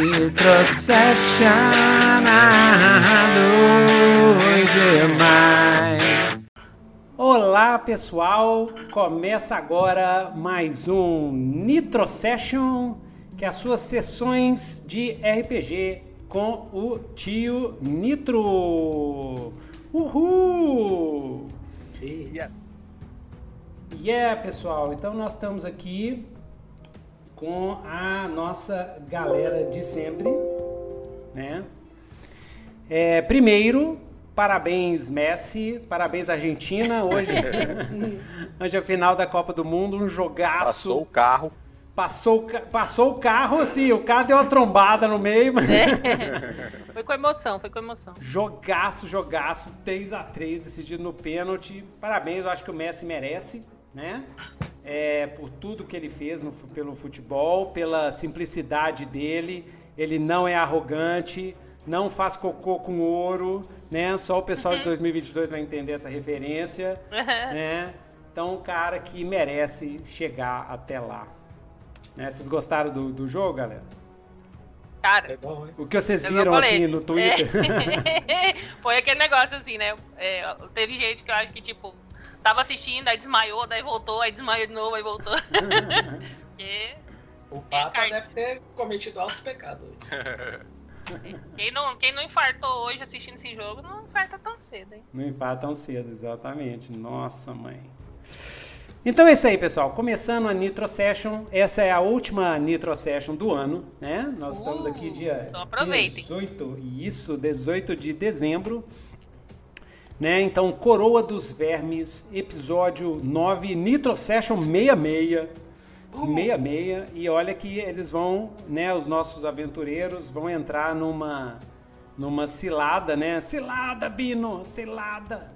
Nitro Session demais. Olá pessoal, começa agora mais um Nitro Session, que é as suas sessões de RPG com o tio Nitro. Uhul! Yeah. Yeah, pessoal, então nós estamos aqui com a nossa galera de sempre, né? É, primeiro, parabéns Messi, parabéns Argentina, hoje, hoje é a final da Copa do Mundo, um jogaço. Passou o carro. Passou, passou o carro, assim, o carro deu uma trombada no meio, mas... Foi com emoção, foi com emoção. Jogaço, jogaço, 3 a 3 decidido no pênalti. Parabéns, eu acho que o Messi merece, né? É, por tudo que ele fez no pelo futebol, pela simplicidade dele. Ele não é arrogante, não faz cocô com ouro, né? Só o pessoal de 2022 vai entender essa referência, né? Então, um cara que merece chegar até lá. Né? Vocês gostaram do, do jogo, galera? Cara, bom, hein? O que vocês viram assim no Twitter? É. foi aquele negócio assim, né? É, teve gente que eu acho que, tipo, tava assistindo, aí desmaiou, daí voltou, aí desmaiou de novo, aí voltou. O Papa Car- deve ter cometido altos pecados. quem não, quem não infartou hoje assistindo esse jogo, não infarta tão cedo, hein? Não empata tão cedo, exatamente. Nossa, mãe. Então é isso aí, pessoal. Começando a Nitro Session. Essa é a última Nitro Session do ano, né? Nós estamos Uh, aqui dia então aproveitem. 18, isso, 18 de dezembro. Né? Então, Coroa dos Vermes, episódio 9, Nitro Session 66. 66. E olha que eles vão, né, os nossos aventureiros vão entrar numa numa cilada, né? Cilada, Bino, cilada.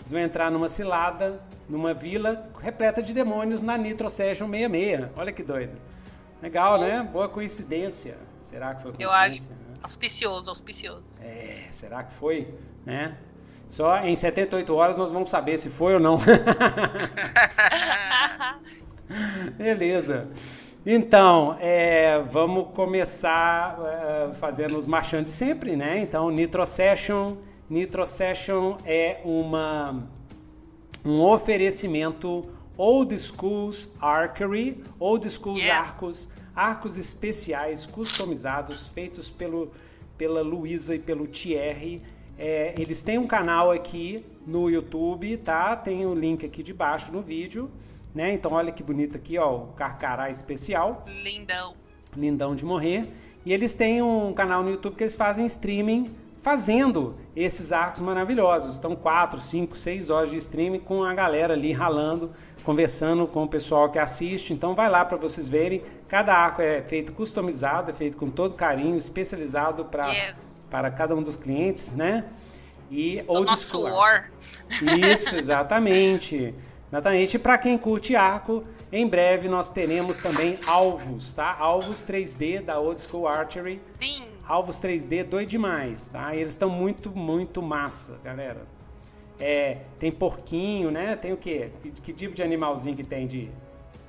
Eles vão entrar numa cilada, numa vila repleta de demônios na Nitro Session 66. Olha que doido. Legal, né? Boa coincidência. Será que foi Eu coincidência? acho. né? Auspicioso, auspicioso. É, será que foi? Né? Só em 78 horas nós vamos saber se foi ou não. Beleza. Então, é, vamos começar é, fazendo os marchantes sempre, né? Então, Nitro Session. Nitro Session é uma, um oferecimento Old Schools Archery, Old Schools Yes. Arcos, arcos especiais customizados, feitos pelo, pela Luísa e pelo Thierry. É, eles têm um canal aqui no YouTube, tá? Tem o link aqui de baixo no vídeo, né? Então olha que bonito aqui, ó, o Carcará especial, Lindão. lindão de morrer. E eles têm um canal no YouTube que eles fazem streaming fazendo esses arcos maravilhosos. Então, 4, 5, 6 horas de streaming com a galera ali ralando, conversando com o pessoal que assiste. Então, vai lá para vocês verem. Cada arco é feito customizado, é feito com todo carinho, especializado para Yes. Para cada um dos clientes, né? E O nosso war. Isso, exatamente. Exatamente. Para quem curte arco, em breve nós teremos também alvos, tá? Alvos 3D da Old School Archery. Sim. Alvos 3D doido demais, tá? E eles estão muito, muito massa, galera. É, tem porquinho, né? Tem o quê? Que, que tipo de animalzinho que tem de,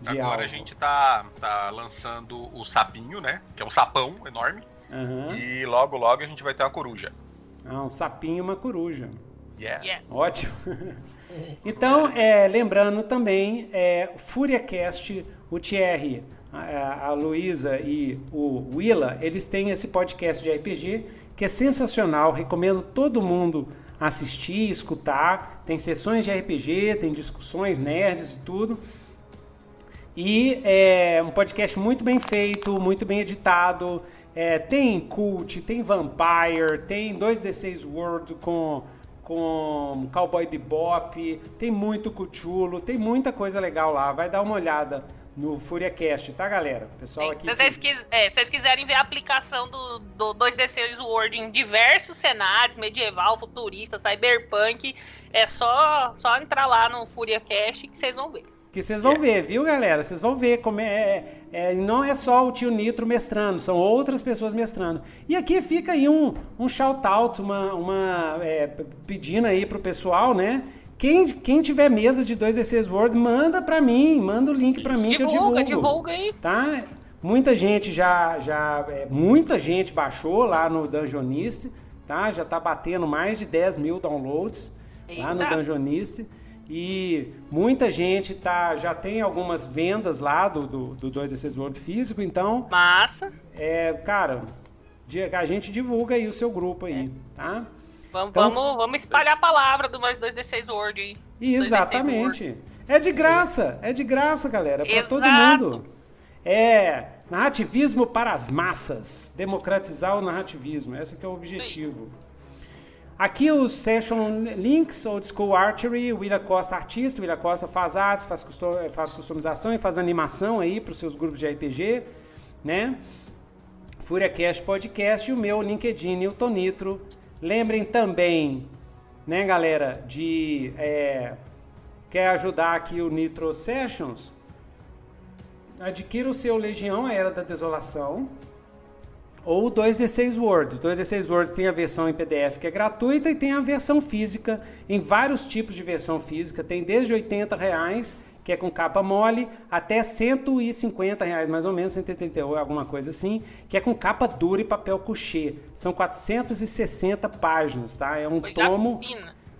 de Agora alvo? a gente tá, tá lançando o sapinho, né? Que é um sapão enorme. Aham. E logo, logo a gente vai ter uma coruja. Ah, um sapinho e uma coruja. Yeah. Yes. Ótimo. Então, é, lembrando também, é, FúriaCast, o Thierry, a, a Luísa e o Willa, eles têm esse podcast de RPG que é sensacional. Recomendo todo mundo assistir, escutar. Tem sessões de RPG, tem discussões nerds e tudo. E é um podcast muito bem feito, muito bem editado. É, tem Cult, tem Vampire, tem 2D6 World com, com Cowboy Bebop, tem muito Cthulhu, tem muita coisa legal lá. Vai dar uma olhada no FuriaCast, tá, galera? Pessoal aqui. Se vocês, é, se vocês quiserem ver a aplicação do, do 2D6 Word em diversos cenários, medieval, futurista, cyberpunk, é só, só entrar lá no FuriaCast que vocês vão ver. Que vocês vão ver, viu, galera? Vocês vão ver como é, é- Não é só o tio Nitro mestrando, são outras pessoas mestrando. E aqui fica aí um, um shout-out, uma, uma é, pedindo aí pro pessoal, né? Quem, quem tiver mesa de 2D6 Word, manda pra mim, manda o link pra mim que eu divulga, divulgo. divulga aí. Tá? Muita gente já, já é, muita gente baixou lá no Dungeonist, tá? Já tá batendo mais de 10 mil downloads lá no Eita. Dungeonist. E muita gente tá, já tem algumas vendas lá do, do, do 2D6 World físico, então, Massa. é, cara, a gente divulga aí o seu grupo aí, É. tá? Vamos, Então- vamos, vamos espalhar a palavra do mais 2D6 Word aí. E 2D6 Exatamente. É de graça, é de graça, galera, para todo mundo. É narrativismo para as massas, democratizar o narrativismo, esse que é o objetivo. Aqui os session links, Old School Archery, o William Costa artista, o William Costa faz artes, faz, custo- faz customização e faz animação aí para os seus grupos de RPG, né? FúriaCast Podcast e o meu LinkedIn, o Tonitro. Lembrem também, né, galera, de é, quer ajudar aqui o Nitro Sessions? Adquira o seu Legião, a Era da Desolação, ou o 2D6 Word. O 2D6 Word tem a versão em PDF que é gratuita e tem a versão física, em vários tipos de versão física. Tem desde 80 reais, que é com capa mole, até 150 reais, mais ou menos, 138, alguma coisa assim, que é com capa dura e papel couché. São 460 páginas, tá? É um Coisa tomo...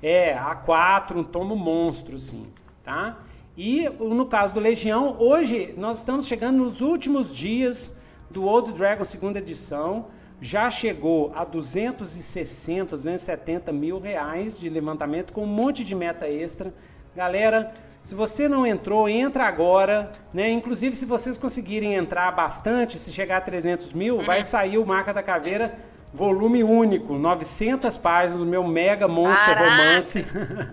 É, A4, um tomo monstro, sim, tá? E no caso do Legião, hoje nós estamos chegando nos últimos dias do Old Dragon segunda edição. Já chegou a 260, 270 mil reais de levantamento com um monte de meta extra. Galera, se você não entrou, entra agora, né? Inclusive, se vocês conseguirem entrar bastante, se chegar a 300 mil, vai sair o Marca da Caveira volume único, 900 páginas, o meu mega monster Caraca! romance.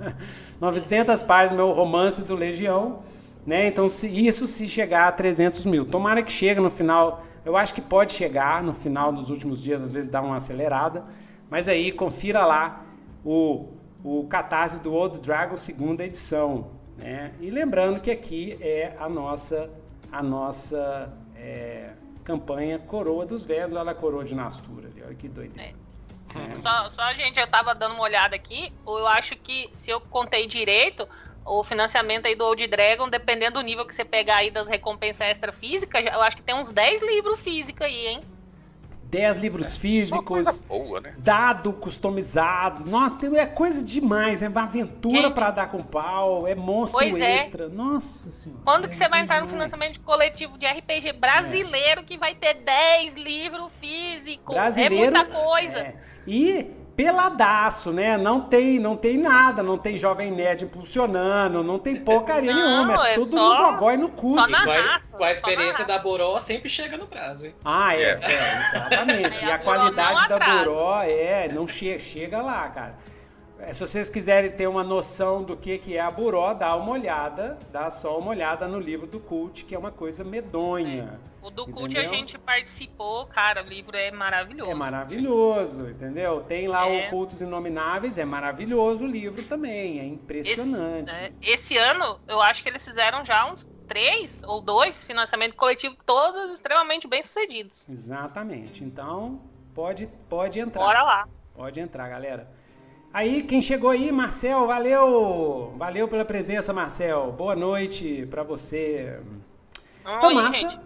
900 páginas, meu romance do Legião. Né? Então, se, isso se chegar a 300 mil. Tomara que chegue no final. Eu acho que pode chegar no final dos últimos dias, às vezes dá uma acelerada. Mas aí, confira lá o, o Catarse do Old Dragon, segunda edição. Né? E lembrando que aqui é a nossa, a nossa é, campanha Coroa dos Velhos. Olha a coroa de Nastura. ali, Olha que doideira. Só, só, gente, eu tava dando uma olhada aqui. Eu acho que, se eu contei direito, o financiamento aí do Old Dragon, dependendo do nível que você pegar aí das recompensas extra físicas, eu acho que tem uns 10 livros físicos aí, hein? 10 livros Só físicos. boa, né? dado customizado. Nossa, é coisa demais. É uma aventura pra dar com pau. É monstro Pois é. extra. Nossa senhora. Quando é que você vai entrar no financiamento coletivo de RPG brasileiro que vai ter 10 livros físicos? Brasileiro. É muita coisa. é. E peladaço, né? Não tem, não tem nada. Não tem Jovem Nerd impulsionando. Não tem porcaria Não, nenhuma. É, é tudo só- no gogó e no cu. só na com, a, raça, com a só experiência da Boró, sempre chega no prazo, hein? Ah, é, É. é, exatamente. E a a qualidade da. Boró é, não che chega lá, cara. É, Se vocês quiserem ter uma noção do que, que é a Buró, dá uma olhada, dá só uma olhada no livro do Cult, que é uma coisa medonha. O do Cult a gente participou, cara, o livro é maravilhoso. É maravilhoso, entendeu? Tem lá É. o Cultos Inomináveis, é maravilhoso o livro também, é Esse, impressionante. né, esse ano, eu acho que eles fizeram já uns três ou dois financiamentos coletivos, todos extremamente bem sucedidos. Exatamente. Então, pode, pode entrar. Bora lá. Pode entrar, galera. Aí, quem chegou aí, Marcel, valeu! Valeu pela presença, Marcel. Boa noite pra você. Então, Então, aí, massa. gente.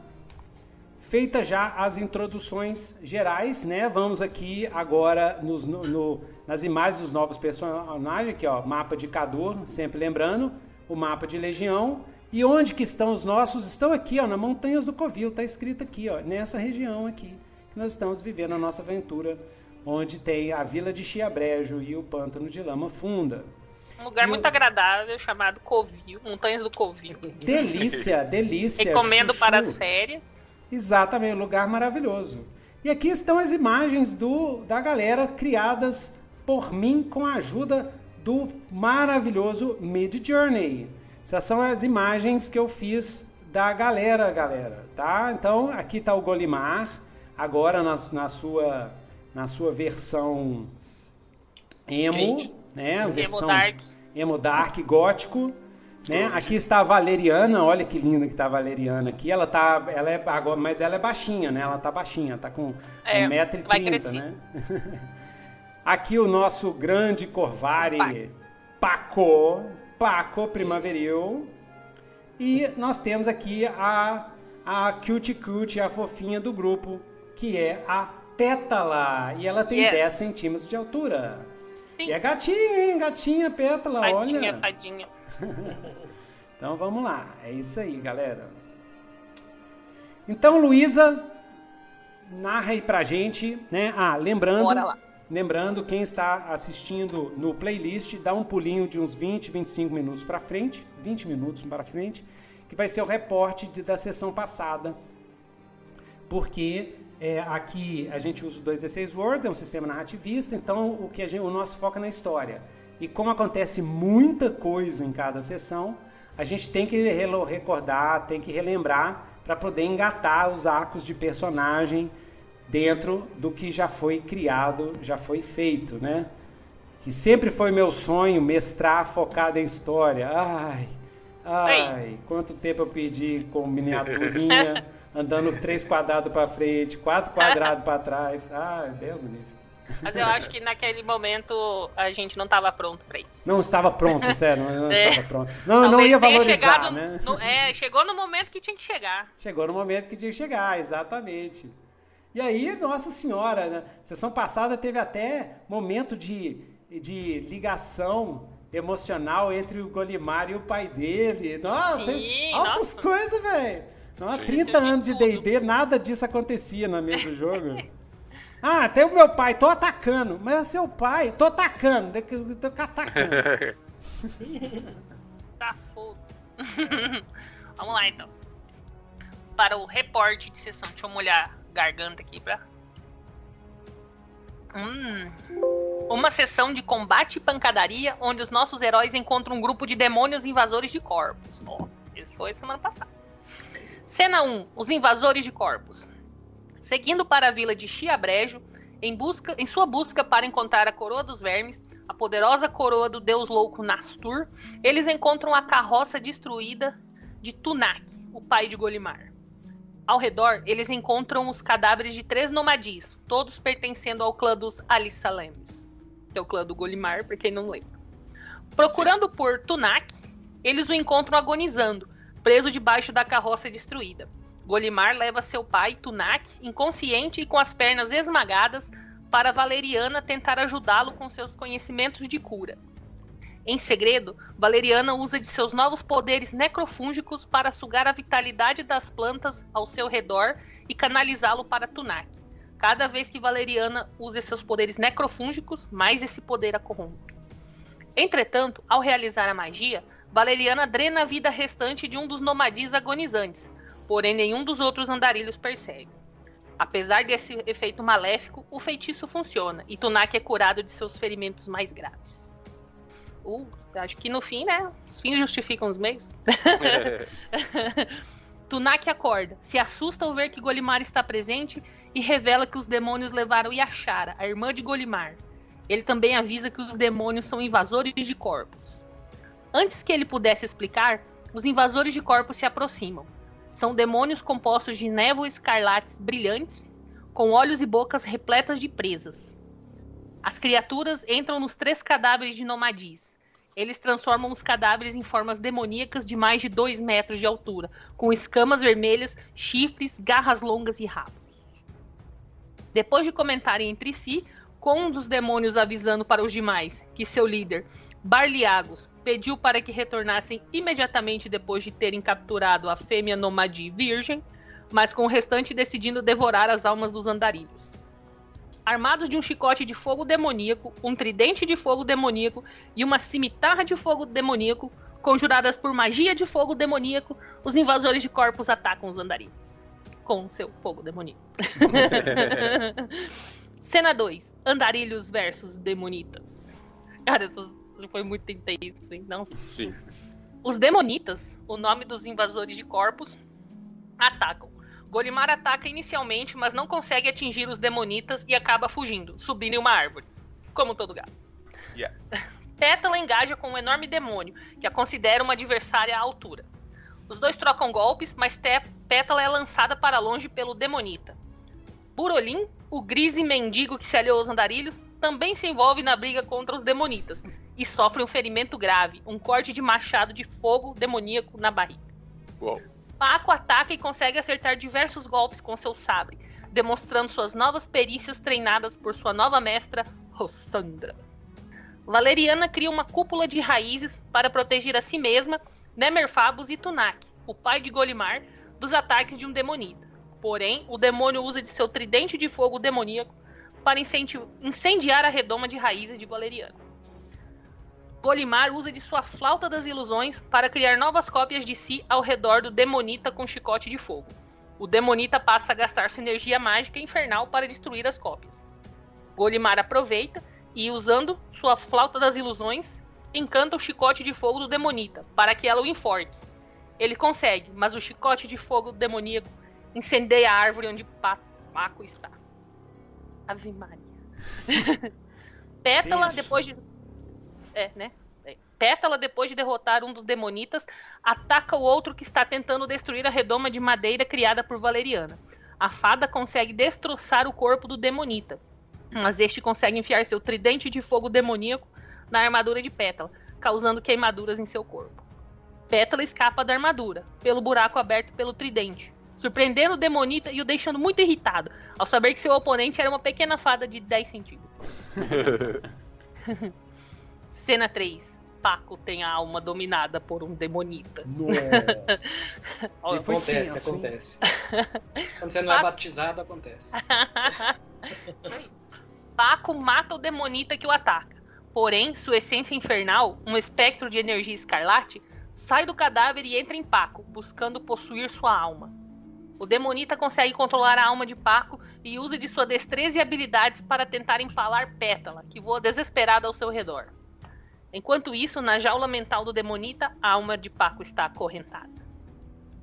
Feita já as introduções gerais, né? Vamos aqui agora nos- no- no- nas imagens dos novos personagens, aqui ó, mapa de Cador, sempre lembrando, o mapa de Legião. E onde que estão os nossos? Estão aqui, ó, na Montanhas do Covil, tá escrito aqui, ó, nessa região aqui, que nós estamos vivendo a nossa aventura, onde tem a Vila de Chiabrejo e o Pântano de Lama Funda. Um lugar E muito agradável chamado Covil, Montanhas do Covil. Delícia, delícia. Recomendo chuchu. para as férias. Exatamente, um lugar maravilhoso. E aqui estão as imagens do, da galera criadas por mim com a ajuda do maravilhoso Mid Journey. Essas são as imagens que eu fiz da galera, galera, tá? Então, aqui está o Golimar, agora na, na sua, na sua versão emo, né? A Emo versão Dark. emo dark gótico, né? Aqui está a Valeriana, olha que linda que tá a Valeriana aqui. Ela tá, ela é agora, mas ela é baixinha, né? Ela tá baixinha, tá com É, 1,30m, vai crescer. né? Aqui o nosso grande Corvari. Paco, Paco Primaveril. E nós temos aqui a a Cute Cute, a fofinha do grupo, que é a Pétala. E ela tem Yes. 10 centímetros de altura. Sim. E é gatinha, hein? Gatinha, Pétala, Fadinha, olha. fadinha. Então vamos lá, é isso aí, galera. Então, Luísa, narra aí pra gente, né? Ah, lembrando, Bora lá. lembrando quem está assistindo no playlist, dá um pulinho de uns 20, 25 minutos pra frente, 20 minutos para frente, que vai ser o reporte de- da sessão passada. Porque é, aqui a gente usa o 2D6 Word, é um sistema narrativista, então o que a gente, o nosso foco é na história. E como acontece muita coisa em cada sessão, a gente tem que recordar, tem que relembrar para poder engatar os arcos de personagem dentro do que já foi criado, já foi feito, né? Que sempre foi meu sonho mestrar focado em história. Ai, ai, quanto tempo eu perdi com miniaturinha, andando três quadrados para frente, quatro quadrados para trás. Ai, Deus me livre. Mas eu acho que naquele momento a gente não tava pronto pra isso. Não estava pronto, sério, não, não É. estava pronto. Não, não ia valorizar, chegado né? no- é, chegou no momento que tinha que chegar. Chegou no momento que tinha que chegar, exatamente. E aí, nossa senhora, né? Sessão passada teve até momento de, de ligação emocional entre o Golimar e o pai dele. Nossa, Sim, altas coisas, velho. Nossa, Sim. 30 anos de. D&D, nada disso acontecia na mesa do jogo. Ah, até o meu pai, tô atacando. Mas é seu pai, tô atacando. Tô atacando. Tá foda. Vamos lá então. Para o reporte de sessão. Deixa eu molhar a garganta aqui pra. Hum. Uma sessão de combate e pancadaria onde os nossos heróis encontram um grupo de demônios invasores de corpos. Ó, esse foi semana passada. Cena 1: Os invasores de corpos. Seguindo para a vila de Chiabrejo, em, busca, em sua busca para encontrar a coroa dos vermes, a poderosa coroa do deus louco Nastur, eles encontram a carroça destruída de Tunak, o pai de Golimar. Ao redor, eles encontram os cadáveres de três nomadis, todos pertencendo ao clã dos Alissalemes, que é o clã do Golimar, para quem não lembra. Procurando por Tunak, eles o encontram agonizando, preso debaixo da carroça destruída. Golimar leva seu pai, Tunak, inconsciente e com as pernas esmagadas, para Valeriana tentar ajudá-lo com seus conhecimentos de cura. Em segredo, Valeriana usa de seus novos poderes necrofúngicos para sugar a vitalidade das plantas ao seu redor e canalizá-lo para Tunak. Cada vez que Valeriana usa seus poderes necrofúngicos, mais esse poder a corrompe. Entretanto, ao realizar a magia, Valeriana drena a vida restante de um dos nomadis agonizantes, porém nenhum dos outros andarilhos percebe. Apesar desse efeito maléfico, o feitiço funciona e Tunak é curado de seus ferimentos mais graves. Uh, acho que no fim, né? Os fins justificam os meios. Tunak acorda, se assusta ao ver que Golimar está presente e revela que os demônios levaram Yashara, a irmã de Golimar. Ele também avisa que os demônios são invasores de corpos. Antes que ele pudesse explicar, os invasores de corpos se aproximam. São demônios compostos de névoa escarlates brilhantes, com olhos e bocas repletas de presas. As criaturas entram nos três cadáveres de nomadis. Eles transformam os cadáveres em formas demoníacas de mais de 2 metros de altura, com escamas vermelhas, chifres, garras longas e rabos. Depois de comentarem entre si, com um dos demônios avisando para os demais que seu líder, Barliagos, pediu para que retornassem imediatamente depois de terem capturado a fêmea nomadi virgem, mas com o restante decidindo devorar as almas dos andarilhos. Armados de um chicote de fogo demoníaco, um tridente de fogo demoníaco e uma cimitarra de fogo demoníaco, conjuradas por magia de fogo demoníaco, os invasores de corpos atacam os andarilhos. Com seu fogo demoníaco. Cena 2. Andarilhos versus demonitas. Cara, isso foi muito intenso, hein? Não Sim. os Demonitas, o nome dos invasores de corpos, atacam. Golimar ataca inicialmente, mas não consegue atingir os Demonitas e acaba fugindo, subindo em uma árvore. Como todo gato. Yes. Pétala engaja com um enorme demônio, que a considera uma adversária à altura. Os dois trocam golpes, mas Pétala é lançada para longe pelo Demonita. Burolim, o grise mendigo que se aliou aos andarilhos, também se envolve na briga contra os Demonitas e sofre um ferimento grave, um corte de machado de fogo demoníaco na barriga. Uou. Paco ataca e consegue acertar diversos golpes com seu sabre, demonstrando suas novas perícias treinadas por sua nova mestra, Rossandra. Valeriana cria uma cúpula de raízes para proteger a si mesma, Nemerfabus e Tunak, o pai de Golimar, dos ataques de um demonita. Porém, o demônio usa de seu tridente de fogo demoníaco para incendiar a redoma de raízes de Valeriana. Golimar usa de sua flauta das ilusões para criar novas cópias de si ao redor do demonita com chicote de fogo. O demonita passa a gastar sua energia mágica infernal para destruir as cópias. Golimar aproveita e, usando sua flauta das ilusões, encanta o chicote de fogo do demonita para que ela o enforque. Ele consegue, mas o chicote de fogo demoníaco incendeia a árvore onde Paco está. Ave Maria. Pétala, depois de. É, né? É. Pétala, depois de derrotar um dos demonitas, ataca o outro que está tentando destruir a redoma de madeira criada por Valeriana. A fada consegue destroçar o corpo do demonita, mas este consegue enfiar seu tridente de fogo demoníaco na armadura de Pétala, causando queimaduras em seu corpo. Pétala escapa da armadura, pelo buraco aberto pelo tridente, surpreendendo o Demonita e o deixando muito irritado, ao saber que seu oponente era uma pequena fada de 10 centímetros. Cena 3. Paco tem a alma dominada por um demonita. Olha, acontece, assim. acontece. Quando você não é Paco... é batizado, acontece. Paco mata o demonita que o ataca. Porém, sua essência infernal, um espectro de energia escarlate, sai do cadáver e entra em Paco, buscando possuir sua alma. O demonita consegue controlar a alma de Paco e usa de sua destreza e habilidades para tentar empalar Pétala, que voa desesperada ao seu redor. Enquanto isso, na jaula mental do demonita, a alma de Paco está acorrentada.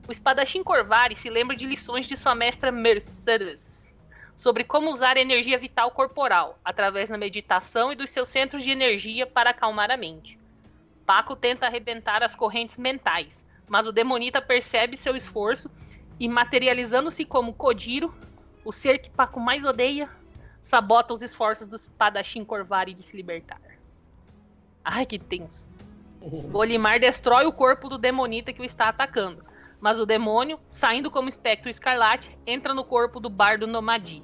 O espadachim Corvari se lembra de lições de sua mestra Mercedes sobre como usar a energia vital corporal, através da meditação e dos seus centros de energia para acalmar a mente. Paco tenta arrebentar as correntes mentais, mas o demonita percebe seu esforço e, materializando-se como Kodiro, o ser que Paco mais odeia, sabota os esforços do espadachim Corvari de se libertar. Ai, que tenso. Golimar destrói o corpo do demonita que o está atacando, mas o demônio, saindo como espectro escarlate, entra no corpo do bardo Nomadi.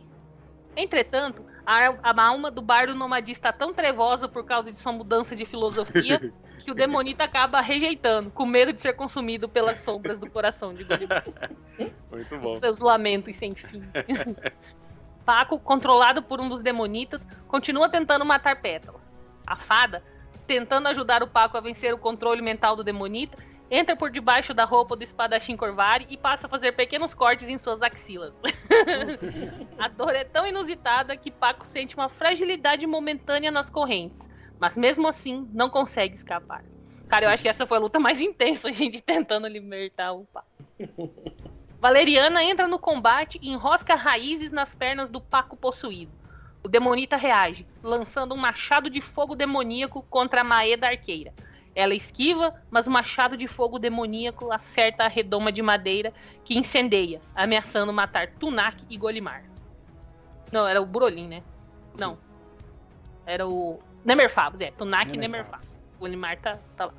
Entretanto, a, alma do bardo Nomadi está tão trevosa por causa de sua mudança de filosofia que o demonita acaba rejeitando, com medo de ser consumido pelas sombras do coração de Golimar. Muito bom. Seus lamentos sem fim. Paco, controlado por um dos demonitas, continua tentando matar Pétala. A fada, tentando ajudar o Paco a vencer o controle mental do demonita, entra por debaixo da roupa do espadachim Corvari e passa a fazer pequenos cortes em suas axilas. a dor é tão inusitada que Paco sente uma fragilidade momentânea nas correntes, mas mesmo assim, não consegue escapar. Cara, eu acho que essa foi a luta mais intensa, a gente tentando libertar o Paco. Valeriana entra no combate e enrosca raízes nas pernas do Paco possuído. O demonita reage, lançando um machado de fogo demoníaco contra a Maeda arqueira. Ela esquiva, mas o machado de fogo demoníaco acerta a redoma de madeira que incendeia, ameaçando matar Tunak e Golimar. Não, era o Brolin, né? Não. Era o Nemerfabus, é. Tunak e Nemerfabus. Golimar tá, tá lá.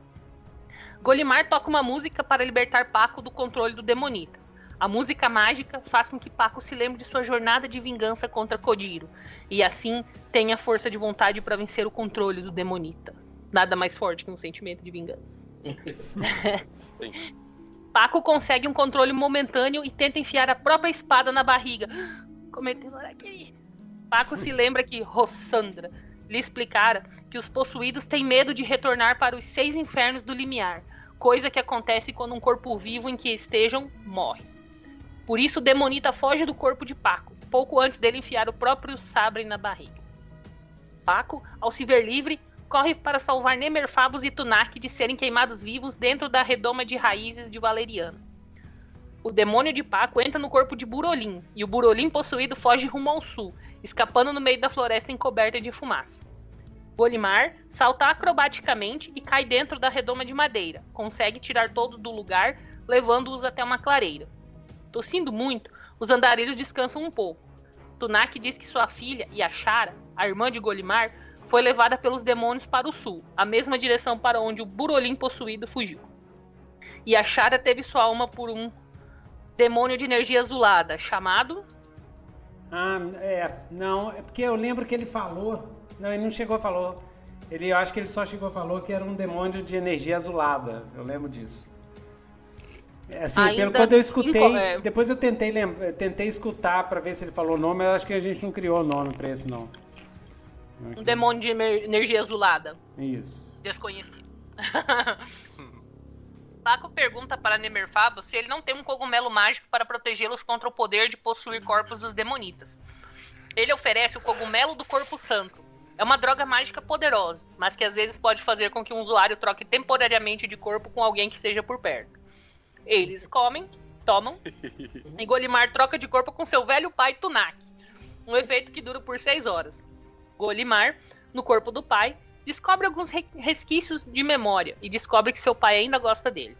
Golimar toca uma música para libertar Paco do controle do Demonita. A música mágica faz com que Paco se lembre de sua jornada de vingança contra Kodiro e assim tenha força de vontade para vencer o controle do Demonita. Nada mais forte que um sentimento de vingança. Paco consegue um controle momentâneo e tenta enfiar a própria espada na barriga. Cometendo aqui. Paco se lembra que Rossandra lhe explicara que os possuídos têm medo de retornar para os seis infernos do limiar, coisa que acontece quando um corpo vivo em que estejam morre. Por isso, demonita foge do corpo de Paco, pouco antes dele enfiar o próprio sabre na barriga. Paco, ao se ver livre, corre para salvar Nemerfabus e Tunak de serem queimados vivos dentro da redoma de raízes de Valeriano. O demônio de Paco entra no corpo de Burolim, e o Burolim possuído foge rumo ao sul, escapando no meio da floresta encoberta de fumaça. Bolimar salta acrobaticamente e cai dentro da redoma de madeira. Consegue tirar todos do lugar, levando-os até uma clareira. Tossindo muito, os andarilhos descansam um pouco. Tunak diz que sua filha, Yashara, a irmã de Golimar, foi levada pelos demônios para o sul, a mesma direção para onde o Burolim possuído fugiu. Yashara teve sua alma por um demônio de energia azulada, chamado. Ah, é. Não, é porque eu lembro que ele falou. Não, ele não chegou a falou. Ele, eu acho que ele só chegou a falou que era um demônio de energia azulada. Eu lembro disso. É, assim, Ainda pelo quando eu escutei, é. depois eu tentei lembra, tentei escutar para ver se ele falou o nome, eu acho que a gente não criou nome para esse não. Um demônio de energia azulada. Isso. Desconhecido. Paco pergunta para Nemerfabo se ele não tem um cogumelo mágico para protegê-los contra o poder de possuir corpos dos demonitas. Ele oferece o cogumelo do corpo santo. É uma droga mágica poderosa, mas que às vezes pode fazer com que um usuário troque temporariamente de corpo com alguém que esteja por perto. Eles comem, tomam, e Golimar troca de corpo com seu velho pai Tunak. Um efeito que dura por seis horas. Golimar, no corpo do pai, descobre alguns resquícios de memória e descobre que seu pai ainda gosta dele.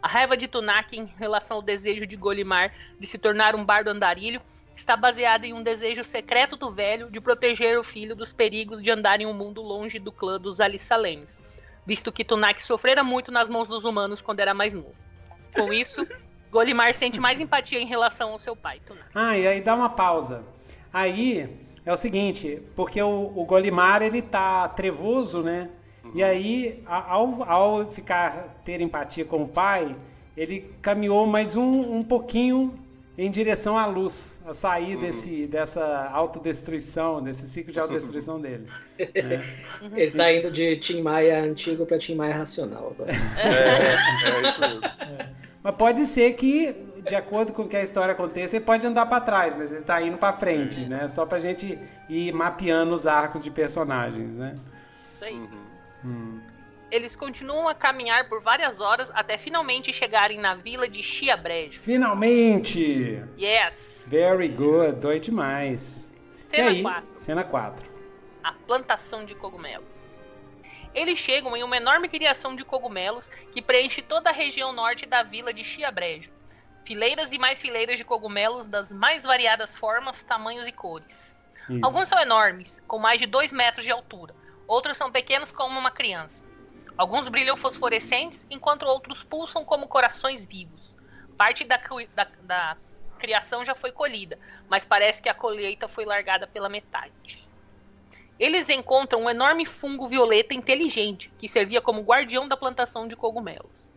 A raiva de Tunak em relação ao desejo de Golimar de se tornar um bardo andarilho está baseada em um desejo secreto do velho de proteger o filho dos perigos de andar em um mundo longe do clã dos Alisalemes, visto que Tunak sofrera muito nas mãos dos humanos quando era mais novo. Com isso, Golimar sente mais empatia em relação ao seu pai. Ah, e aí dá uma pausa. Aí é o seguinte, porque o, o Golimar ele tá trevoso, né? Uhum. E aí, ao, ao ficar ter empatia com o pai, ele caminhou mais um, um pouquinho em direção à luz, a sair uhum. desse, dessa autodestruição, desse ciclo de autodestruição dele. Né? Ele tá indo de Tim Maia antigo para Tim Maia racional agora. É, é isso mesmo. É. Mas pode ser que de acordo com o que a história aconteça, ele pode andar para trás, mas ele está indo para frente, né? Só para a gente ir mapeando os arcos de personagens, né? Isso aí. Uhum. Hum. Eles continuam a caminhar por várias horas até finalmente chegarem na vila de Chiabrejo. Finalmente! Yes! Very good, dói demais. Cena aí, 4. Cena 4. A plantação de cogumelos. Eles chegam em uma enorme criação de cogumelos que preenche toda a região norte da vila de Chiabrejo fileiras e mais fileiras de cogumelos das mais variadas formas, tamanhos e cores. Isso. Alguns são enormes, com mais de 2 metros de altura. Outros são pequenos como uma criança. Alguns brilham fosforescentes, enquanto outros pulsam como corações vivos. Parte da, da, da criação já foi colhida, mas parece que a colheita foi largada pela metade. Eles encontram um enorme fungo violeta inteligente, que servia como guardião da plantação de cogumelos.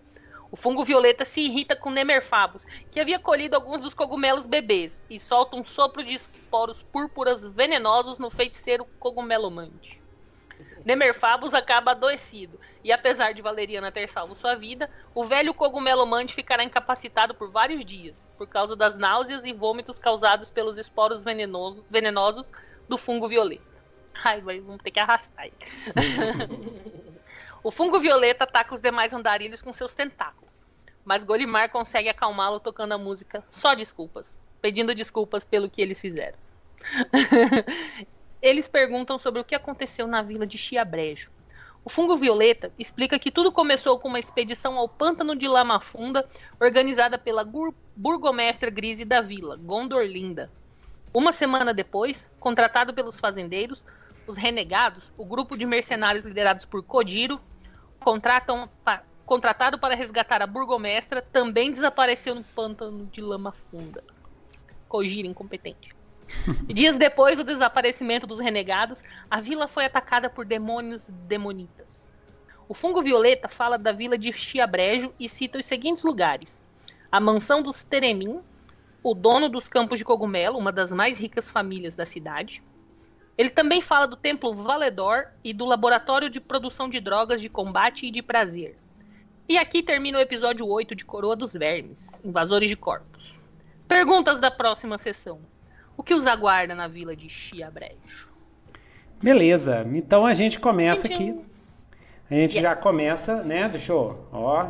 O fungo violeta se irrita com Nemerfabus, que havia colhido alguns dos cogumelos bebês, e solta um sopro de esporos púrpuras venenosos no feiticeiro cogumelomante. Nemerfabus acaba adoecido, e apesar de Valeriana ter salvo sua vida, o velho cogumelomante ficará incapacitado por vários dias, por causa das náuseas e vômitos causados pelos esporos venenosos, venenosos do fungo violeta. Ai, vamos ter que arrastar aí. O fungo violeta ataca os demais andarilhos com seus tentáculos, mas Golimar consegue acalmá-lo tocando a música Só Desculpas, pedindo desculpas pelo que eles fizeram. eles perguntam sobre o que aconteceu na vila de Chiabrejo. O fungo violeta explica que tudo começou com uma expedição ao pântano de Lama Funda, organizada pela burgomestra grise da vila, Gondorlinda. Uma semana depois, contratado pelos fazendeiros, os renegados, o grupo de mercenários liderados por Kodiro, contratam, pa, contratado para resgatar a burgomestra, também desapareceu no pântano de lama funda. Kojira incompetente. Dias depois do desaparecimento dos renegados, a vila foi atacada por demônios demonitas. O fungo violeta fala da vila de Chiabrejo e cita os seguintes lugares: a mansão dos Teremim, o dono dos campos de cogumelo, uma das mais ricas famílias da cidade, ele também fala do templo Valedor e do laboratório de produção de drogas de combate e de prazer. E aqui termina o episódio 8 de Coroa dos Vermes, Invasores de Corpos. Perguntas da próxima sessão. O que os aguarda na vila de Chiabrejo? Beleza, então a gente começa aqui. A gente yes. já começa, né? Deixa eu. Ó.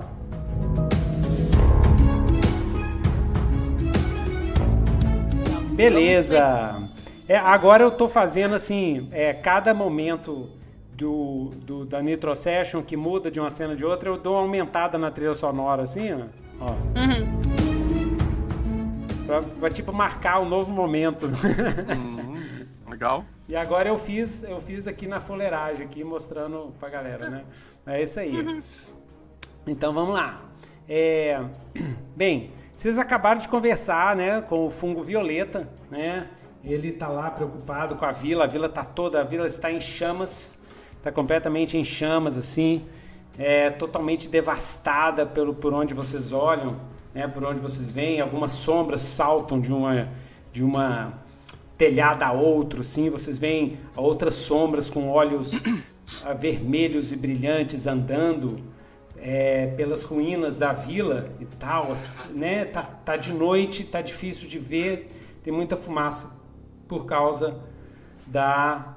Beleza. É, agora eu tô fazendo assim, é, cada momento do, do, da Nitro Session que muda de uma cena de outra, eu dou uma aumentada na trilha sonora, assim, ó. Uhum. Pra, pra, tipo, marcar um novo momento. Uhum. Legal. E agora eu fiz, eu fiz aqui na fuleiragem, aqui mostrando pra galera, né? É isso aí. Uhum. Então vamos lá. É, bem, Vocês acabaram de conversar, né, com o fungo violeta, né? Ele está lá preocupado com a vila, a vila está toda, a vila está em chamas, está completamente em chamas, assim, é totalmente devastada pelo por onde vocês olham, né? Por onde vocês veem, algumas sombras saltam de uma de uma telhada a outro, assim, vocês veem outras sombras com olhos vermelhos e brilhantes andando é, pelas ruínas da vila e tal, né? Tá, tá de noite, tá difícil de ver, tem muita fumaça por causa da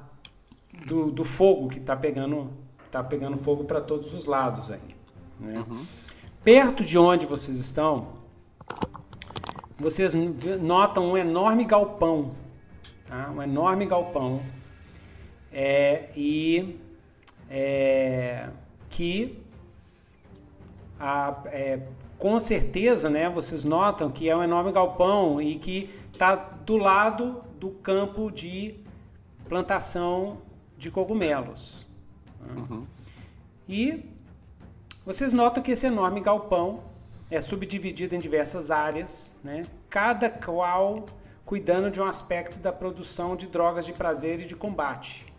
do, do fogo que está pegando tá pegando fogo para todos os lados aí. Né? Uhum. Perto de onde vocês estão, vocês notam um enorme galpão, tá? um enorme galpão é, e é, que a, é, com certeza, né, vocês notam que é um enorme galpão e que está do lado do campo de plantação de cogumelos. Uhum. E vocês notam que esse enorme galpão é subdividido em diversas áreas, né? cada qual cuidando de um aspecto da produção de drogas de prazer e de combate.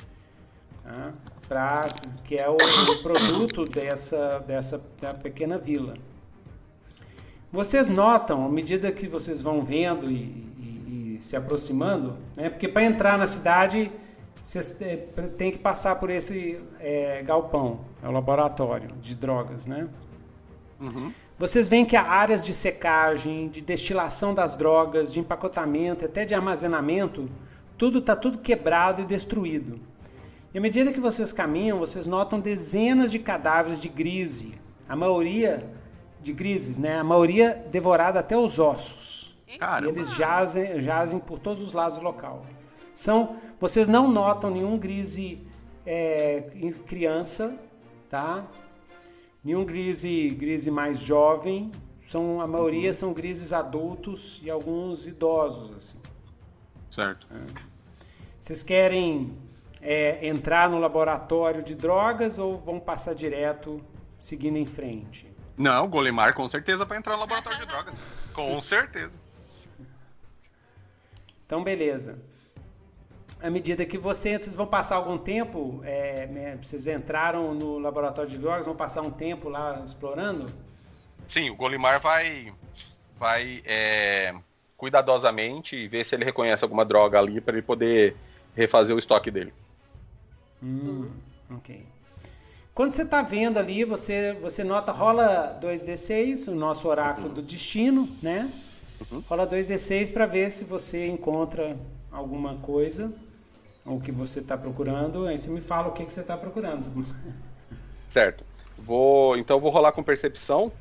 Tá? Pra, que é o, o produto dessa, dessa pequena vila. Vocês notam, à medida que vocês vão vendo e, se aproximando, né? Porque para entrar na cidade você tem que passar por esse é, galpão, é o laboratório de drogas, né? Uhum. Vocês veem que há áreas de secagem, de destilação das drogas, de empacotamento, até de armazenamento, tudo está tudo quebrado e destruído. E à medida que vocês caminham, vocês notam dezenas de cadáveres de grise, a maioria de grises, né? A maioria devorada até os ossos. Caramba. eles jazem, jazem por todos os lados do local. São, vocês não notam nenhum grise é, criança, tá? Nenhum grise, grise mais jovem. São, a maioria uhum. são grises adultos e alguns idosos, assim. Certo. É. Vocês querem é, entrar no laboratório de drogas ou vão passar direto seguindo em frente? Não, Golemar com certeza para entrar no laboratório de drogas. Com certeza. Então, beleza. À medida que vocês, vocês vão passar algum tempo, é, né, vocês entraram no laboratório de drogas, vão passar um tempo lá explorando? Sim, o Golimar vai, vai é, cuidadosamente ver se ele reconhece alguma droga ali para ele poder refazer o estoque dele. Hum, ok. Quando você está vendo ali, você, você nota, rola 2d6, o nosso oráculo do destino, né? Uhum. Rola 2d6 para ver se você encontra alguma coisa, ou que você está procurando. Aí você me fala o que, que você está procurando. Certo. Vou, então vou rolar com percepção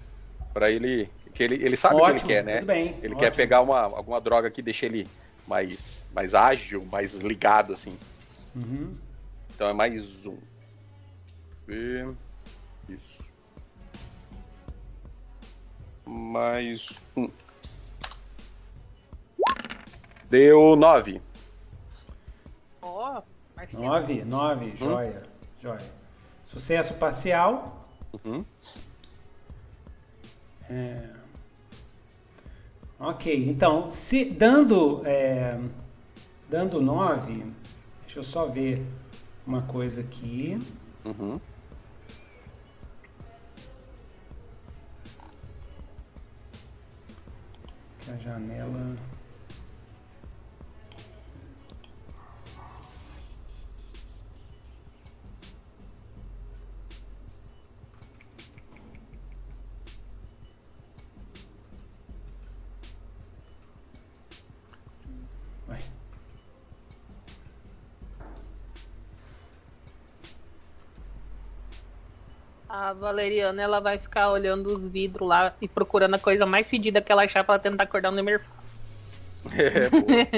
para ele, que ele, ele sabe ótimo, o que ele quer, né? Tudo bem, ele ótimo. quer pegar uma, alguma droga que deixe ele mais, mais ágil, mais ligado, assim. Uhum. Então é mais um. E... Isso. Mais um. Deu 9. Ó, oh, 9, 9, joia, joia. Sucesso parcial. Uhum. É... Ok, então, se dando é, dando 9, deixa eu só ver uma coisa aqui. Uhum. Que a janela A Valeriana, ela vai ficar olhando os vidros lá e procurando a coisa mais fedida que ela achar pra tentar acordar o Nemerfal. É,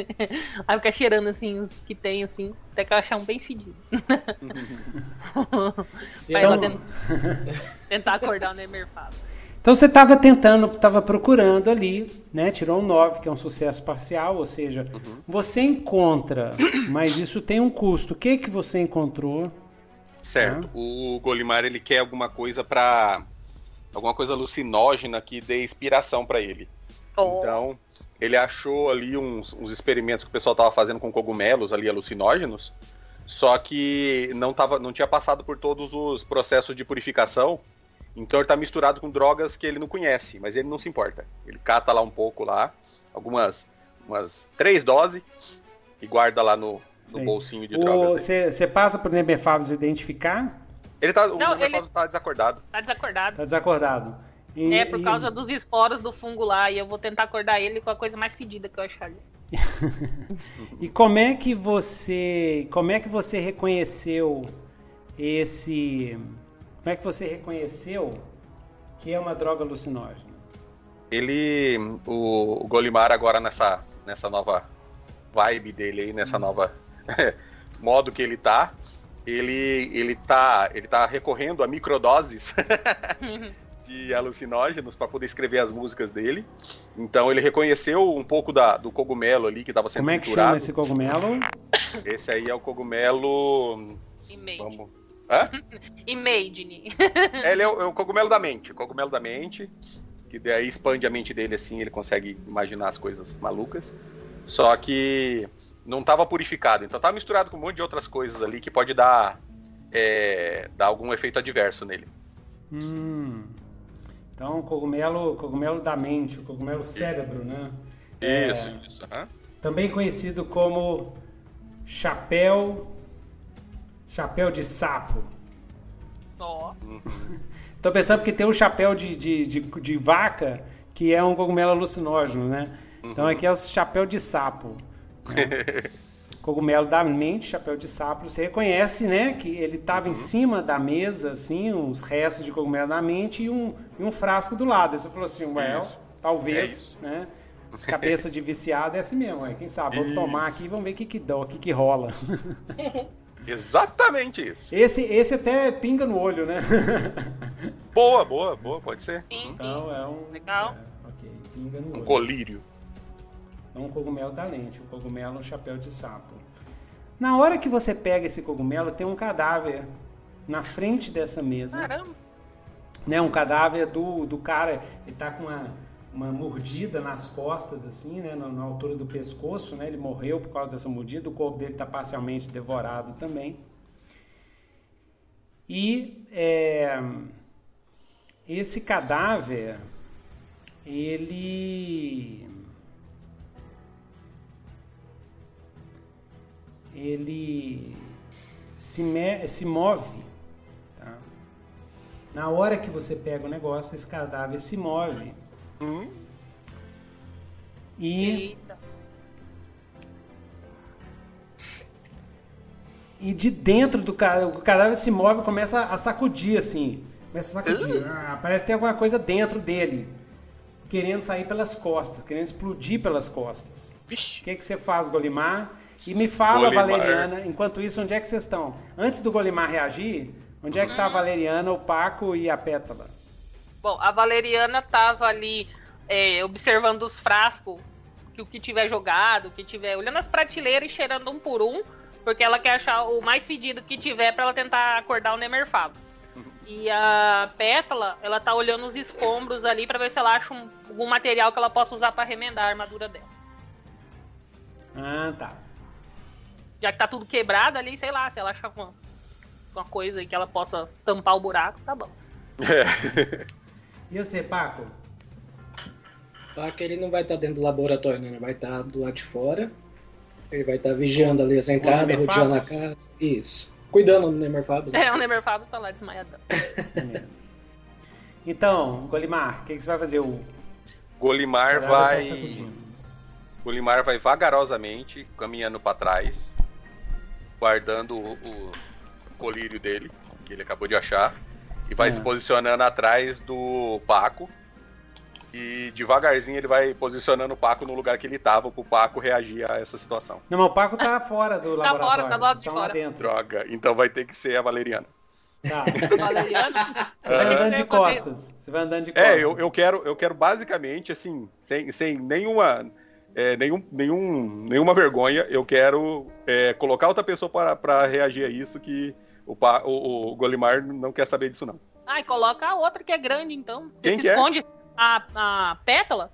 Aí fica cheirando assim os que tem, assim, até que eu achar um bem fedido. pra ela então- tentar acordar o Nemerfado. Então você estava tentando, estava procurando ali, né? Tirou um 9, que é um sucesso parcial, ou seja, uhum. você encontra, mas isso tem um custo. O que que você encontrou? Certo. Uhum. O Golimar ele quer alguma coisa para alguma coisa alucinógena que dê inspiração para ele. Oh. Então, ele achou ali uns, uns experimentos que o pessoal estava fazendo com cogumelos ali alucinógenos, só que não, tava, não tinha passado por todos os processos de purificação. Então ele está misturado com drogas que ele não conhece, mas ele não se importa. Ele cata lá um pouco lá, algumas umas três doses e guarda lá no, no bolsinho de drogas. Você passa por Neberfabs identificar? Ele tá, o não, ele... tá desacordado. Tá desacordado. Tá desacordado. E, é, por causa e... dos esporos do fungo lá, e eu vou tentar acordar ele com a coisa mais fedida que eu achar ali. e como é que você, como é que você reconheceu esse, como é que você reconheceu que é uma droga alucinógena? Ele, o, o Golimar agora nessa, nessa nova vibe dele aí, nessa hum. nova modo que ele tá, ele ele tá ele tá recorrendo a microdoses de alucinógenos para poder escrever as músicas dele. Então ele reconheceu um pouco da, do cogumelo ali que estava sendo Como é que chama esse cogumelo? Esse aí é o cogumelo. Imagine. Vamos... Hã? Imagine. Ele é o, é o, cogumelo da mente. O cogumelo da mente. Que daí expande a mente dele assim, ele consegue imaginar as coisas malucas. Só que não estava purificado. Então estava misturado com um monte de outras coisas ali que pode dar, é, dar algum efeito adverso nele. Hum. Então, cogumelo, cogumelo da mente, o cogumelo cérebro, né? Isso, é, isso. Uhum. Também conhecido como chapéu, chapéu de sapo. Ó. Oh. Tô pensando que tem um chapéu de, de, de, de, vaca que é um cogumelo alucinógeno, né? Uhum. Então aqui é o chapéu de sapo. Né? cogumelo da mente, chapéu de sapo, você reconhece, né, que ele estava uhum. em cima da mesa, assim, uns restos de cogumelo da mente e um, e um frasco do lado. Aí você falou assim, well, talvez, é né, cabeça de viciado é assim mesmo, ué, quem sabe, vou tomar aqui e vamos ver o que que dá, o que que rola. Exatamente isso. Esse, esse até pinga no olho, né? boa, boa, boa, pode ser. Sim, então, é um... Legal. É, ok, pinga no um olho. colírio. Então, um cogumelo da lente, um cogumelo um chapéu de sapo. Na hora que você pega esse cogumelo, tem um cadáver na frente dessa mesa. Caramba! Né, um cadáver do, do cara, ele tá com uma, uma mordida nas costas, assim, né, na, na, altura do pescoço, né, ele morreu por causa dessa mordida, o corpo dele está parcialmente devorado também. E é, esse cadáver, ele ele se, me, se move. Tá? Na hora que você pega o negócio, esse cadáver se move. Hum? E. Eita. E de dentro do cadáver, o cadáver se move e começa a sacudir assim. Começa a sacudir. Ah, parece que tem alguma coisa dentro dele. Querendo sair pelas costas, querendo explodir pelas costas. O que, que você faz, Golimar? E me fala, Golimar. Valeriana, enquanto isso, onde é que vocês estão? Antes do Golimar reagir, onde é que tá a. Valeriana, o Paco e a Pétala? Bom, a Valeriana tava ali é, observando os frascos, que o que tiver jogado, o que tiver, olhando as prateleiras e cheirando um por um, porque ela quer achar o mais fedido que tiver para ela tentar acordar o Nemerfavo. Uhum. E a Pétala, ela tá olhando os escombros ali para ver se ela acha um, algum material que ela possa usar para remendar a armadura dela. Ah, tá já que tá tudo quebrado ali, sei lá, se ela achar uma, uma coisa que ela possa tampar o buraco, tá bom. É. e você, Paco? Paco, ele não vai estar tá dentro do laboratório, né? Ele vai estar tá do lado de fora. Ele vai estar tá vigiando ali as entradas, rodeando a casa. Isso. Cuidando do Nemerfabus. Né? É, o Nemerfabus tá lá desmaiadão. então, Golimar, o que, que, você vai fazer? O Golimar vai. Golimar vai vagarosamente caminhando para trás, guardando o, o, colírio dele, que ele acabou de achar, e vai é. se posicionando atrás do Paco. E devagarzinho ele vai posicionando o Paco no lugar que ele tava, pro Paco reagir a essa situação. Não, mas o Paco tá fora do tá laboratório. Fora, tá do lado de fora. dentro. Droga, então vai ter que ser a Valeriana. Tá. A Valeriana? Você vai andando de costas. Você vai andando de costas. É, eu, eu, quero, eu quero basicamente, assim, sem, sem nenhuma é, nenhum, nenhum, nenhuma vergonha. Eu quero é, colocar outra pessoa para reagir a isso, que o, o, o, Golimar não quer saber disso, não. Ai, coloca a outra que é grande, então. Você Quem se é? esconde é? a, a pétala?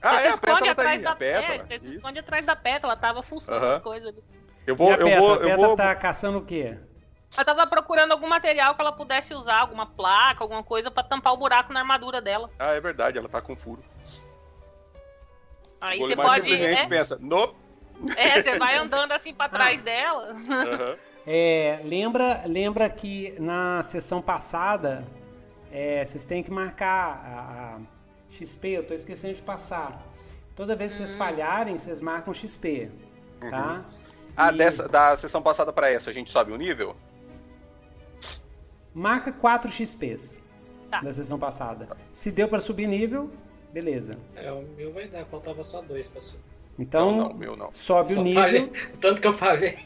Ah, você é, se a esconde pétala tá atrás aí, da a pétala. É, você se esconde atrás da pétala, ela tava Aham. as coisas ali. Eu vou, e a eu Petra? vou, a eu Petra vou. tá caçando o quê? Ela tava procurando algum material que ela pudesse usar, alguma placa, alguma coisa pra tampar o buraco na armadura dela. Ah, é verdade, ela tá com furo. Aí o você pode. simplesmente É, pensa, nope. é, você vai andando assim pra trás dela. Aham. É, lembra, lembra que na sessão passada é, vocês têm que marcar a, a XP, eu tô esquecendo de passar. Toda vez que vocês falharem, vocês marcam XP, tá? Ah, E dessa, da sessão passada pra essa, a gente sobe o nível? Marca 4 XPs Tá. da sessão passada. Se deu pra subir nível, beleza. É, o meu vai dar, faltava só dois pra subir. Então, não, não, meu não. sobe Só o nível. falhei. Tanto que eu falei.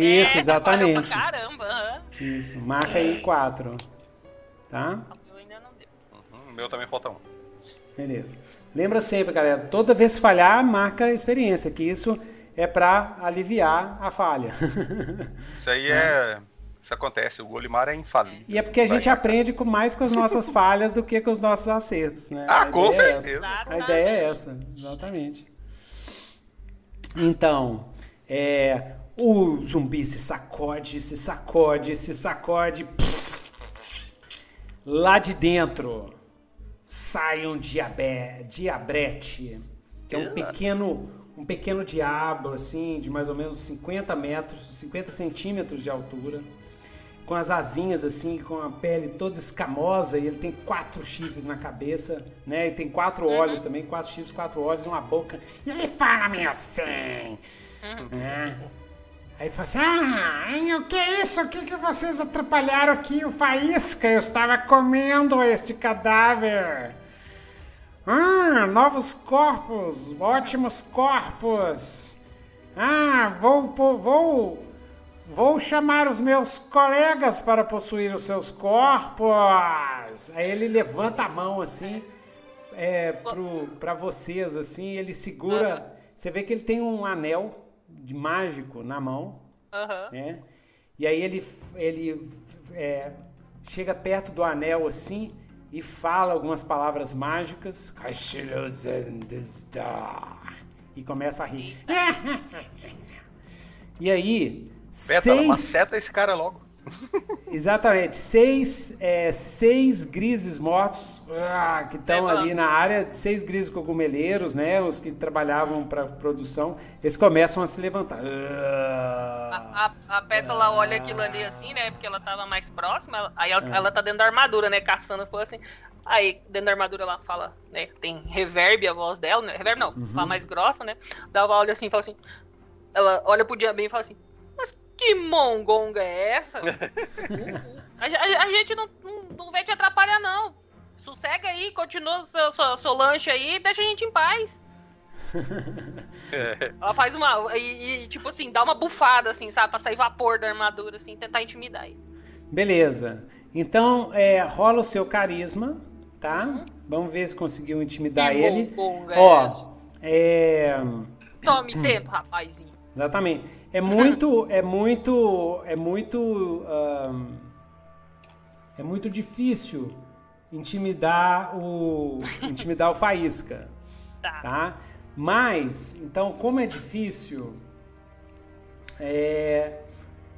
Isso, É, trabalhou exatamente. Pra caramba. Isso, marca aí 4. Tá? Eu ainda não deu. Uhum, o meu também falta um. Beleza. Lembra sempre, galera, toda vez que falhar, marca a experiência, que isso é pra aliviar a falha. Isso aí é. Isso acontece, o Golimar é infalível. e é porque a Vai. gente aprende com mais com as nossas falhas do que com os nossos acertos, né? Ah, A com ideia é essa. certeza. A ideia é essa, exatamente. Então, é, o zumbi se sacode, se sacode, se sacode. Lá de dentro sai um diabé, diabrete, que é um pequeno, um pequeno diabo, assim, de mais ou menos 50 metros, 50 centímetros de altura, com as asinhas assim, com a pele toda escamosa, e ele tem quatro chifres na cabeça, né? E tem quatro olhos também, quatro chifres, quatro olhos, uma boca. E ele fala meio assim. né? Aí fala assim, ah, hein, o que é isso? O que, que vocês atrapalharam aqui? O Faísca, eu estava comendo este cadáver. Ah, novos corpos, ótimos corpos. Ah, vou, vou, vou chamar os meus colegas para possuir os seus corpos. Aí ele levanta a mão assim, é, pro, pra vocês assim, ele segura. Você vê que ele tem um anel de mágico na mão Aham. né? E aí ele, ele é, chega perto do anel assim e fala algumas palavras mágicas. E começa a rir. E aí, Pétala, seis, maceta esse cara logo. exatamente, seis, é, seis grises mortos ah, que estão ali na área, seis grises cogumeleiros, né? Os que trabalhavam para produção, eles começam a se levantar. Ah. A, a, a Pétala olha aquilo ali assim, né? Porque ela tava mais próxima. Aí ela, É. ela tá dentro da armadura, né? Caçando as coisas assim. Aí, dentro da armadura, ela fala, né? Tem reverb a voz dela, né? Reverb não, Uhum. fala mais grossa, né? Daí ela olha assim e fala assim. Ela olha pro Diabinho e fala assim: que mongonga é essa? a, a- a gente não, não, não vai te atrapalhar, não. Sossega aí, continua o seu, seu, seu lanche aí e deixa a gente em paz. É. Ela faz uma. E, e, tipo assim, dá uma bufada, assim, sabe? Pra sair vapor da armadura, assim, tentar intimidar ele. Beleza. Então, é, rola o seu carisma, tá? Vamos ver se conseguiu intimidar Que ele. mongonga é Ó, é. Tome tempo, rapazinho. Exatamente. É muito, é muito, é muito, ahn, é muito difícil intimidar o, intimidar o faísca, Tá. tá? Mas, então, como é difícil, é,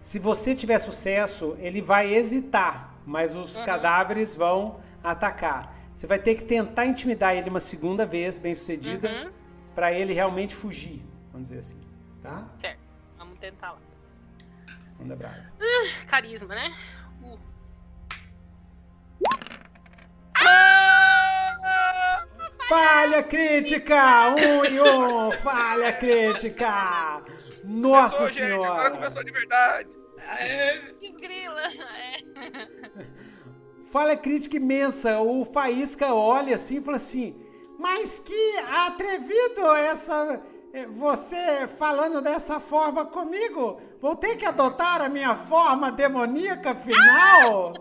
se você tiver sucesso, ele vai hesitar, mas os Uhum. cadáveres vão atacar. Você vai ter que tentar intimidar ele uma segunda vez, bem sucedida, Uhum. para ele realmente fugir, vamos dizer assim, tá? Certo. Vamos tentar lá. Manda brasa. Carisma, né? Uh. Falha crítica! Um e um! Falha crítica! Nossa Começou, gente, agora senhora! começou de verdade. Desgrila. É. Falha crítica imensa! O Faísca olha assim e fala assim: Mas que atrevido essa. Eh, Você falando dessa forma comigo? Vou ter que adotar a minha forma demoníaca final?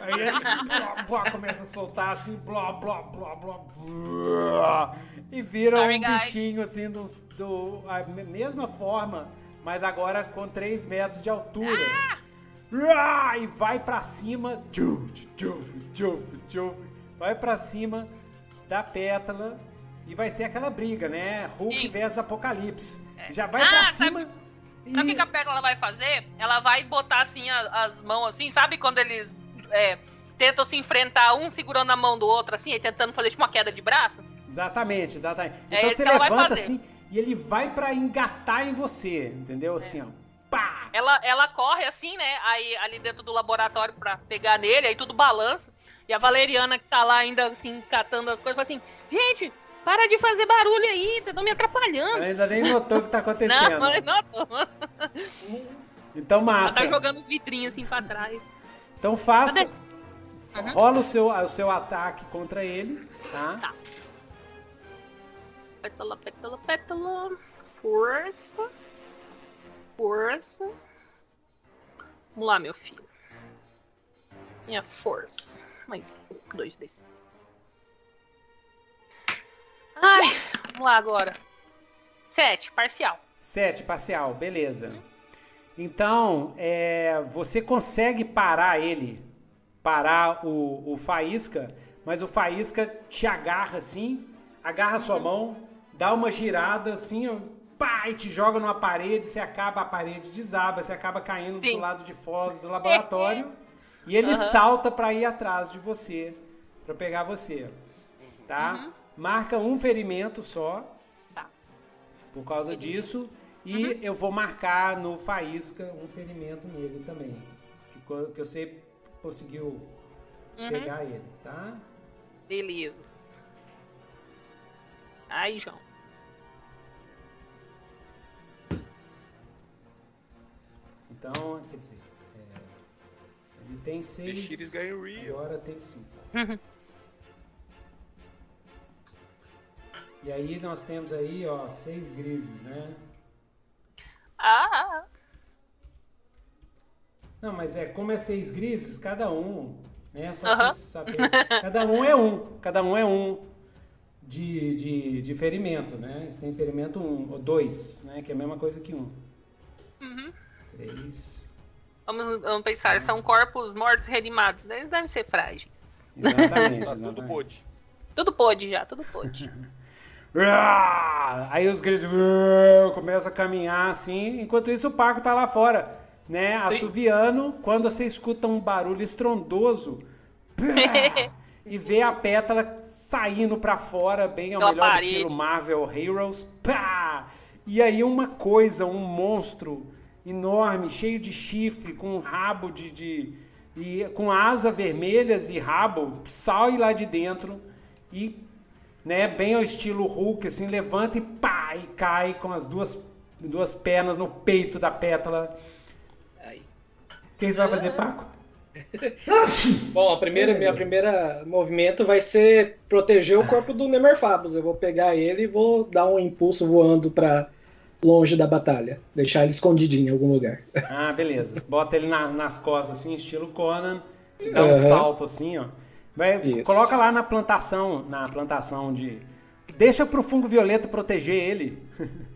Aí ele blá, blá, começa a soltar assim, blá, blá, blá, blá, blá, e vira Sorry, um guys. bichinho assim, do, do, a me- mesma forma, mas agora com 3 metros de altura. Ah! E vai pra cima, vai pra cima da pétala e vai ser aquela briga, né? Hulk Sim. versus Apocalipse. É. Já vai Ah, pra sabe- cima. e- Sabe o que, a Pétala vai fazer? Ela vai botar assim a- as mãos assim, sabe quando eles é, tentam se enfrentar, um segurando a mão do outro, assim, e tentando fazer tipo uma queda de braço? Exatamente, exatamente. É Então você levanta assim e ele vai pra engatar em você, entendeu? Assim, ó. Pá! Ela, ela corre assim, né? Aí ali dentro do laboratório pra pegar nele, aí tudo balança. E a Valeriana que tá lá ainda assim, catando as coisas, fala assim: gente, para de fazer barulho aí, estão me atrapalhando. Ela ainda nem notou o que tá acontecendo. Não, mas não, Então, ela massa. tá jogando os vidrinhos assim pra trás. Então faça. Uhum. Rola o seu, o seu ataque contra ele, tá? Tá. Pétala, pétala, pétala. Força. Força. Vamos lá, meu filho. Minha força. Mais dois, três. Ai, vamos lá agora. Sete, parcial. Sete, parcial, beleza. Então, é, você consegue parar ele, parar o, o Faísca, mas o Faísca te agarra assim, agarra a sua mão, dá uma girada assim, pá, e te joga numa parede, você acaba, a parede desaba, você acaba caindo do Sim. lado de fora do laboratório, e ele Aham. salta para ir atrás de você, para pegar você, tá? Marca um ferimento só, Tá. por causa disso. E eu vou marcar no Faísca um ferimento nele também. Que, que você conseguiu pegar ele, tá? Beleza. Aí, João. Então, quer dizer, é, ele tem seis, agora tem cinco. E aí nós temos aí, ó, seis grises, né? Ah, Não, mas é como é seis grises, cada um, né? Só vocês saberem. Cada um é um, cada um é um de, de, de ferimento, né? Eles têm ferimento um, ou dois, né? Que é a mesma coisa que um. Uhum. Três. vamos, vamos pensar, são corpos mortos reanimados, né? eles devem ser frágeis. Exatamente. Tá tudo exatamente. pôde. Tudo pode já, tudo pode. Uá! Aí os grises uá, começam a caminhar assim, enquanto isso o Paco tá lá fora, né? Assoviando, quando você escuta um barulho estrondoso e vê a pétala saindo pra fora, bem ao Pela melhor parede. estilo Marvel Heroes. Pá! E aí uma coisa, um monstro enorme, cheio de chifre, com um rabo de, de e com asa vermelhas e rabo, sai lá de dentro e né, bem ao estilo Hulk, assim, levanta e pá, e cai com as duas, duas pernas no peito da pétala. Aí. O que você vai fazer, Paco? Bom, a primeira, minha primeira movimento vai ser proteger o corpo do Nemerfabus. Eu vou pegar ele e vou dar um impulso voando pra longe da batalha. Deixar ele escondidinho em algum lugar. Ah, beleza. Bota ele na- nas costas, assim, estilo Conan, dá um Aham. salto assim, ó. Vai, coloca lá na plantação, na plantação de. Deixa pro fungo violeta proteger ele.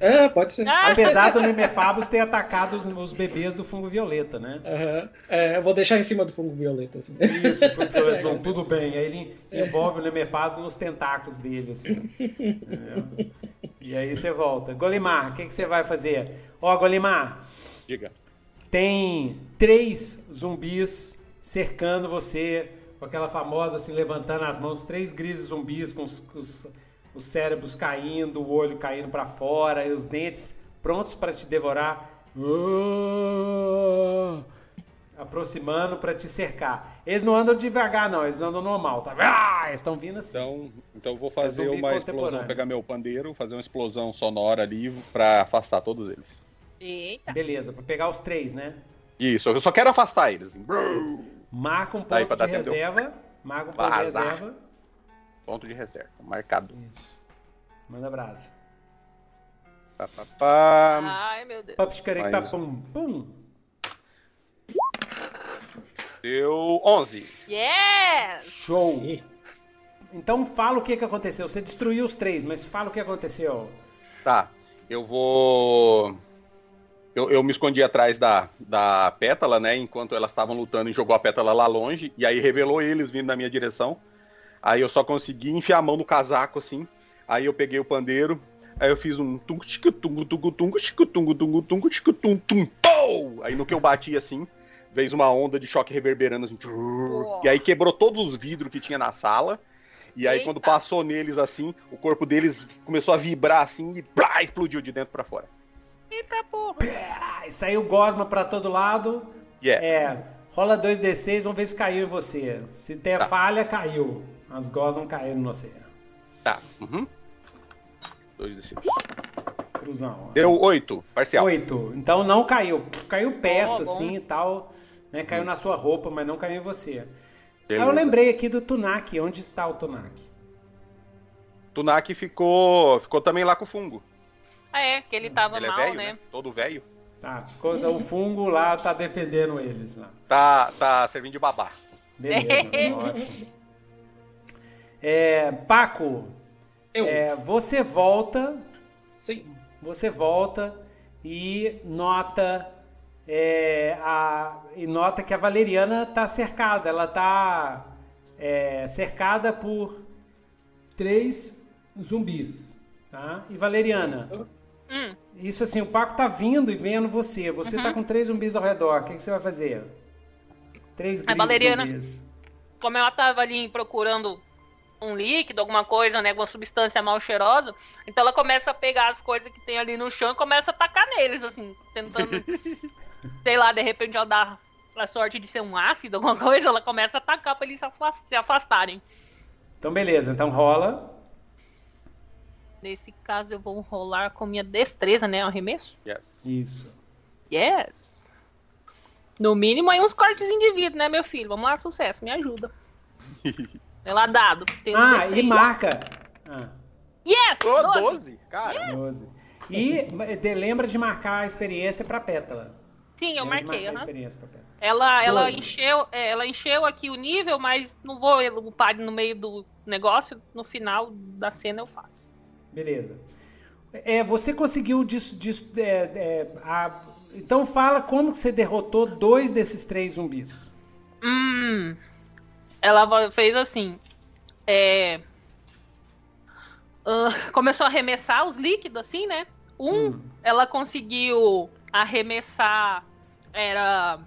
É, pode ser. Apesar do Nemefabus ter atacado os, os bebês do fungo violeta, né? Aham. É, eu vou deixar em cima do fungo violeta. Assim. Isso, fungo violeta, João, tudo bem. Aí ele envolve o Nemefabus nos tentáculos dele, assim. Entendeu? E aí você volta. Golimar, o que, que você vai fazer? Ó, Golimar, Diga. tem três zumbis cercando você, com aquela famosa assim, levantando as mãos, três grises zumbis com os, os- os cérebros caindo, o olho caindo pra fora e os dentes prontos para te devorar. Ah! Aproximando pra te cercar. Eles não andam devagar, não, eles andam normal, tá? Ah, eles estão vindo assim. Então, então eu vou fazer uma explosão, pegar meu pandeiro, fazer uma explosão sonora ali pra afastar todos eles. Eita. Beleza, pra pegar os três, né? Isso, eu só quero afastar eles. assim. Marca um Tá ponto de tempo de reserva. Marca um ponto de Vazar. reserva. Ponto de reserva, marcado. Isso. Manda brasa. Pá, pá, pá. Ai, meu Deus. Papo de careca, Mais. pum, pum. Deu 11. Yes! Show. Então fala o que, que aconteceu. Você destruiu os três, mas fala o que aconteceu. Tá, eu vou eu, eu, me escondi atrás da, da pétala, né? Enquanto elas estavam lutando e jogou a pétala lá longe. E aí revelou eles vindo na minha direção. Aí eu só consegui enfiar a mão no casaco, assim. Aí eu peguei o pandeiro. Aí eu fiz um tungo, chico, tungo, tungo, tungo, chico, tungo, tungo, tungo, chico, tum, tum! Aí no que eu bati, assim, fez uma onda de choque reverberando, assim. E aí quebrou todos os vidros que tinha na sala. E aí Eita. quando passou neles, assim, o corpo deles começou a vibrar, assim, e plá, explodiu de dentro para fora. Eita porra! E saiu gosma para todo lado. Yeah. É, rola 2d6, vamos ver se caiu em você. Se der tá. falha, caiu. As gosmas caíram no você. Tá. Uhum. 2d6. Cruzão. Deu 8, parcial. 8. Então não caiu. Caiu perto, oh, assim e tal. Né? Caiu hum. na sua roupa, mas não caiu em você. Beleza. Aí eu lembrei aqui do Tunak. Onde está o Tunak? Tunak ficou, ficou também lá com o fungo. Ah, é, que ele tava ele é mal, é velho, né? né? Todo velho. Tá, ficou, o fungo lá tá defendendo eles lá. Tá, tá servindo de babá. Beleza, ótimo. É, Paco, é, você volta. Sim. Você volta e nota é, a, e nota que a Valeriana está cercada. Ela está é, cercada por três zumbis. Tá? E Valeriana, hum. isso assim, o Paco tá vindo e vendo você. Você uhum. tá com três zumbis ao redor. O que, que você vai fazer? Três a Valeriana, zumbis. Como ela tava ali procurando um líquido, alguma coisa, né, alguma substância mal cheirosa. Então ela começa a pegar as coisas que tem ali no chão e começa a tacar neles, assim, tentando sei lá, de repente ela dá a sorte de ser um ácido, alguma coisa, ela começa a atacar pra eles se afastarem. Então, beleza, então rola. Nesse caso, eu vou rolar com minha destreza, né? Arremesso? Yes. Isso. Yes. No mínimo, aí uns cortes indivíduos, né, meu filho? Vamos lá, sucesso, me ajuda. é lá dado. ah, e marca. Ah. Yes! Oh, 12. 12. Cara. Yes. 12. E de, lembra de marcar a experiência pra pétala. Sim, eu marquei. Uhum. Ela, ela encheu, é, ela encheu aqui o nível, mas não vou upar no meio do negócio. No final da cena eu faço. Beleza. É, você conseguiu dis, dis, é, é, a... então fala como você derrotou dois desses três zumbis. Hum, ela fez assim. É, uh, começou a arremessar os líquidos assim, né? Um, hum. ela conseguiu arremessar era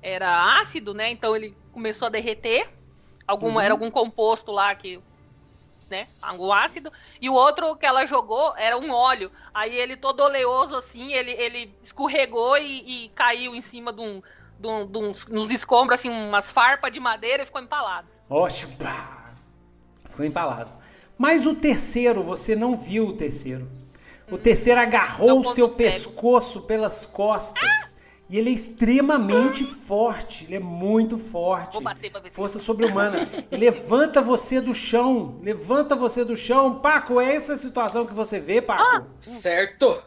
era ácido, né? Então ele começou a derreter. Algum, uhum. Era algum composto lá que. Né? Ácido. E o outro que ela jogou era um óleo. Aí ele todo oleoso assim, ele, ele escorregou e, e caiu em cima de, um, de, um, de uns, uns escombros, assim, umas farpas de madeira e ficou empalado. Oxe, ficou empalado. Mas o terceiro, você não viu o terceiro. O terceiro agarrou o seu cego. pescoço pelas costas. Ah! E ele é extremamente forte. Ele é muito forte. Vou bater pra ver Força sobre-humana. levanta você do chão. Levanta você do chão. Paco, é essa a situação que você vê, Paco? Ah, certo.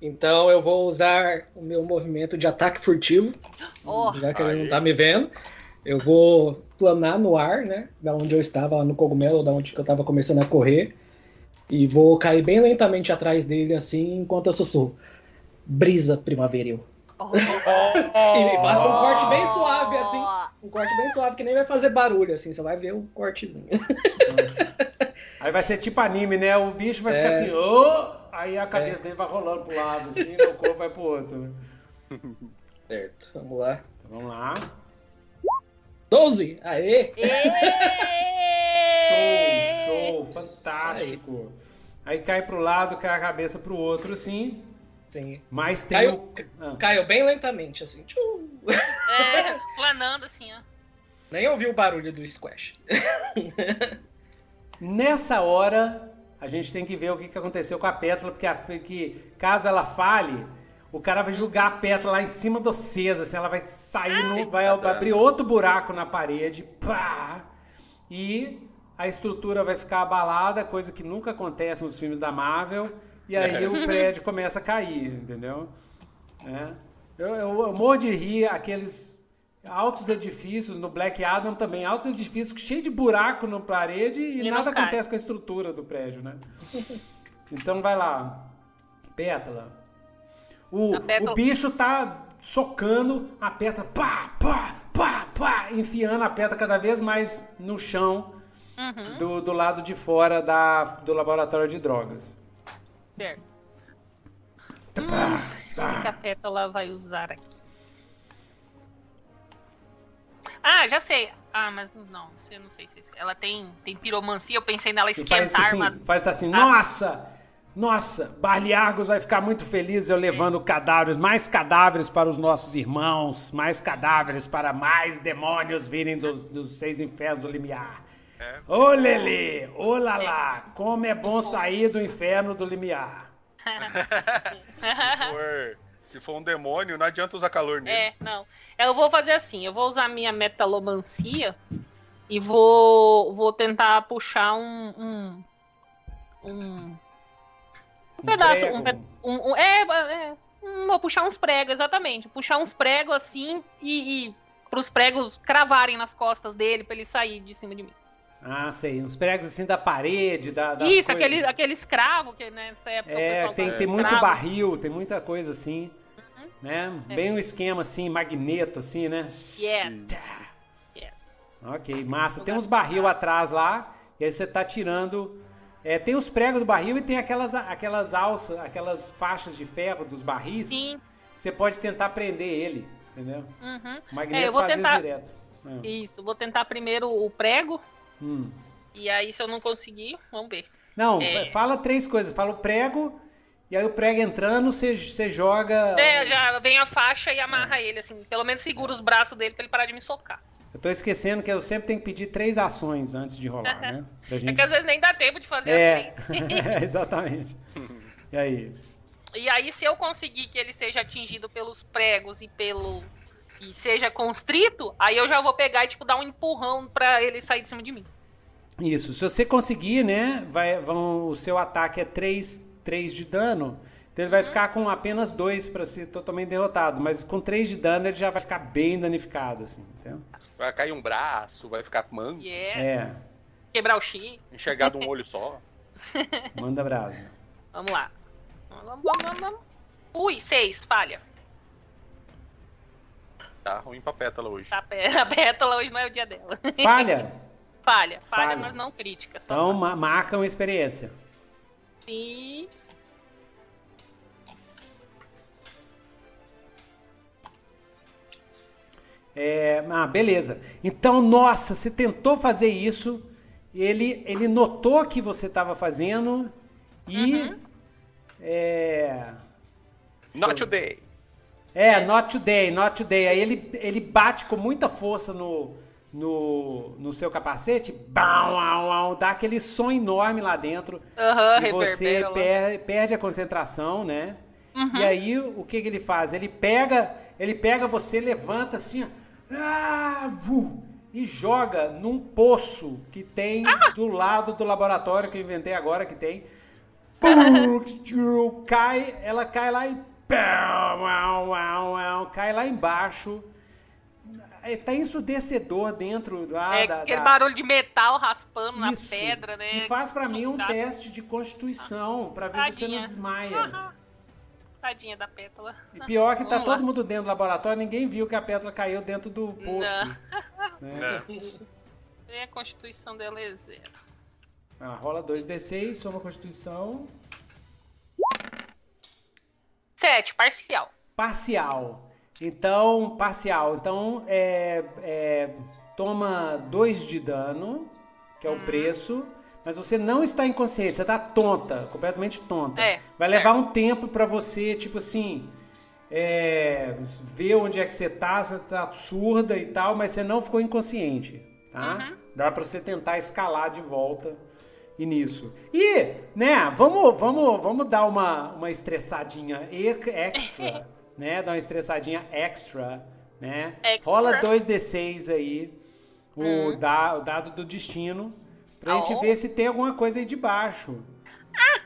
Então eu vou usar o meu movimento de ataque furtivo. Oh. Já que ele não tá me vendo. Eu vou planar no ar, né? Da onde eu estava, lá no cogumelo, da onde eu tava começando a correr. E vou cair bem lentamente atrás dele, assim, enquanto eu sussurro. Brisa primaveril. Oh. e passa um corte bem suave, assim. Um corte bem suave, que nem vai fazer barulho, assim. Você vai ver um cortezinho. Aí vai ser tipo anime, né? O bicho vai é... ficar assim, oh! aí a cabeça é. dele vai rolando pro lado, assim, o corpo vai pro outro. Né? Certo, vamos lá. Então, vamos lá. 12! Aê! show, show, fantástico. Aí. aí cai pro lado, cai a cabeça pro outro, assim. Sim. Mas tem caiu, o... ah. caiu bem lentamente, assim. É, planando assim, ó. Nem ouvi o barulho do squash. Nessa hora, a gente tem que ver o que aconteceu com a pétala, porque a, que, caso ela fale, o cara vai jogar a pétala lá em cima do César, assim, ela vai sair, no, vai abrir outro buraco na parede, pá! E a estrutura vai ficar abalada, coisa que nunca acontece nos filmes da Marvel, e aí o prédio começa a cair, entendeu? É. Eu, eu, eu morro de rir aqueles altos edifícios, no Black Adam também, altos edifícios cheios de buraco na parede e, e nada acontece com a estrutura do prédio, né? Então vai lá, pétala. O, o bicho tá socando a pedra, pá, pá, pá, pá, enfiando a pedra cada vez mais no chão. Uhum. do, do lado de fora da, do laboratório de drogas. Certo. Tá, Hum, o que a pétala vai usar aqui? Ah, já sei. Ah, mas não, eu não sei se ela tem, tem piromancia. Eu pensei nela faz esquentar a assim, armadura. faz assim, Ah. nossa, nossa, Barley Argos vai ficar muito feliz eu levando cadáveres, mais cadáveres para os nossos irmãos, mais cadáveres para mais demônios virem dos, dos seis infernos do limiar. É. Ô Lelê, ô Lalá, como é bom sair do inferno do limiar. Se for, se for um demônio, não adianta usar calor nele. É, não. Eu vou fazer assim, eu vou usar minha metalomancia e vou, vou tentar puxar um. um, um, um pedaço. Um, um- um- é, é, hum, vou puxar uns pregos, exatamente. Puxar uns pregos assim e, e pros pregos cravarem nas costas dele pra ele sair de cima de mim. Ah, sei, uns pregos assim da parede, da, Isso, coisas. aquele, aquele escravo que né, nessa época É, tem, tem muito escravo. barril, tem muita coisa assim, né? É. Bem um esquema assim, magneto assim, né? Yes. Yes. Ok, massa. Tem uns barril atrás lá, e aí você tá tirando. é, tem os pregos do barril e tem aquelas, aquelas alças, aquelas faixas de ferro dos barris. Sim. Você pode tentar prender ele, entendeu? Uhum. O magneto É, eu vou faz tentar- isso direto. É. Isso, vou tentar primeiro o prego. Hum. E aí, se eu não conseguir, vamos ver. Não, É. fala três coisas. Fala o prego, e aí o prego entrando, você, você joga. É, já vem a faixa e amarra ele, assim. Pelo menos segura os braços dele pra ele parar de me socar. Eu tô esquecendo que eu sempre tenho que pedir três ações antes de rolar, né? Pra É gente... que às vezes nem dá tempo de fazer É, as três. exatamente. E aí? e aí, se eu conseguir que ele seja atingido pelos pregos e pelo. E seja constrito, aí eu já vou pegar e, tipo, dar um empurrão pra ele sair de cima de mim. Isso, se você conseguir, né, vai, vão, o seu ataque é 3, 3 de dano, então ele vai ficar com apenas 2 para ser totalmente derrotado, mas com 3 de dano ele já vai ficar bem danificado, assim, entendeu? Vai cair um braço, vai ficar manco, Yeah. É, Quebrar o chi. enxergar de um olho só. manda brasa. Vamos lá. Vamos, vamos, vamos, vamos. Ui, seis, falha. Tá ruim pra pétala hoje. Tá, a pétala hoje não é o dia dela. Falha! Falha, falha, Falha. mas não crítica. Só Então ma marca uma experiência. E... É, ah, beleza. Então, nossa, você tentou fazer isso, ele, ele notou que você estava fazendo e. É, Not today. É, not today, not today. Aí ele, ele bate com muita força no, no, no seu capacete, bam, au, au, dá aquele som enorme lá dentro. Aham, e você per- perde a concentração, né? Uhum. E aí o que, que ele faz? Ele pega, ele pega você, levanta assim, ó, ah, vu, e joga num poço que tem Ah! do lado do laboratório que eu inventei agora que tem. Pum, cai, ela cai lá e cai lá embaixo. É, Tá ensurdecedor dentro lá É da, aquele da- barulho de metal raspando Isso. na pedra, né? E faz pra mim um teste de constituição pra ver se você não desmaia. Tadinha da pétala. E pior que tá Vamos lá. todo mundo dentro do laboratório, ninguém viu que a pétala caiu dentro do poço. Né? É. E a constituição dela é zero. Ah, rola 2d6, soma a constituição. Sete, parcial. Parcial. Então, parcial. Então, é, é, toma 2 de dano, que é Uhum. o preço, mas você não está inconsciente, você tá tonta, completamente tonta. É, Vai levar um tempo pra você, tipo assim, é, ver onde é que você tá, você tá surda e tal, mas você não ficou inconsciente, tá? Uhum. Dá pra você tentar escalar de volta e nisso. E, né, vamos, vamos, vamos dar uma, uma estressadinha e- extra, né? Dar uma estressadinha extra, né? Extra. Rola 2d6 aí, o, da- o dado do destino, pra gente Oh. ver se tem alguma coisa aí debaixo.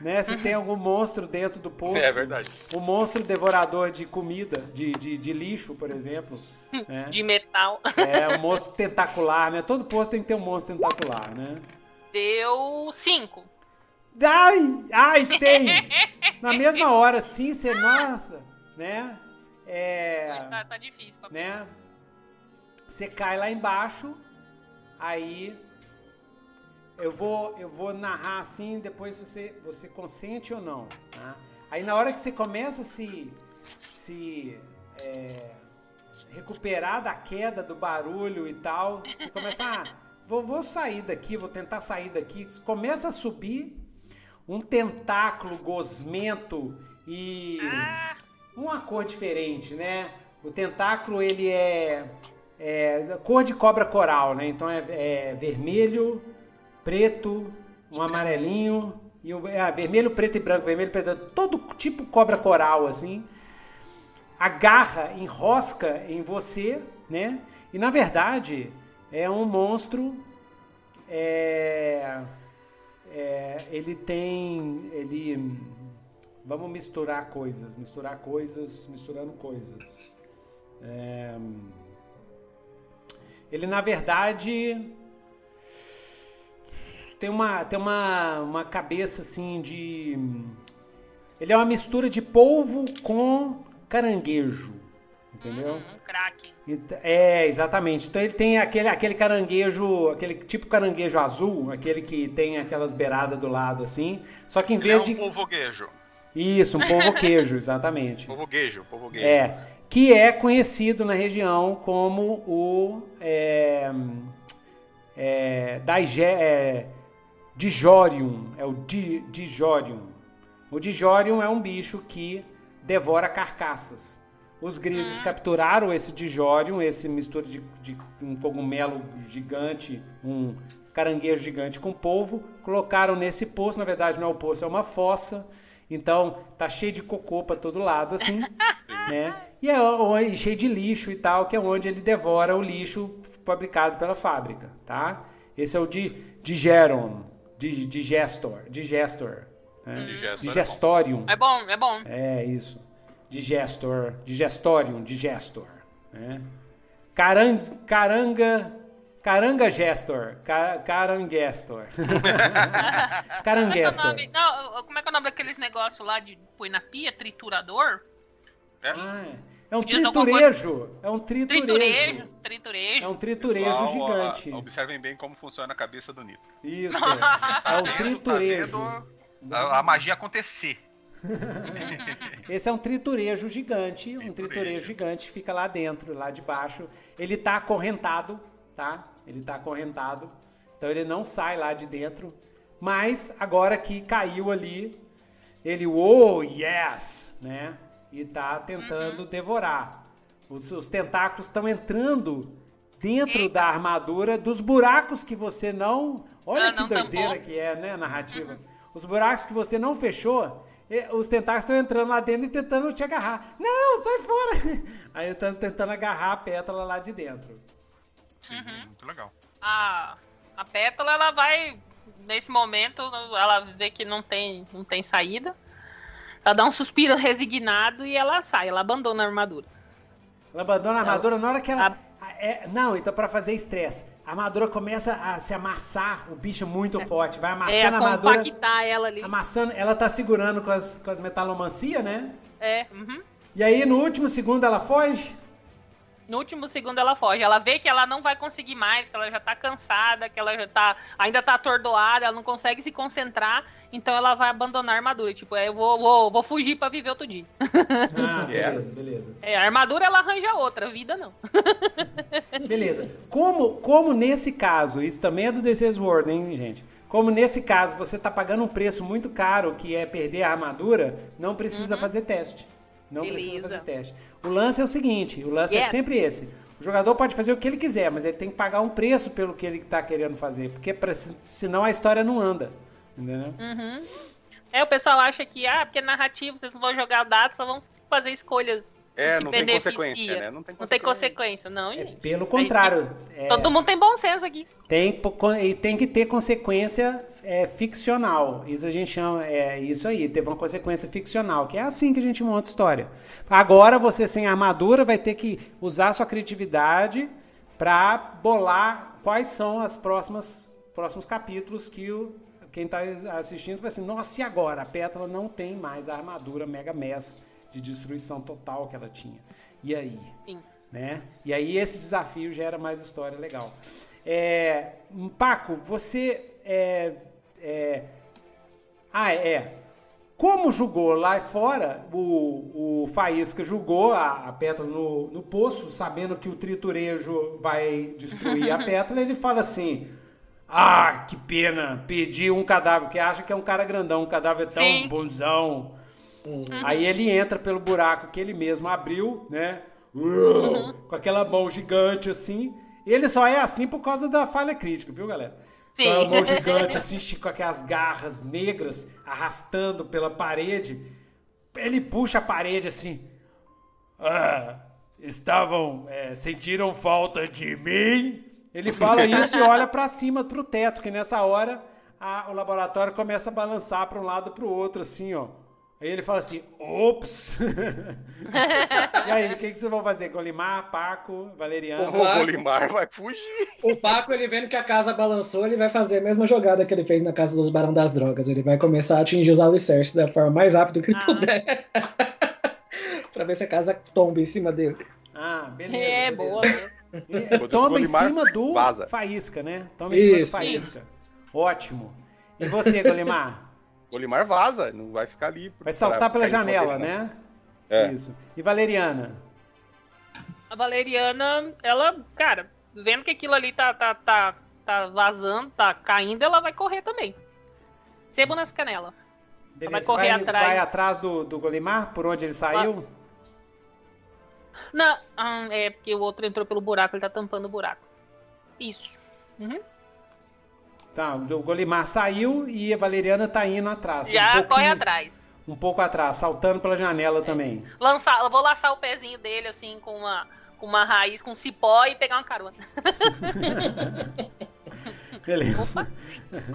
Né? Se tem algum monstro dentro do poço. É verdade. Um monstro devorador de comida, de, de, de lixo, por exemplo. né? De metal. É, um monstro tentacular, né? Todo poço tem que ter um monstro tentacular, né? Deu cinco. Ai, ai, tem! Na mesma hora, sim, você, nossa, né? É, Mas tá, tá difícil. Pra... né? Você cai lá embaixo, aí eu vou, eu vou narrar assim, depois você, você consente ou não. Tá? Aí na hora que você começa a se, se é, recuperar da queda do barulho e tal, você começa a. Ah, vou, vou sair daqui, vou tentar sair daqui. Começa a subir um tentáculo gosmento e uma cor diferente, né? O tentáculo ele é, é cor de cobra coral, né? Então é, é vermelho, preto, um amarelinho e o, é, vermelho, preto e branco, vermelho, preto, todo tipo cobra coral assim. A garra enrosca em você, né? E na verdade é um monstro é, é, ele tem ele Vamos misturar coisas, misturar coisas, misturando coisas. É... Ele, na verdade, tem uma, tem uma, uma cabeça assim de. Ele é uma mistura de polvo com caranguejo. Entendeu? Hum, craque. É, exatamente. Então ele tem aquele, aquele caranguejo, aquele tipo caranguejo azul, aquele que tem aquelas beiradas do lado assim. Só que em vez ele é um de. Polvoguejo. Isso, um povo queijo, exatamente. povo queijo, povo queijo. É, que é conhecido na região como o é, é, Daige, é, Dijorium, é o Di, Dijorium. O Dijorium é um bicho que devora carcaças. Os grises capturaram esse Dijorium, esse mistura de, de um cogumelo gigante, um caranguejo gigante com polvo, colocaram nesse poço, na verdade não é o poço, é uma fossa, então, tá cheio de cocô pra todo lado, assim, né? E é cheio de lixo e tal, que é onde ele devora o lixo fabricado pela fábrica, tá? Esse é o de Digeron, Digestor, Digestor, né? Digestor Digestorium. É bom, é bom. É, isso. Digestor, Digestorium, Digestor, né? Carang, caranga Caranga Gestor. Car caranguestor. Caranguestor. Como é, é Não, como é que é o nome daqueles negócios lá de põe na pia? Triturador? É, ah, é. é um triturejo. É um triturejo. Triturejo. triturejo. É um triturejo Pessoal, gigante. observem bem como funciona a cabeça do Nito. Isso. é um triturejo. Tá a magia acontecer. Esse é um triturejo gigante, um triturejo gigante que fica lá dentro, lá de baixo. Ele tá acorrentado tá? Ele está acorrentado, então ele não sai lá de dentro. Mas agora que caiu ali, ele, oh, yes, né? E tá tentando uhum. devorar. Os, os tentáculos estão entrando dentro Eita. da armadura dos buracos que você não. Olha ah, que doideira tampou. que é, né, a narrativa. Uhum. Os buracos que você não fechou, os tentáculos estão entrando lá dentro e tentando te agarrar. Não, sai fora! Aí estão tentando agarrar a pétala lá de dentro. Sim, uhum. muito legal. A, a Pétala, ela vai, nesse momento, ela vê que não tem, não tem saída. Ela dá um suspiro resignado e ela sai, ela abandona a armadura. Ela abandona a armadura ela, na hora que ela. A... É, não, então para fazer estresse. A armadura começa a se amassar, o bicho é muito forte, vai amassando é, a armadura. compactar ela ali. Amassando, ela tá segurando com as, com as metalomancia, né? É, uhum. E aí no último segundo ela foge? No último segundo ela foge. Ela vê que ela não vai conseguir mais, que ela já tá cansada, que ela já tá. ainda tá atordoada, ela não consegue se concentrar, então ela vai abandonar a armadura. Tipo, é, eu vou, vou, vou fugir para viver outro dia. Ah, beleza, beleza. É, a armadura ela arranja outra, a vida não. beleza. Como, como nesse caso, isso também é do DC's World, hein, gente? Como nesse caso você tá pagando um preço muito caro, que é perder a armadura, não precisa uhum. fazer teste. Não Beleza. precisa fazer teste. O lance é o seguinte, o lance é yes. é sempre esse. O jogador pode fazer o que ele quiser, mas ele tem que pagar um preço pelo que ele está querendo fazer, porque pra, senão a história não anda, entendeu? Uhum. É, o pessoal acha que, ah, porque é narrativo, vocês não vão jogar dados, só vão fazer escolhas é, não tem consequência, né? Não tem consequência. Não tem consequência, não, é, gente. pelo contrário. É, todo mundo tem bom senso aqui. Tem, e tem que ter consequência é, ficcional. Isso a gente chama, é isso aí, teve uma consequência ficcional, que é assim que a gente monta história. Agora você sem armadura vai ter que usar sua criatividade para bolar quais são as próximas próximos capítulos que o, quem está assistindo vai assim, nossa, e agora? A Pétala não tem mais a armadura Mega Mess de destruição total que ela tinha. E aí? Sim. Né? E aí esse desafio gera mais história legal. É, Paco, você é, é, ah, é. Como julgou lá fora, o, o Faísca julgou a, a Pétala no, no poço, sabendo que o triturejo vai destruir a Pétala, ele fala assim: Ah, que pena, perdi um cadáver, que acha que é um cara grandão, um cadáver tão Sim. bonzão. Uhum. Aí ele entra pelo buraco que ele mesmo abriu, né? Uhum. Com aquela mão gigante assim. Ele só é assim por causa da falha crítica, viu, galera? Sim. Então, a mão gigante, assim, com aquelas garras negras arrastando pela parede. Ele puxa a parede assim. Ah, estavam. É, sentiram falta de mim? Ele fala isso e olha para cima, pro teto, que nessa hora a, o laboratório começa a balançar para um lado para o outro, assim, ó. Aí ele fala assim, ops! e aí, o que, que vocês vão fazer? Golimar, Paco, Valeriano? O Paco, Golimar vai fugir. O Paco, ele vendo que a casa balançou, ele vai fazer a mesma jogada que ele fez na casa dos Barão das Drogas. Ele vai começar a atingir os alicerces da forma mais rápida que ele ah. puder. pra ver se a casa tomba em cima dele. Ah, beleza. É, beleza. boa. Toma em cima do vaza. Faísca, né? Toma em cima do Faísca. Isso. Ótimo. E você, Golimar? Golimar vaza, não vai ficar ali. Vai saltar pela janela, né? É. Isso. E Valeriana? A Valeriana, ela, cara, vendo que aquilo ali tá, tá, tá, tá vazando, tá caindo, ela vai correr também. Sebo nas canelas. Beleza. vai correr vai, atrás. Vai atrás do, do Golimar, por onde ele saiu? Não, ah, é porque o outro entrou pelo buraco, ele tá tampando o buraco. Isso. Uhum. Tá, o Golimar saiu e a Valeriana tá indo atrás. Já um corre atrás. Um pouco atrás, saltando pela janela é. também. Lançar, eu vou laçar o pezinho dele assim com uma, com uma raiz, com cipó e pegar uma carona. Beleza.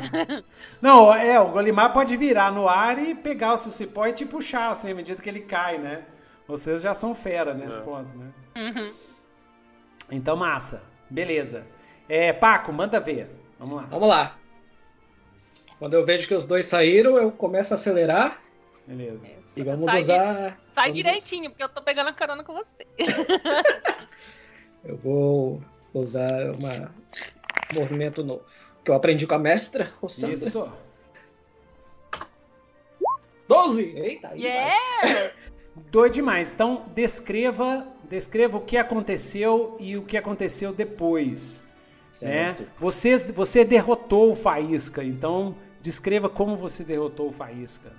Não, é, o Golimar pode virar no ar e pegar o seu cipó e te puxar, assim, à medida que ele cai, né? Vocês já são fera nesse é. ponto, né? Uhum. Então, massa. Beleza. É, Paco, manda ver. Vamos lá. Vamos lá. Quando eu vejo que os dois saíram, eu começo a acelerar. Beleza. E vamos sai usar. Sai vamos direitinho, porque eu tô pegando a carona com você. eu vou usar uma... um movimento novo. Que eu aprendi com a mestra, Rossandra. Isso. 12! Eita, aí yeah! Doido demais. Então, descreva, descreva o que aconteceu e o que aconteceu depois. Né? Você, você derrotou o Faísca, então descreva como você derrotou o Faísca.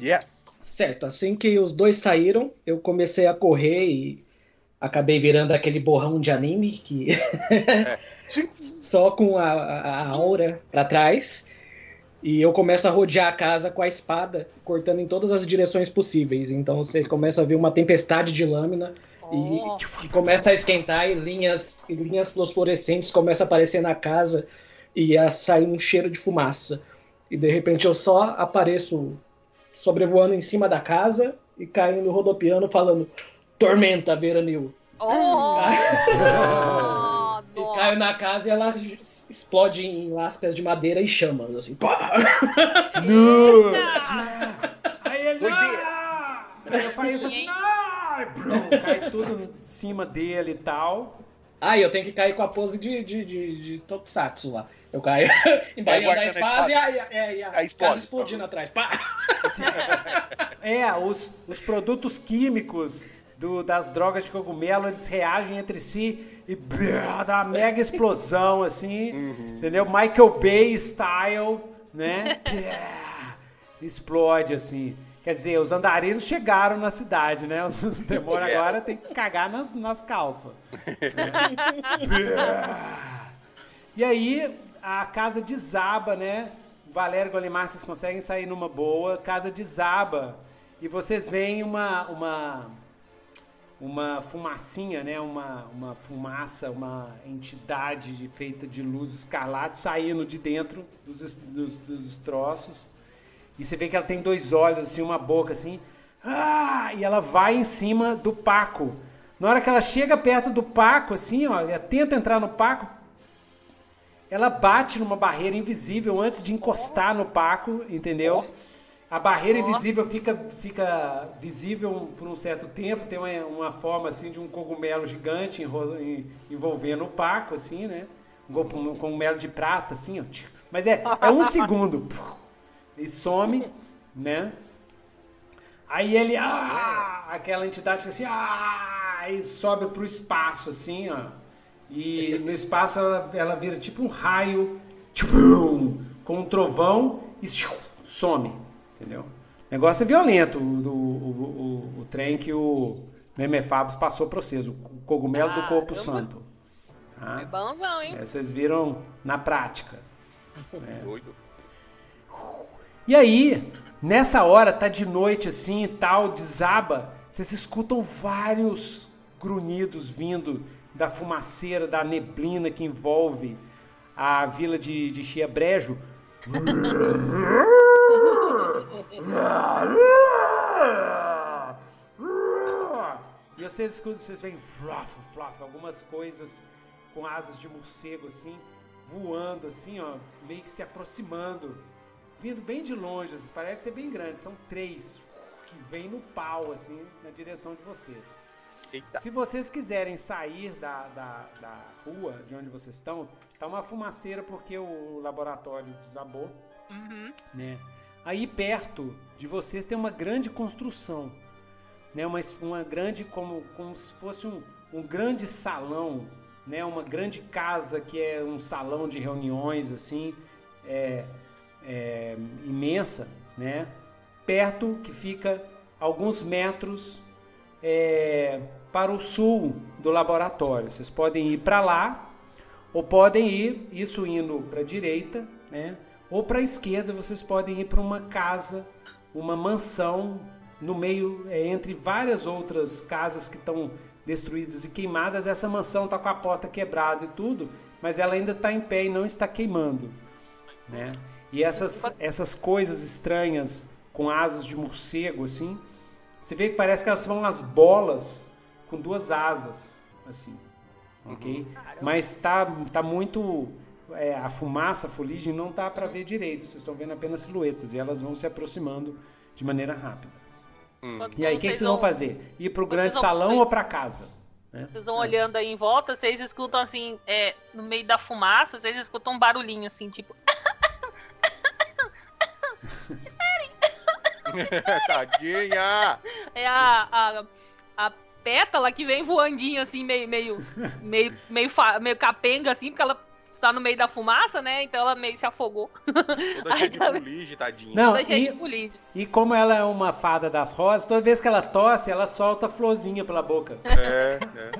Yes. Certo, assim que os dois saíram, eu comecei a correr e acabei virando aquele borrão de anime que é. só com a, a, aura para trás. E eu começo a rodear a casa com a espada, cortando em todas as direções possíveis. Então vocês começam a ver uma tempestade de lâmina e, e, começa a esquentar e linhas, e linhas fluorescentes começam a aparecer na casa e a sair um cheiro de fumaça. E de repente eu só apareço sobrevoando em cima da casa e caindo rodopiando falando Tormenta, Veranil. Oh! e caio na casa e ela explode em lascas de madeira e chamas, assim. Pá! Não! Aí ele... Eu faço assim, não! Brum, cai tudo em cima dele e tal. Ah, eu tenho que cair com a pose de, de, de, de Tokusatsu lá. Eu caio embaixo da espada e a, e a, e a, a casa explodindo atrás. Pá! É, os, os produtos químicos do, das drogas de cogumelo, eles reagem entre si e brrr, dá uma mega explosão, assim, uhum. entendeu? Michael Bay style, né? Explode, assim. Quer dizer, os andarilhos chegaram na cidade, né? Os demônios yes. agora tem que cagar nas, nas calças. e aí a casa desaba, né? Valério Golimar, vocês conseguem sair numa boa. Casa desaba. E vocês veem uma, uma, uma fumacinha, né? Uma, uma fumaça, uma entidade feita de luz escarlate saindo de dentro dos, dos, dos destroços. E você vê que ela tem dois olhos, assim, uma boca, assim. Ah! E ela vai em cima do Paco. Na hora que ela chega perto do Paco, assim, ó, ela tenta entrar no Paco, ela bate numa barreira invisível antes de encostar no Paco, entendeu? A barreira invisível fica, fica visível por um certo tempo, tem uma, uma forma assim de um cogumelo gigante envolvendo o Paco, assim, né? Um cogumelo de prata, assim, ó Mas é, é um segundo. E some, né? Aí ele, ah, aquela entidade fica assim, ah, e sobe pro espaço, assim, ó. E no espaço ela, ela vira tipo um raio, tchum, com um trovão e some, entendeu? O negócio é violento, o, o, o, o trem que o Memefabos passou para vocês, o cogumelo do corpo santo. Ah, é bonzão, hein? É, vocês viram na prática. É. Doido. E aí, nessa hora, tá de noite assim e tal, desaba, vocês escutam vários grunhidos vindo da fumaceira, da neblina que envolve a vila de, de Chia Brejo. e vocês escutam, vocês veem fluff, fluff, algumas coisas com asas de morcego assim, voando assim, ó, meio que se aproximando, vindo bem de longe, assim, parece ser bem grande, são três que vêm no pau assim na direção de vocês. Eita. Se vocês quiserem sair da, da, da rua de onde vocês estão, tá uma fumaceira porque o laboratório desabou, uhum. né? Aí perto de vocês tem uma grande construção, né? Uma, uma grande como, como se fosse um, um grande salão né, uma grande casa que é um salão de reuniões assim, é, é, imensa, né, perto que fica alguns metros é, para o sul do laboratório. Vocês podem ir para lá ou podem ir, isso indo para a direita, né, ou para a esquerda vocês podem ir para uma casa, uma mansão no meio é, entre várias outras casas que estão destruídas e queimadas, essa mansão está com a porta quebrada e tudo, mas ela ainda está em pé e não está queimando. Né? E essas, essas coisas estranhas com asas de morcego, assim, você vê que parece que elas são as bolas com duas asas, assim, uhum. ok? Mas tá, tá muito... É, a fumaça, a fuligem, não tá para ver direito, vocês estão vendo apenas silhuetas e elas vão se aproximando de maneira rápida. Hum. E aí, o que, vocês vão fazer? Ir pro grande vão... salão ou para casa? Né? Vocês vão olhando aí em volta, vocês escutam assim, é, no meio da fumaça, vocês escutam um barulhinho assim, tipo. Tadinha! É a, a, a pétala que vem voandinho assim, meio, meio, meio, meio, meio capenga, assim, porque ela tá no meio da fumaça, né? Então ela meio se afogou. Toda cheia de fuligem, tadinha. Não, toda cheia e, de fuligem. E como ela é uma fada das rosas, toda vez que ela tosse, ela solta florzinha pela boca. É, é.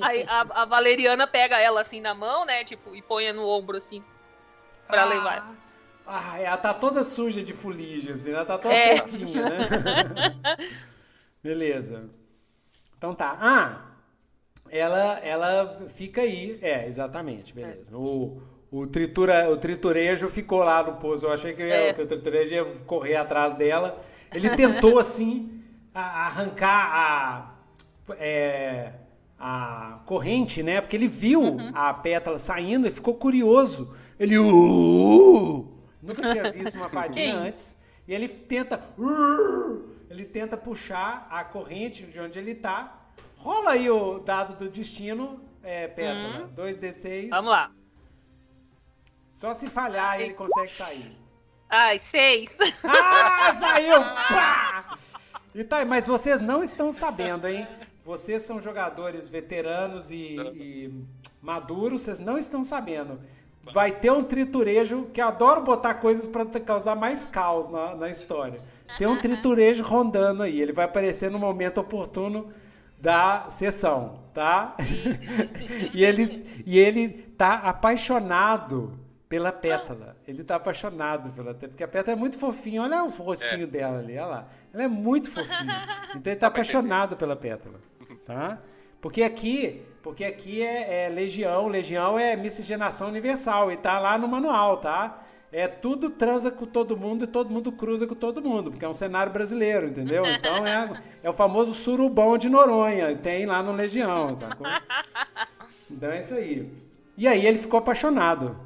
Aí a, a, Valeriana pega ela assim na mão, né? Tipo, e põe no ombro assim. Pra ah, levar. Ah, ela tá toda suja de fuligem, assim, ela tá toda é. tortinha, né? Beleza. Então tá. Ah, ela, ela fica aí. É, exatamente, beleza. É. O, o, tritura, o triturejo ficou lá no pouso. Eu achei que, é. que o triturejo ia correr atrás dela. Ele tentou, assim, a, arrancar a, é, a corrente, né? Porque ele viu uhum. a pétala saindo e ficou curioso. Ele. Uh, nunca tinha visto uma fadinha antes. E ele tenta. Ele tenta puxar a corrente de onde ele está Rola aí o dado do destino, é, Pétala. Hum. 2d6. Vamos lá. Só se falhar Ai. ele consegue sair. Ai, seis. Ah, saiu! Pá! E tá, mas vocês não estão sabendo, hein? Vocês são jogadores veteranos e, e maduros, vocês não estão sabendo. Vai ter um triturejo que adoro botar coisas para causar mais caos na, na história. Tem um triturejo rondando aí. Ele vai aparecer no momento oportuno da sessão, tá? e, ele, e ele tá apaixonado pela pétala. Ele tá apaixonado pela pétala, porque a pétala é muito fofinha. Olha o rostinho é. dela ali, olha lá. Ela é muito fofinha. Então ele tá apaixonado pela pétala, tá? Porque aqui, porque aqui é, é legião, legião é miscigenação universal e tá lá no manual, tá? é tudo transa com todo mundo e todo mundo cruza com todo mundo, porque é um cenário brasileiro, entendeu? Então é, é o famoso surubão de Noronha, tem lá no Legião, sacou? Então é isso aí. E aí ele ficou apaixonado,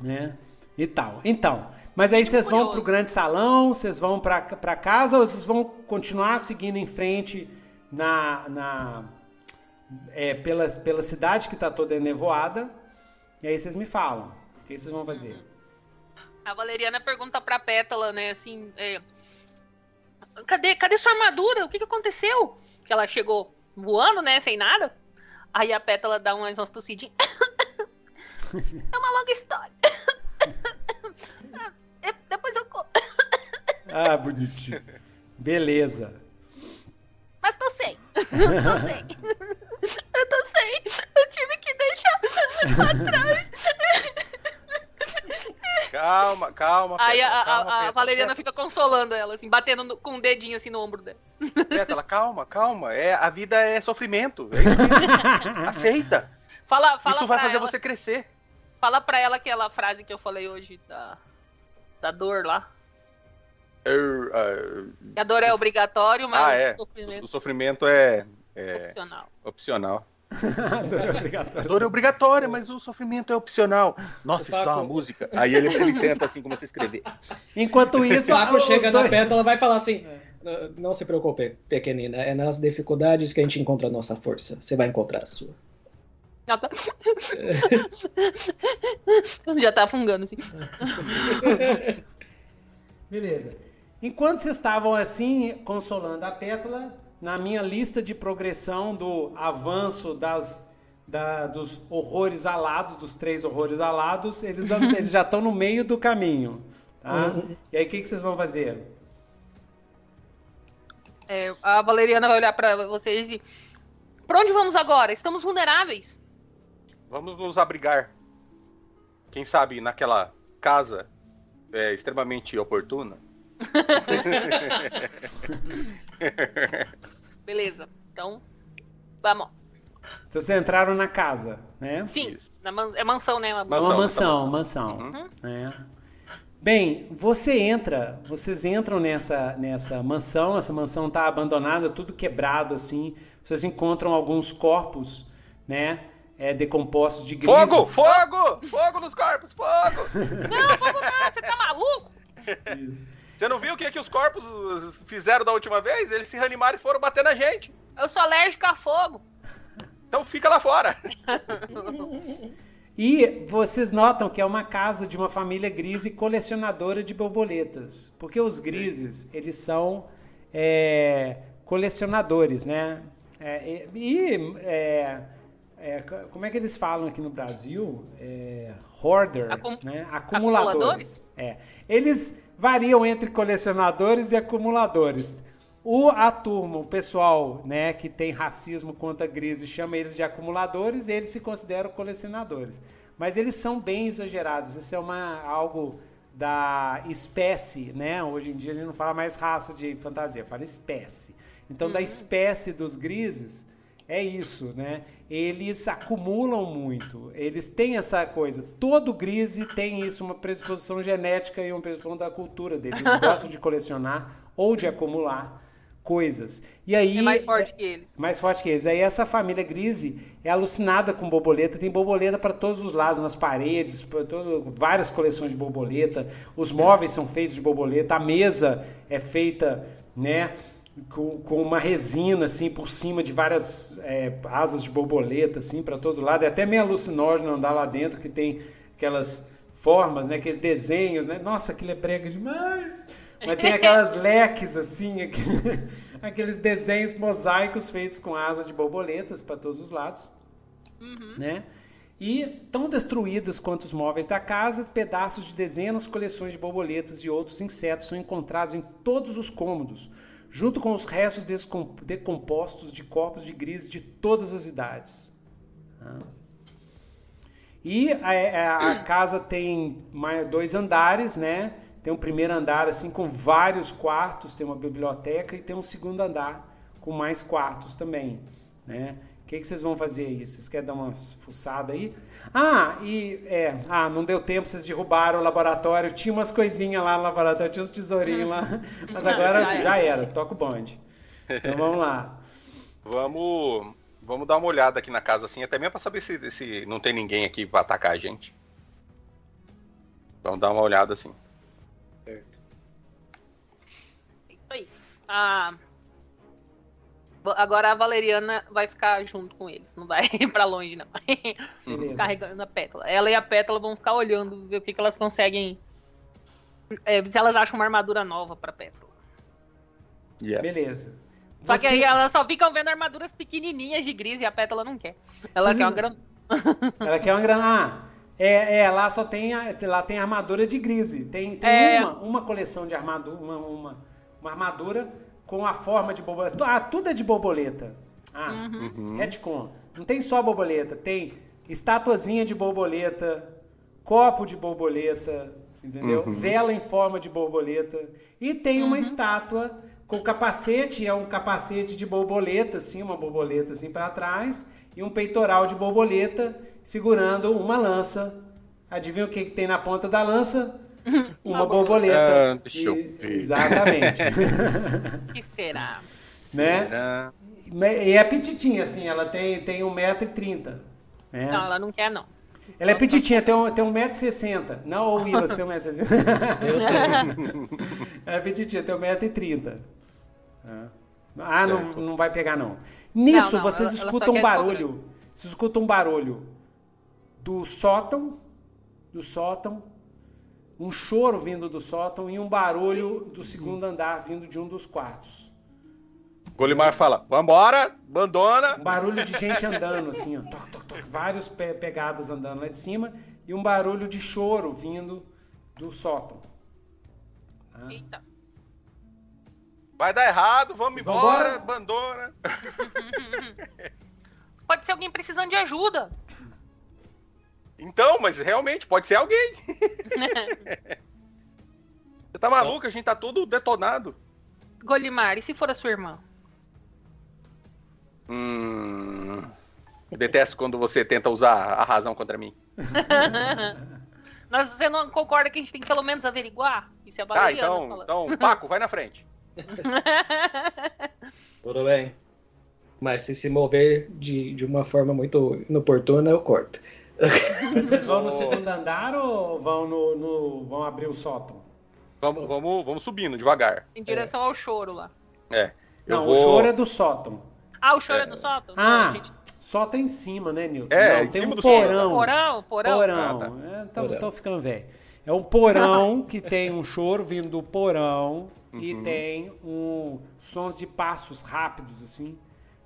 né? E tal. Então, mas aí vocês vão pro grande salão, vocês vão pra, pra casa ou vocês vão continuar seguindo em frente na, na é, pela, pela cidade que tá toda nevoada? E aí vocês me falam. O que vocês vão fazer? A Valeriana pergunta pra Pétala, né, assim, é, cadê, cadê sua armadura? O que, que aconteceu? Que ela chegou voando, né, sem nada. Aí a Pétala dá umas, umas tossidinhas. é uma longa história. É, depois eu... ah, bonitinho. Beleza. Mas tô sem. tô sem. Eu tô sem. Eu tive que deixar atrás. Calma, calma. Aí a, a, a Valeriana fica consolando ela, assim, batendo no, com um dedinho assim no ombro dela. Pétala, calma, calma. É, a vida é sofrimento. É Aceita. Fala, fala Isso vai fazer ela, você crescer. Fala pra ela aquela frase que eu falei hoje da, da dor lá. Uh, a dor é obrigatório, mas ah, é. o sofrimento, o sofrimento é, é opcional. opcional. dor é obrigatória. Dor é obrigatória, mas o sofrimento é opcional. Nossa, isso dá uma música. Aí ele, ele senta assim, começa a escrever. Enquanto isso, o Paco chega na pétala vai falar assim: Não se preocupe, pequenina. É nas dificuldades que a gente encontra a nossa força. Você vai encontrar a sua. Tá... Já tá afungando assim. Beleza. Enquanto vocês estavam assim, consolando a pétala, na minha lista de progressão do avanço das, da, dos horrores alados, dos três horrores alados, eles, eles já estão no meio do caminho. Tá? Uhum. E aí, o que, que vocês vão fazer? É, a Valeriana vai olhar para vocês e. Para onde vamos agora? Estamos vulneráveis. Vamos nos abrigar. Quem sabe naquela casa é, extremamente oportuna. Beleza. Então, vamos. Então, vocês entraram na casa, né? Sim, na man é mansão, né? Uma mansão, uma mansão. mansão. Uhum. É. Bem, você entra, vocês entram nessa, nessa mansão, essa mansão está abandonada, tudo quebrado assim. Vocês encontram alguns corpos, né? É, decompostos de grises. Fogo! Fogo! Fogo nos corpos! Fogo! Não, fogo não! Você tá maluco? Isso. Você não viu o que, que os corpos fizeram da última vez? Eles se reanimaram e foram bater na gente. Eu sou alérgico a fogo. Então fica lá fora. e vocês notam que é uma casa de uma família grise colecionadora de borboletas. Porque os grises, eles são é, colecionadores, né? É, e é, é, como é que eles falam aqui no Brasil? É, hoarder, Acum né? acumuladores. acumuladores. É. Eles variam entre colecionadores e acumuladores. O, a turma, o pessoal né, que tem racismo contra grises, chama eles de acumuladores e eles se consideram colecionadores. Mas eles são bem exagerados. Isso é uma, algo da espécie, né? Hoje em dia ele não fala mais raça de fantasia, fala espécie. Então, uhum. da espécie dos grises, é isso, né? Eles acumulam muito. Eles têm essa coisa. Todo grise tem isso, uma predisposição genética e uma predisposição da cultura deles. Eles gostam de colecionar ou de acumular coisas. E aí é mais forte é, que eles. Mais forte que eles. Aí essa família grise é alucinada com borboleta, tem borboleta para todos os lados, nas paredes, todo, várias coleções de borboleta. Os móveis são feitos de borboleta, a mesa é feita, né? Com, com uma resina assim por cima de várias é, asas de borboleta assim para todo lado. É até meio alucinógeno andar lá dentro que tem aquelas formas, né, aqueles desenhos, né? Nossa, aquilo é brega demais. Mas tem aquelas leques assim, aquele, aqueles desenhos mosaicos feitos com asas de borboletas para todos os lados, uhum. né? E tão destruídas quanto os móveis da casa, pedaços de dezenas, coleções de borboletas e outros insetos são encontrados em todos os cômodos junto com os restos decompostos de corpos de grises de todas as idades. E a, a, casa tem dois andares, né? Tem um primeiro andar assim com vários quartos, tem uma biblioteca e tem um segundo andar com mais quartos também, né? O que, que vocês vão fazer aí? Vocês querem dar umas fuçadas aí? Ah, e é, ah, não deu tempo, vocês derrubaram o laboratório. Tinha umas coisinhas lá no laboratório, tinha uns tesourinhos lá. Mas agora já, já era, toca o bonde. Então vamos lá. Vamos, vamos dar uma olhada aqui na casa assim, até mesmo para saber se, se não tem ninguém aqui para atacar a gente. Vamos dar uma olhada assim. Certo. Isso aí. Ah, Agora a Valeriana vai ficar junto com eles, não vai ir pra longe, não. Carregando a pétala. Ela e a pétala vão ficar olhando, ver o que, que elas conseguem É, se elas acham uma armadura nova pra Pétala. Yes. Beleza. Só Você- que aí elas só ficam vendo armaduras pequenininhas de Gris e a Pétala não quer. Ela quer uma grande. Ela quer uma grana. Ah, é, é, lá só tem, a, lá tem armadura de grise. Tem, tem É. uma, uma coleção de armadura, uma, uma, uma armadura com a forma de borboleta. Ah, tudo é de borboleta. Ah, Uhum. retcon. Não tem só borboleta, tem estatuazinha de borboleta, copo de borboleta, entendeu? Uhum. Vela em forma de borboleta. E tem uma estátua com capacete, é um capacete de borboleta, assim, uma borboleta assim para trás, e um peitoral de borboleta segurando uma lança. Adivinha o que, que tem na ponta da lança? Uma borboleta. Ah, deixa eu ver. Exatamente. O que será? né? Será? E é petitinha, assim, ela tem, tem 1,30m. Né? Não, ela não quer, não. Ela é petitinha, tem, um, tem 1,60m. Não, ô Willa, você tem 1,60m. Eu tenho. ela é petitinha, tem 1,30m. Ah, não, Certo. não vai pegar, não. Nisso, Não, não, vocês ela- ela escutam um quer barulho. Vocês escutam um barulho do sótão, do sótão, um choro vindo do sótão e um barulho do segundo andar vindo de um dos quartos. Golimar fala: Vambora, abandona. Um barulho de gente andando, assim, ó. Toc, toc, toc, vários pe- pegadas andando lá de cima. E um barulho de choro vindo do sótão. Ah. Eita. Vai dar errado, vamos Vambora. embora, abandona. Pode ser alguém precisando de ajuda. Então, mas realmente pode ser alguém. Você tá maluco? A gente tá todo detonado. Golimar, e se for a sua irmã? Hum. Detesto quando você tenta usar a razão contra mim. Nós, você não concorda que a gente tem que pelo menos averiguar? Isso é Tá, então, falando. então, Paco, vai na frente. Tudo bem. Mas se se mover de, de uma forma muito inoportuna, eu corto. Vocês vão no segundo andar ou vão, no, no- vão abrir o sótão? Vamos, vamos, vamos subindo devagar. Em direção ao choro lá. É. Eu Não, vou... o choro é do sótão. Ah, o choro é, do sótão? Ah, Não, gente. sótão em cima, né, Nilton? É, Não, em tem cima um do porão. Porão, porão. Porão. Ah, É, tô, Porão. tô ficando velho. É um porão que tem um choro vindo do porão e Uhum. tem um sons de passos rápidos, assim,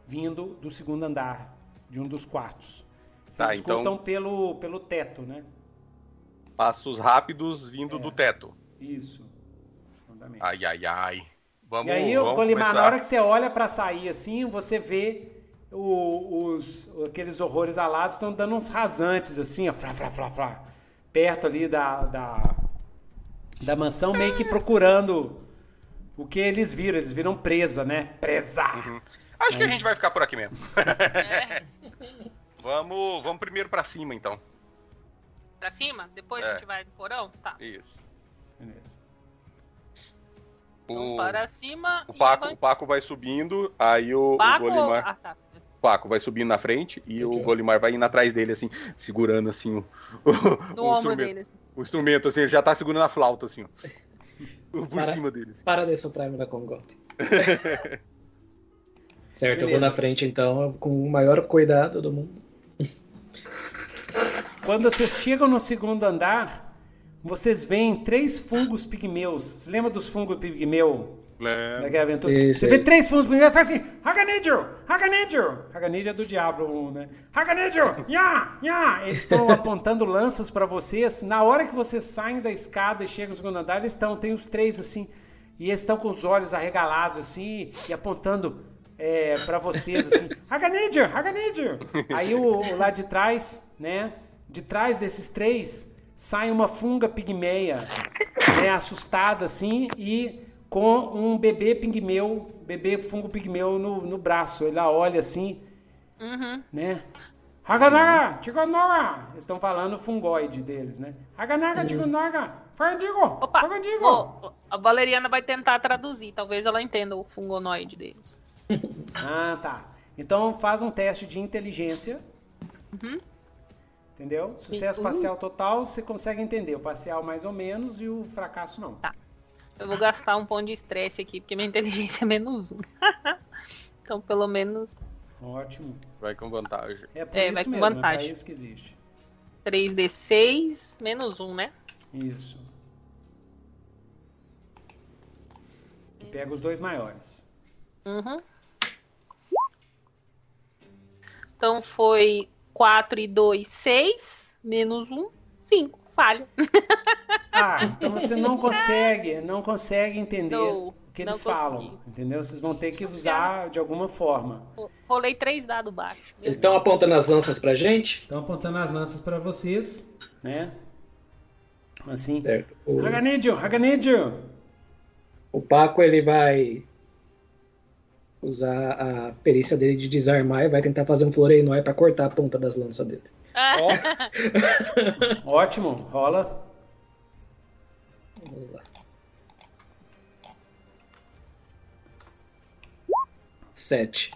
vindo do segundo andar, de um dos quartos. Vocês Tá, escutam então- pelo, pelo teto, né? Passos rápidos vindo do teto. Isso. Ai, ai, ai. Vamos, E aí, vamos Golimar, começar. na hora que você olha pra sair assim, você vê o- os, aqueles horrores alados estão dando uns rasantes assim, ó, flá, flá, flá, flá, perto ali da, da, da mansão, meio que procurando o que eles viram. Eles viram presa, né? Presa! Acho que a gente vai ficar por aqui mesmo. É, Vamos, vamos primeiro pra cima, então. pra cima? Depois É. a gente vai no porão? Tá. Isso. Beleza. Vamos O, para cima o, Paco, vai- o Paco vai subindo, aí o, o Paco ou- Golimar... Ah, tá. O Paco vai subindo na frente e o Entendi. Golimar vai indo atrás dele, assim, segurando, assim, o, o ombro instrumento. dele. assim. O instrumento, assim, ele já tá segurando a flauta, assim, ó. Por Para. cima dele. assim. Para de soprar me dar congote. certo, eu Beleza. vou na frente então, com o maior cuidado do mundo. Quando vocês chegam no segundo andar, vocês veem três fungos pigmeus. Você lembra dos fungos pigmeu? Daquela aventura? Sim, Você sim. vê três fungos pigmeus e faz assim, Haganidio, Haganidio. Haganidio é do Diablo, né? Haganidio, ya, ya. Eles estão apontando lanças pra vocês. Na hora que vocês saem da escada e chegam no segundo andar, eles estão, tem os três assim, e eles estão com os olhos arregalados assim, e apontando é, para vocês assim, Haganidio, Haganidio. Aí o, o lá de trás, né? De trás desses três sai uma funga pigmeia, né? Assustada assim e com um bebê pigmeu, bebê fungo pigmeu no, no braço. Ele olha assim, Uhum. né? Haganaga, Chigonoga! Eles estão falando fungoide deles, né? Haganaga, Chigonoga! Fandigo! Opa! Fandigo! ó, a Valeriana vai tentar traduzir. Talvez ela entenda o fungonoide deles. Ah, tá. Então faz um teste de inteligência. Uhum. Entendeu? Sucesso Uhum. parcial total, você consegue entender. O parcial mais ou menos e o fracasso não. Tá. Eu vou gastar um ponto de estresse aqui, porque minha inteligência é menos um. então, pelo menos Ótimo. Vai com vantagem. É por É, isso vai com mesmo, é vantagem. isso que existe. 3d6 menos um, né? Isso. Que pega os dois maiores. Uhum. Então foi 4 e 2, 6. Menos 1, 5. Falho. Ah, então você não consegue, não consegue entender Não, o que eles consegui. falam, entendeu? Vocês vão ter que usar de alguma forma. Rolei 3 dados baixos. Eles estão apontando as lanças pra gente? Estão apontando as lanças para vocês, né? Assim. Certo. O, Haganídio, Haganídio! o Paco ele vai usar a perícia dele de desarmar e vai tentar fazer um floreio pra cortar a ponta das lanças dele. Ó, Ótimo, rola. Vamos lá. Sete.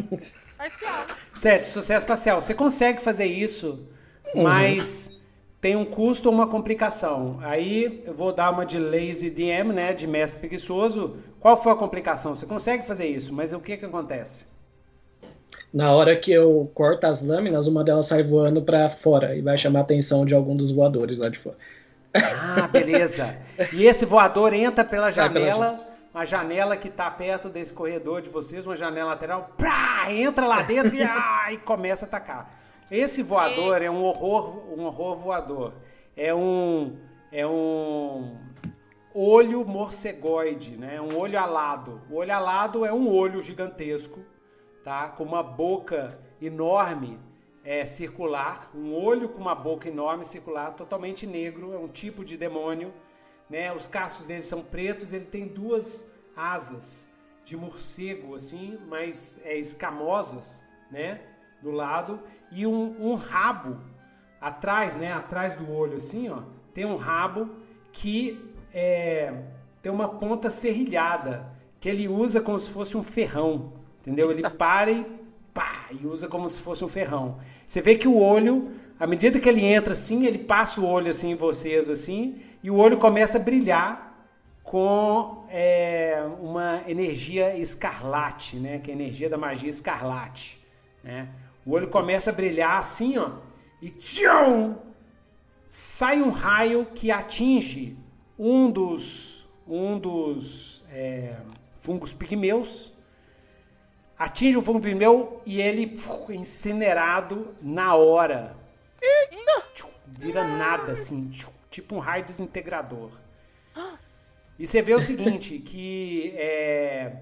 Parcial. Sete, sucesso parcial. Você consegue fazer isso, mas tem um custo ou uma complicação. Aí eu vou dar uma de lazy DM, né? De mestre preguiçoso. Qual foi a complicação? Você consegue fazer isso, mas o que que acontece? Na hora que eu corto as lâminas, uma delas sai voando pra fora e vai chamar a atenção de algum dos voadores lá de fora. Ah, beleza. E esse voador entra pela Sai pela janela, uma janela que tá perto desse corredor de vocês, uma janela lateral, prá, entra lá dentro e, ah, e começa a atacar. Esse voador é um horror, um horror voador. É um é um olho morcegoide, né? Um olho alado. O olho alado é um olho gigantesco, tá? Com uma boca enorme, é circular, um olho com uma boca enorme circular, totalmente negro, é um tipo de demônio, né? Os cascos dele são pretos, ele tem duas asas de morcego assim, mas é escamosas, né? Do lado e um, um rabo atrás, né? Atrás do olho assim, ó, tem um rabo que é, tem uma ponta serrilhada que ele usa como se fosse um ferrão, entendeu? Ele para e pá, e usa como se fosse um ferrão. Você vê que o olho, à medida que ele entra assim, ele passa o olho assim em vocês assim, e o olho começa a brilhar com é, uma energia escarlate, né? Que é a energia da magia escarlate, né? O olho começa a brilhar assim, ó, e tchum, sai um raio que atinge um dos um dos é, fungos pigmeus atinge o fungo pigmeu e ele puf, incinerado na hora. Tchum, Vira nada assim, tchum, tipo um raio desintegrador. E você vê o seguinte, que é,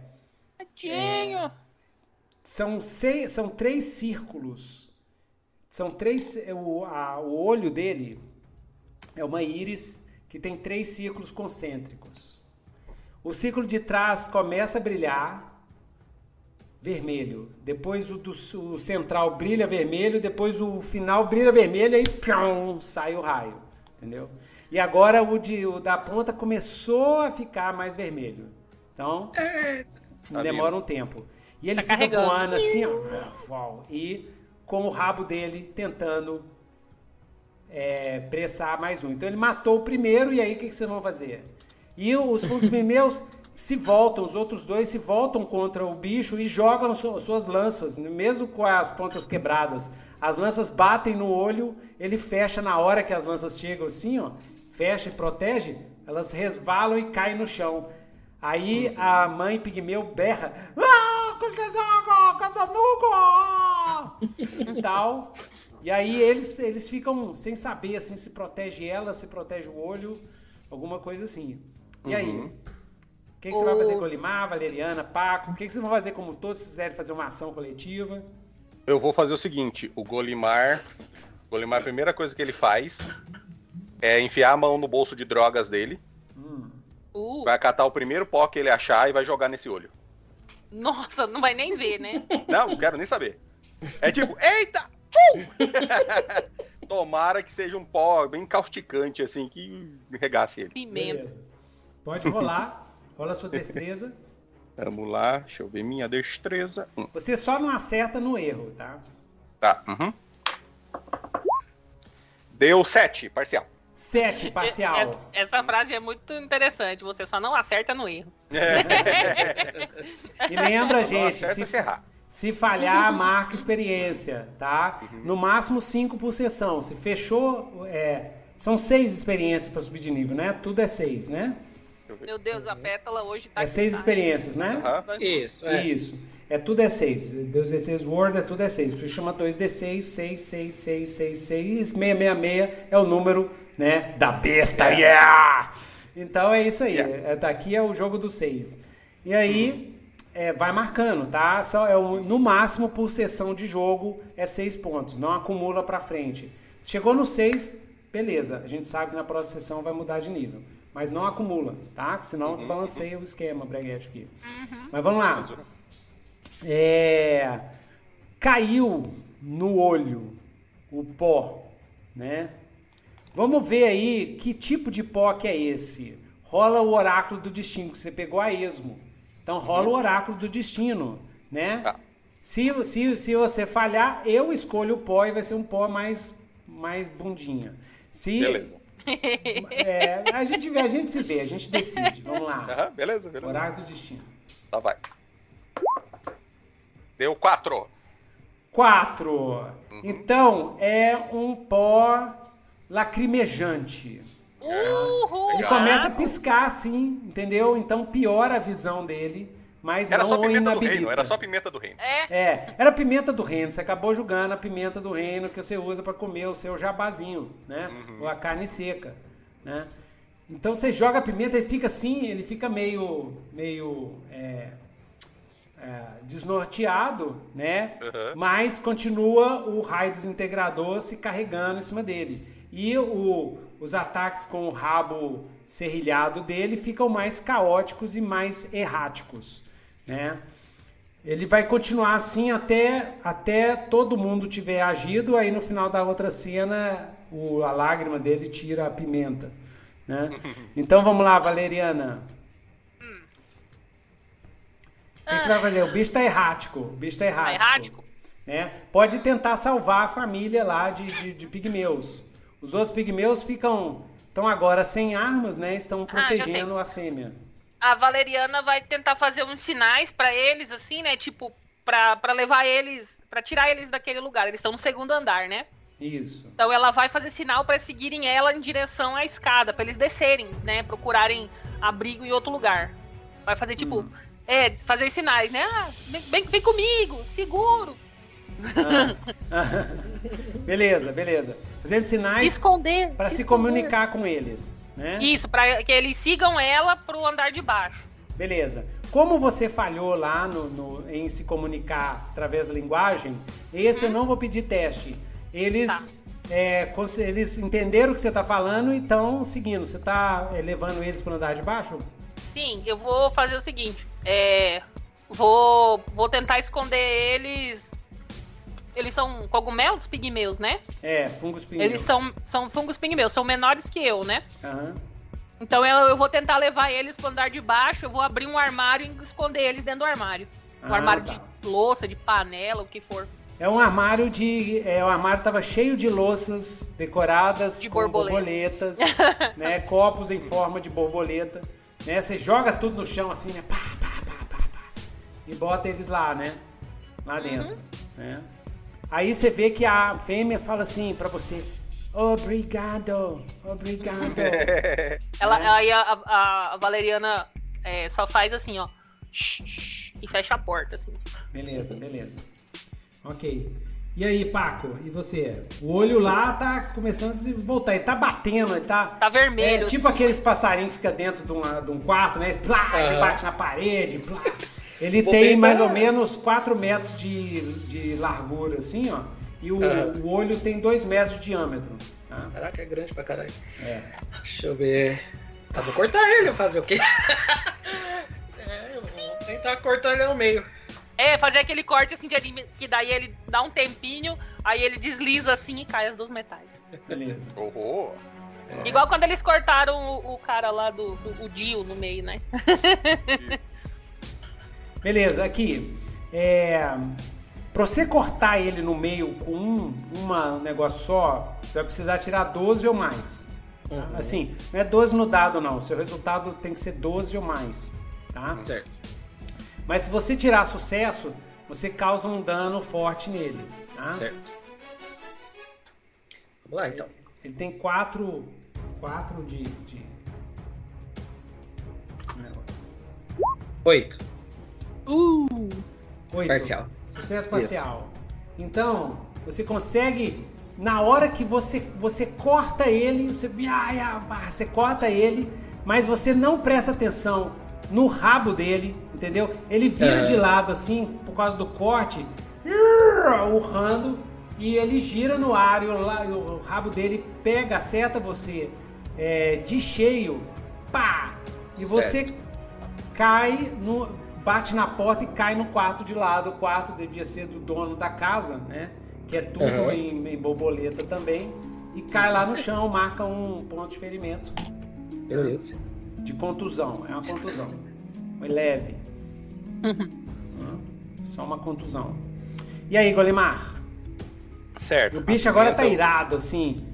Tadinho. São, seis, são três círculos. São três. O, a- o olho dele é uma íris que tem três círculos concêntricos. O círculo de trás começa a brilhar vermelho. Depois o, do, o central brilha vermelho. Depois o final brilha vermelho. Aí pium, sai o raio. Entendeu? E agora o, de, o da ponta começou a ficar mais vermelho. Então, Tá demora um tempo. E ele Tá fica carregando. voando assim, ó, e com o rabo dele tentando é, pressar mais um. Então ele matou o primeiro, e aí o que, que vocês vão fazer? E os fungos pigmeus se voltam, os outros dois se voltam contra o bicho e jogam su- suas lanças, mesmo com as pontas quebradas. As lanças batem no olho, ele fecha na hora que as lanças chegam assim, ó, fecha e protege, elas resvalam e caem no chão. Aí a mãe pigmeu berra, ah! E tal. E aí eles, eles ficam sem saber, assim, se protege ela, se protege o olho, alguma coisa assim. E aí? Uhum. O que, que você vai fazer, Golimar, Valeriana, Paco? O que, que vocês vão fazer como todos se quiserem fazer uma ação coletiva? Eu vou fazer o seguinte: o Golimar. O Golimar, a primeira coisa que ele faz é enfiar a mão no bolso de drogas dele, Uh, vai catar o primeiro pó que ele achar e vai jogar nesse olho. Nossa, não vai nem ver, né? Não, não quero nem saber. É tipo, eita! Tomara que seja um pó bem causticante, assim, que regasse ele. Pimenta. Beleza. Pode rolar. Rola a sua destreza. Vamos lá, deixa eu ver minha destreza. Hum, Você só não acerta no erro, tá? tá, uhum. Deu 7, parcial. Sete, parcial. Essa, essa frase é muito interessante. Você só não acerta no erro. E lembra, Não gente, se, se errar. se falhar, marca experiência, tá? No máximo cinco por sessão. Se fechou, é, são seis experiências para subir de nível, né? Tudo é seis, né? Meu Deus, a pétala hoje tá. É seis experiências, né? Aham. Isso, é. Isso. É tudo é 6. 2D6 Word é tudo é 6. Por isso chama 2D6, 6, 6, 6, 6, 6. 666 é o número, né, da besta. Yeah! Então é isso aí. Yes. É, daqui é o jogo do 6. E aí é, vai marcando, tá? Só é o, no máximo por sessão de jogo é 6 pontos. Não acumula pra frente. Chegou no 6, beleza. A gente sabe que na próxima sessão vai mudar de nível. Mas não acumula, tá? Senão desbalanceia o esquema, Breguete aqui. Mas vamos lá. É, caiu no olho o pó, né? Vamos ver aí que tipo de pó que é esse. Rola o oráculo do destino, que você pegou a esmo. Então rola o oráculo do destino, né? Tá. Se, se, se você falhar, eu escolho o pó e vai ser um pó mais, mais bundinha. Se, Beleza. é, a, gente, a gente se vê, a gente decide. Vamos lá. Aham, beleza, beleza. Oráculo do destino. Tá, vai. Deu quatro. Quatro. Então, é um pó lacrimejante. Uhul! Ele começa a piscar assim, entendeu? Então piora a visão dele, mas Era não só pimenta do reino, era só pimenta do reino. É, É, era pimenta do reino. Você acabou julgando a pimenta do reino que você usa para comer o seu jabazinho, né? Uhum. Ou a carne seca, né? Então você joga a pimenta, ele fica assim, ele fica meio, meio é, desnorteado, né? Uhum. Mas continua o raio desintegrador se carregando em cima dele. E o- os ataques com o rabo serrilhado dele ficam mais caóticos e mais erráticos, né? Ele vai continuar assim até, até todo mundo tiver agido. Aí no final da outra cena, o- a lágrima dele tira a pimenta. Né? Então vamos lá, Valeriana. O que, que você vai fazer? O bicho tá errático. O bicho tá errático. errático? Né? Pode tentar salvar a família lá de, de, de pigmeus. Os outros pigmeus ficam. Estão agora sem armas, né? Estão Ah, protegendo a fêmea. a Valeriana vai tentar fazer uns sinais pra eles, assim, né? Tipo, pra, pra levar eles, pra tirar eles daquele lugar. Eles estão no segundo andar, né? Isso. Então ela vai fazer sinal pra seguirem ela em direção à escada, pra eles descerem, né? Procurarem abrigo em outro lugar. Vai fazer tipo, Hum. É, fazer sinais, né? Ah, vem, vem, comigo, seguro. Ah. beleza, beleza. Fazendo Se sinais esconder. para se, esconder. comunicar com eles, né? Isso, pra que eles sigam ela pro andar de baixo. Beleza. Como você falhou lá no, no- em se comunicar através da linguagem, esse eu não vou pedir teste. Eles, é, cons- eles entenderam o que você está falando e estão seguindo. Você está levando eles para o andar de baixo? Sim, eu vou fazer o seguinte. É, vou, vou tentar esconder eles. Eles são cogumelos pigmeus, né? É, fungos pigmeus. Eles são, são fungos pigmeus, são menores que eu, né? Aham. Então eu, eu vou tentar levar eles pro andar de baixo, eu vou abrir um armário e esconder eles dentro do armário. Um Ah, armário tá. de louça, de panela, o que for. É um armário de. É, o armário tava cheio de louças decoradas De com borboleta. borboletas, né? Copos em forma de borboleta. Né? Você joga tudo no chão assim, né? Pá, pá, pá, pá, pá, e bota eles lá, né? Lá dentro. Né? Aí você vê que a fêmea fala assim pra você: Obrigado, obrigado. Ela, É. Aí a, a- a Valeriana é, só faz assim, ó. shh, shh, E fecha a porta, assim. beleza, beleza. Ok. E aí, Paco, e você? O olho lá tá começando a se voltar, ele tá batendo, ele tá. Tá vermelho. É tipo aqueles passarinhos que fica dentro de, uma- de um quarto, né? Plá, ele Aham. bate na parede, plá. Ele Vou tem mais ou menos 4 metros de, de largura, assim, ó. E o, Aham. o olho tem 2 metros de diâmetro. Tá? Caraca, é grande pra caralho. É. Deixa eu ver. Tá, vou cortar ele, eu fazer o quê? é, eu vou tentar cortar ele no meio. É, fazer aquele corte assim de anime, que daí ele dá um tempinho, aí ele desliza assim e cai as duas metades. Beleza. Oh, Igual quando eles cortaram o, o cara lá do, do o Dio no meio, né? Beleza, aqui. É, pra você cortar ele no meio com um uma, um negócio só, você vai precisar tirar 12 ou mais. Uhum. Assim, não é 12 no dado, não. Seu resultado tem que ser 12 ou mais. Tá? Certo. Mas se você tirar sucesso, você causa um dano forte nele. Tá? Certo. Vamos lá então. Ele tem 4 quatro de, de- Oito. Uh! Oito. Parcial. Sucesso parcial. Então, você consegue, na hora que você, você corta ele, você, ah, você corta ele, mas você não presta atenção no rabo dele, entendeu? Ele vira É. de lado assim, por causa do corte, urrando, e ele gira no ar e o, rabo dele pega, acerta você é, de cheio, pá! E você cai no. bate na porta e cai no quarto de lado. O quarto devia ser do dono da casa, né? Que é tudo Aham. em, em borboleta também. E cai lá no chão, marca um ponto de ferimento Beleza. De contusão. É uma contusão. Foi leve. Hum, Só uma contusão. E aí, Golimar? Certo. O bicho agora tá irado, assim.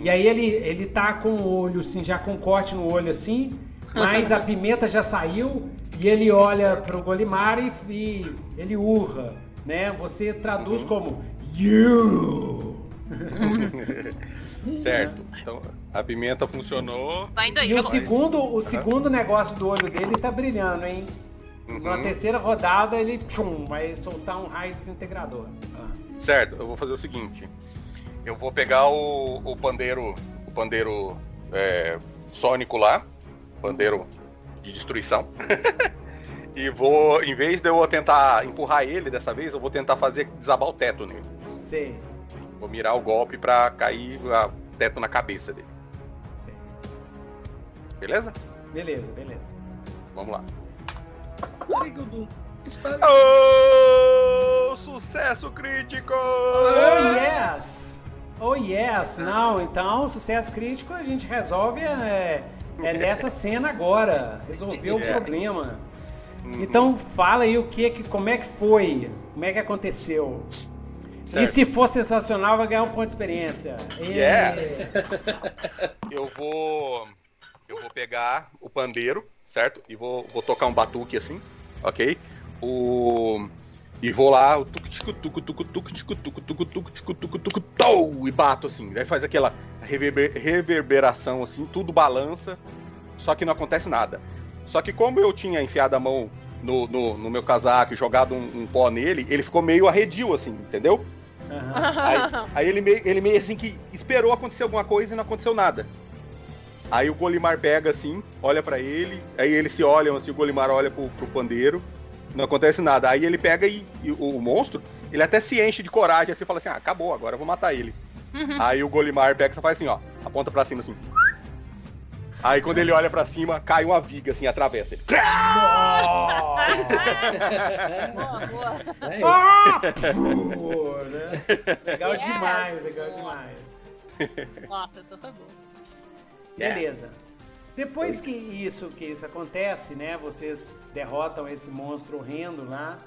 E aí ele, ele tá com o olho, assim, já com corte no olho, assim. Mas a pimenta já saiu e ele olha pro Golimar e, e ele urra, né? Você traduz como You! Certo. Então, a pimenta funcionou. Tá indo aí, E o segundo, o segundo negócio do olho dele tá brilhando, hein? Na Uhum. terceira rodada ele tchum, vai soltar um raio desintegrador. Ah. Certo, eu vou fazer o seguinte. Eu vou pegar o, o pandeiro, o pandeiro é, sônico lá, pandeiro de destruição. e vou, em vez de eu tentar empurrar ele dessa vez, eu vou tentar fazer desabar o teto nele. Sei, Vou mirar o golpe pra cair o teto na cabeça dele. sei. Beleza? Beleza, beleza. Vamos lá. Espada. Oh, sucesso crítico! Oh yes! Oh yes! Não, então sucesso crítico a gente resolve é, é nessa cena agora. Resolveu o Yes. problema. Uhum. Então fala aí o que, que como é que foi, como é que aconteceu. E Certo. se for sensacional, vai ganhar um ponto de experiência. Yes. Eu vou. Eu vou pegar o pandeiro, certo? E vou, vou tocar um batuque assim, ok? O. E vou lá, o tuc tico tuc tuc tuc tico tuc tuc tuc tico tuc tuc tou e bato assim. Daí faz aquela reverber- reverberação assim, tudo balança, só que não acontece nada. Só que como eu tinha enfiado a mão no, no, no meu casaco e jogado um, um pó nele, ele ficou meio arredio assim, entendeu? Aham. Aí, aí ele, meio, ele meio assim que esperou acontecer alguma coisa e não aconteceu nada. Aí o Golimar pega assim, olha pra ele, aí eles se olham assim, o Golimar olha pro, pro pandeiro, não acontece nada. Aí ele pega e, e o, o monstro, ele até se enche de coragem, assim, fala assim, ah, acabou, agora eu vou matar ele. Aí o Golimar pega e só faz assim, ó, aponta pra cima assim. Aí quando ele olha pra cima, cai uma viga assim, atravessa ele. Boa, boa. Aí, Ah! Pô, né? Legal Yes. demais, legal demais. Nossa, então foi bom. Beleza. Depois que isso, que isso acontece, né? Vocês derrotam esse monstro horrendo lá.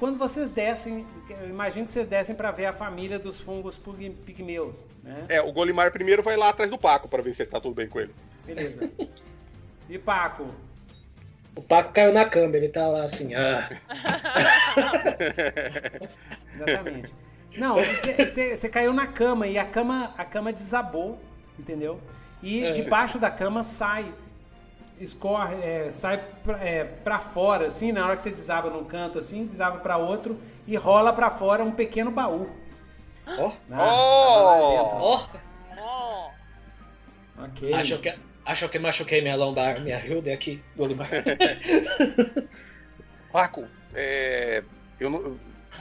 Quando vocês descem, eu imagino que vocês descem pra ver a família dos fungos pig- pigmeus, né? É, o Golimar primeiro vai lá atrás do Paco pra ver se ele tá tudo bem com ele. Beleza. E Paco? O Paco caiu na cama, ele tá lá assim, ah. Exatamente. Não, você caiu na cama e a cama, a cama desabou, entendeu? E É. debaixo da cama sai, escorre, é, sai pra, é, pra fora, assim, na hora que você desaba num canto, assim, desaba pra outro e rola pra fora um pequeno baú. Ó, né? Oh! ó, Oh, Ok. acho que, acho que machuquei minha lombar, me ajude aqui, Golimar. Paco, é, eu não,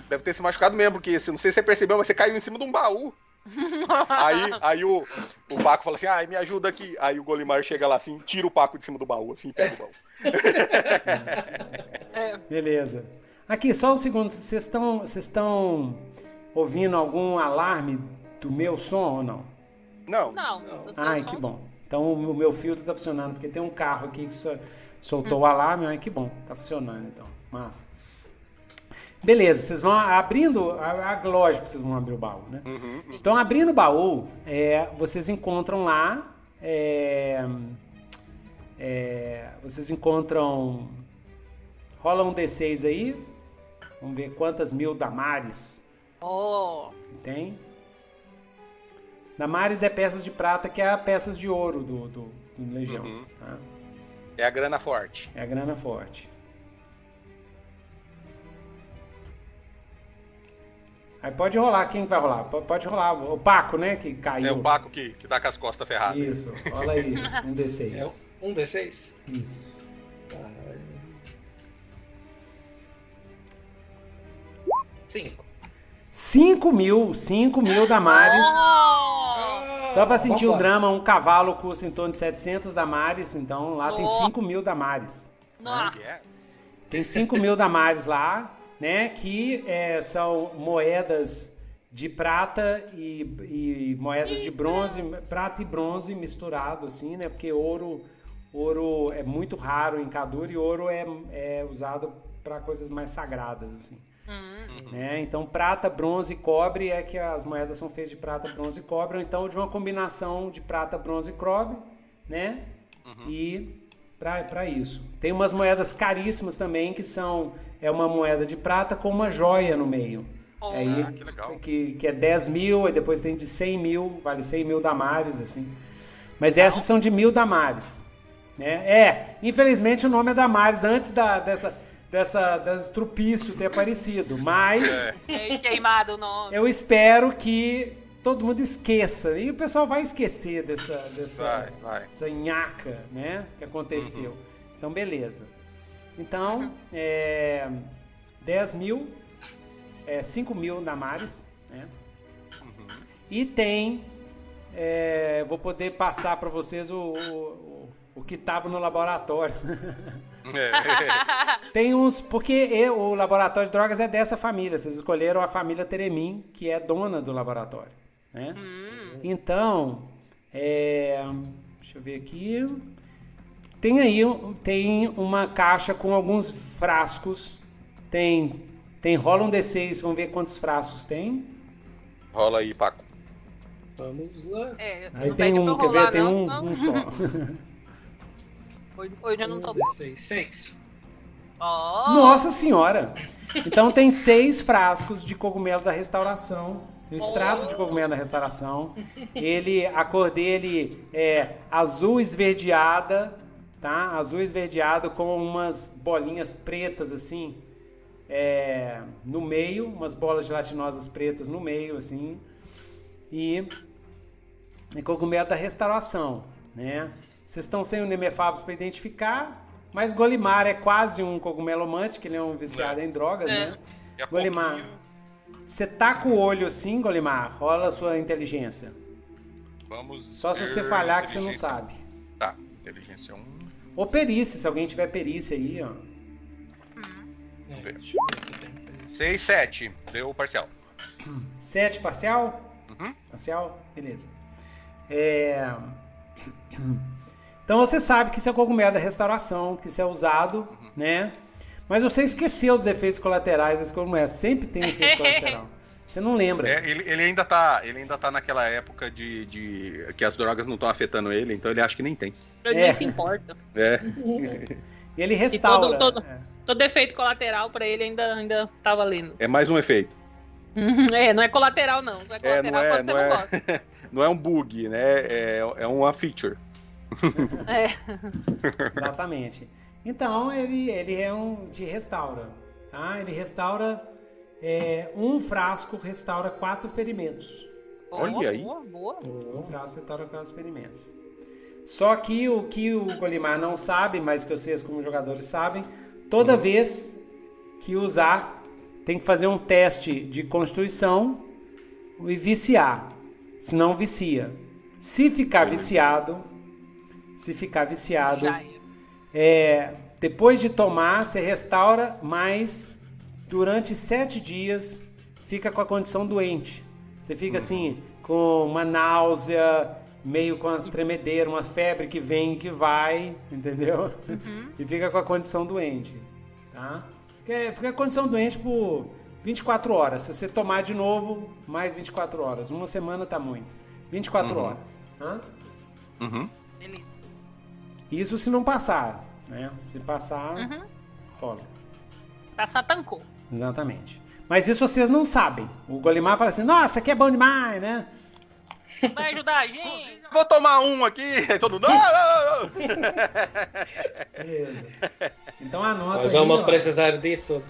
deve ter se machucado mesmo, porque assim, não sei se você percebeu, mas você caiu em cima de um baú. Aí aí o, o Paco fala assim, ah, me ajuda aqui. Aí o Golimar chega lá assim, tira o Paco de cima do baú, assim, pega o baú. Beleza. Aqui, só um segundo. Vocês estão vocês estão ouvindo algum alarme do meu som ou não? Não, não. seu Ai, que bom. Então o meu filtro tá funcionando, porque tem um carro aqui que so- soltou o alarme. Ai, que bom. Tá funcionando, então. Massa. Beleza, vocês vão abrindo. a- a- Lógico que vocês vão abrir o baú, né? Uhum, Então, abrindo o baú, é, vocês encontram lá. é, é, vocês encontram. Rola um D6 aí. Vamos ver quantas mil damares Oh, tem. Damares é peças de prata, que é a peças de ouro do, do, do Legião. Uhum. tá? é a grana forte. É a grana forte. Aí pode rolar, quem vai rolar? Pode rolar, o Paco, né, que caiu. É o Paco que, que tá com as costas ferradas. Isso, rola aí, um D6. É um D6? Isso. Cinco. 5 mil, 5 mil damares. Oh! Só pra sentir o drama, um cavalo custa em torno de 700 damares, então lá tem 5 mil damares. Nossa. Yes. Tem 5 mil damares lá, né? Que é, são moedas de prata e, e moedas de bronze, prata e bronze misturado, assim, né? Porque ouro, ouro é muito raro em Kadur e ouro é, é usado para coisas mais sagradas, assim. Hum. Né? Então, prata, bronze e cobre é que as moedas são feitas de prata, bronze e cobre, ou então de uma combinação de prata, bronze e cobre, né? E para isso. Tem umas moedas caríssimas também, que são é uma moeda de prata com uma joia no meio. Oh, Aí, Ah, que legal. que, que é 10 mil, e depois tem de 100 mil, vale 100 mil damares, assim. Mas essas são de mil damares. Né? É, infelizmente o nome é damares antes da, dessa, dessa, desse estrupício ter aparecido. Mas É. Queimado o nome. eu espero que todo mundo esqueça. E o pessoal vai esquecer dessa, dessa, Vai, vai. essa nhaca, né? Que aconteceu. Então, beleza. Então, é, 10 mil, é, 5 mil damares, né? E tem, é, vou poder passar para vocês o, o, o que estava no laboratório. É. Tem uns. Porque e- o laboratório de drogas é dessa família. Vocês escolheram a família Teremin, que é dona do laboratório. Né? Então, é, deixa eu ver aqui. Tem aí tem uma caixa com alguns frascos. Tem. Tem rola um D6, vamos ver quantos frascos tem. Rola aí, Paco. Vamos lá. É, Aí não tem um, quer ver? rolar, Tem não, um, senão- um só. Hoje, hoje eu não tô Um bom. D6. Seis. Ó. Nossa senhora! Então tem seis frascos de cogumelo da restauração. O extrato de cogumelo da restauração. Ele, a cor dele é azul esverdeada, tá? Azul esverdeado com umas bolinhas pretas assim, é, no meio, umas bolas gelatinosas pretas no meio, assim. E é cogumelo da restauração, né? Vocês estão sem o Nemefabos para identificar, mas Golimar é quase um cogumelo amante, que ele é um viciado É. em drogas, É. né? A Golimar, pouquinho, você tá com o olho assim, Golimar, rola a sua inteligência. Vamos Só se você falhar que você não sabe. Tá, inteligência 1. Ou perícia, se alguém tiver perícia aí, ó. É, ver. deixa eu ver se tem pra isso. 6, 7. Deu parcial. Sete parcial? Uhum. Parcial? Beleza. É... Então você sabe que isso é cogumelo da restauração, que isso é usado, né? Mas você esqueceu dos efeitos colaterais desse cogumelo. Sempre tem efeito colateral. Você não lembra. É, ele, ele ainda tá, ele ainda tá naquela época de, de que as drogas não estão afetando ele, então ele acha que nem tem. Ele É. nem se importa. É. E ele E restaura. todo, todo, é. todo efeito colateral pra ele ainda, ainda tá valendo. É mais um efeito. É, não é colateral, não. Se é É, não colateral, é, pode ser não não é. gosta. Não é um bug, né? É, é uma feature. É. Exatamente. Então ele, ele é um de restaura. Tá? Ele restaura. é, um frasco restaura quatro ferimentos. Olha boa, aí. Boa, boa. Um frasco restaura quatro ferimentos. Só que o que o Golimar não sabe, mas que vocês como jogadores sabem, toda vez que usar, tem que fazer um teste de constituição e viciar. Senão vicia. Se ficar viciado, se ficar viciado, Já era. É, depois de tomar, você restaura, mas durante sete dias fica com a condição doente. Você fica assim, com uma náusea, meio com as tremedeiras, uma febre que vem e que vai, entendeu? E fica com a condição doente, tá? Fica, com a condição doente por 24 horas. Se você tomar de novo, mais 24 horas. Uma semana tá muito. 24 Uhum. horas. Tá? Uhum. Isso se não passar, né? Se passar, Uhum. rola. Passar tancou. Exatamente. Mas isso vocês não sabem. O Golimar fala assim, nossa, aqui é bom demais, né? Vai ajudar a gente? Vou tomar um aqui. Aí Todo mundo. Beleza. Então anota Nós aí, vamos ó. precisar disso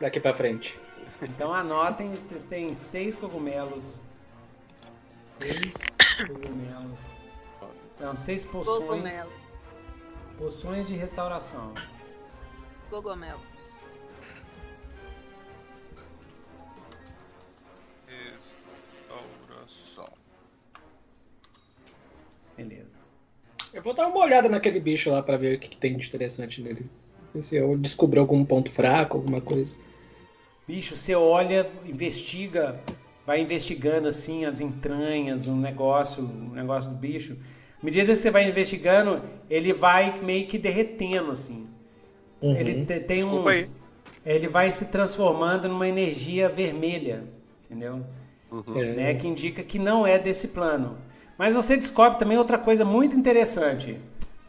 daqui pra frente. Então anotem, vocês têm seis cogumelos. Seis cogumelos. Não, seis poções. Cogumelo. Poções de restauração. Cogumelo. Restauração. Beleza. Eu vou dar uma olhada naquele bicho lá pra ver o que, que tem de interessante nele. Ver Se eu descobrir algum ponto fraco, alguma coisa. Bicho, você olha, investiga, vai investigando assim as entranhas, um negócio, um negócio do bicho. À medida que você vai investigando, ele vai meio que derretendo assim. Uhum. Ele te- tem um Desculpa aí. ele vai se transformando numa energia vermelha, entendeu? É. Né, que indica que não é desse plano. Mas você descobre também outra coisa muito interessante.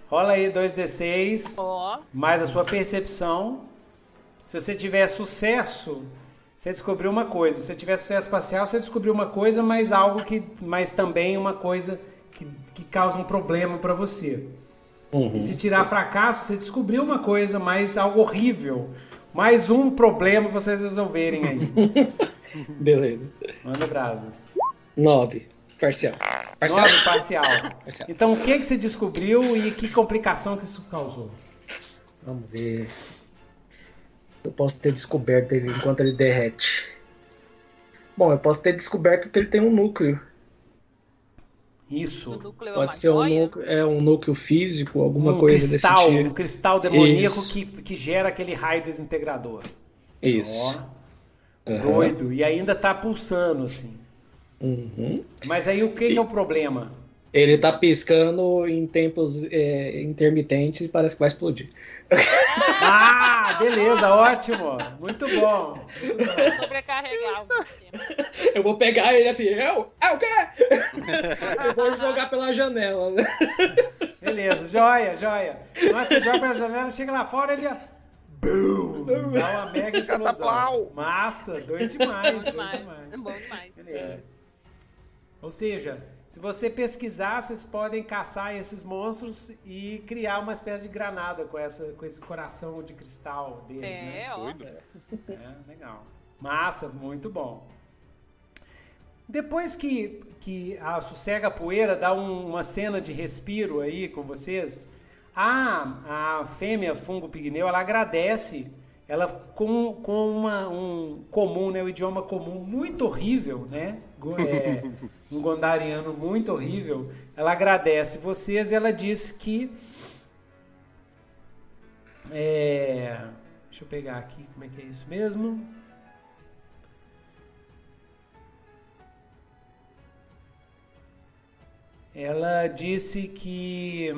Rola aí 2d6 Ó. mais a sua percepção. Se você tiver sucesso, você descobriu uma coisa. Se você tiver sucesso espacial, você descobriu uma coisa, mas algo que, mas também uma coisa que, que causa um problema para você. Uhum. E se tirar fracasso, você descobriu uma coisa, mas algo horrível. Mais um problema pra vocês resolverem aí. Beleza. Manda brasa. Nove. Parcial. Parcial. Nove parcial. Parcial. Então, o que, que você descobriu e que complicação que isso causou? Vamos ver. Eu posso ter descoberto ele enquanto ele derrete. Bom, eu posso ter descoberto que ele tem um núcleo. Isso. é Pode ser um núcleo, é um núcleo físico, alguma um coisa cristal, desse um tipo. cristal demoníaco Isso. que, que gera aquele raio desintegrador. Isso. Ó, Aham. doido. E ainda tá pulsando, assim. Uhum. Mas aí o que, que é o problema? Ele tá piscando em tempos é, intermitentes e parece que vai explodir. Ah, beleza, ótimo. Muito bom. Muito bom. Sobrecarregar o sistema. Eu vou pegar ele assim, eu? É o quê? eu vou jogar pela janela. né? Beleza, joia, joia. Nossa, você joga pela janela, chega lá fora, ele. Bum, dá uma mega explosão. Massa, doido demais, Bom doido demais. demais. Bom demais. Beleza. Ou seja, se você pesquisar, vocês podem caçar esses monstros e criar uma espécie de granada com, essa, com esse coração de cristal deles, né? É, ó. Doido. É, legal. Massa, muito bom. Depois que, que a sossega poeira dá um- uma cena de respiro aí com vocês, a, a fêmea fungo pigneu, ela agradece, ela com, com uma, um comum, né, o idioma comum muito horrível, né, é, um gondariano muito horrível, ela agradece vocês e ela diz que é, deixa eu pegar aqui como é que é isso mesmo. Ela disse que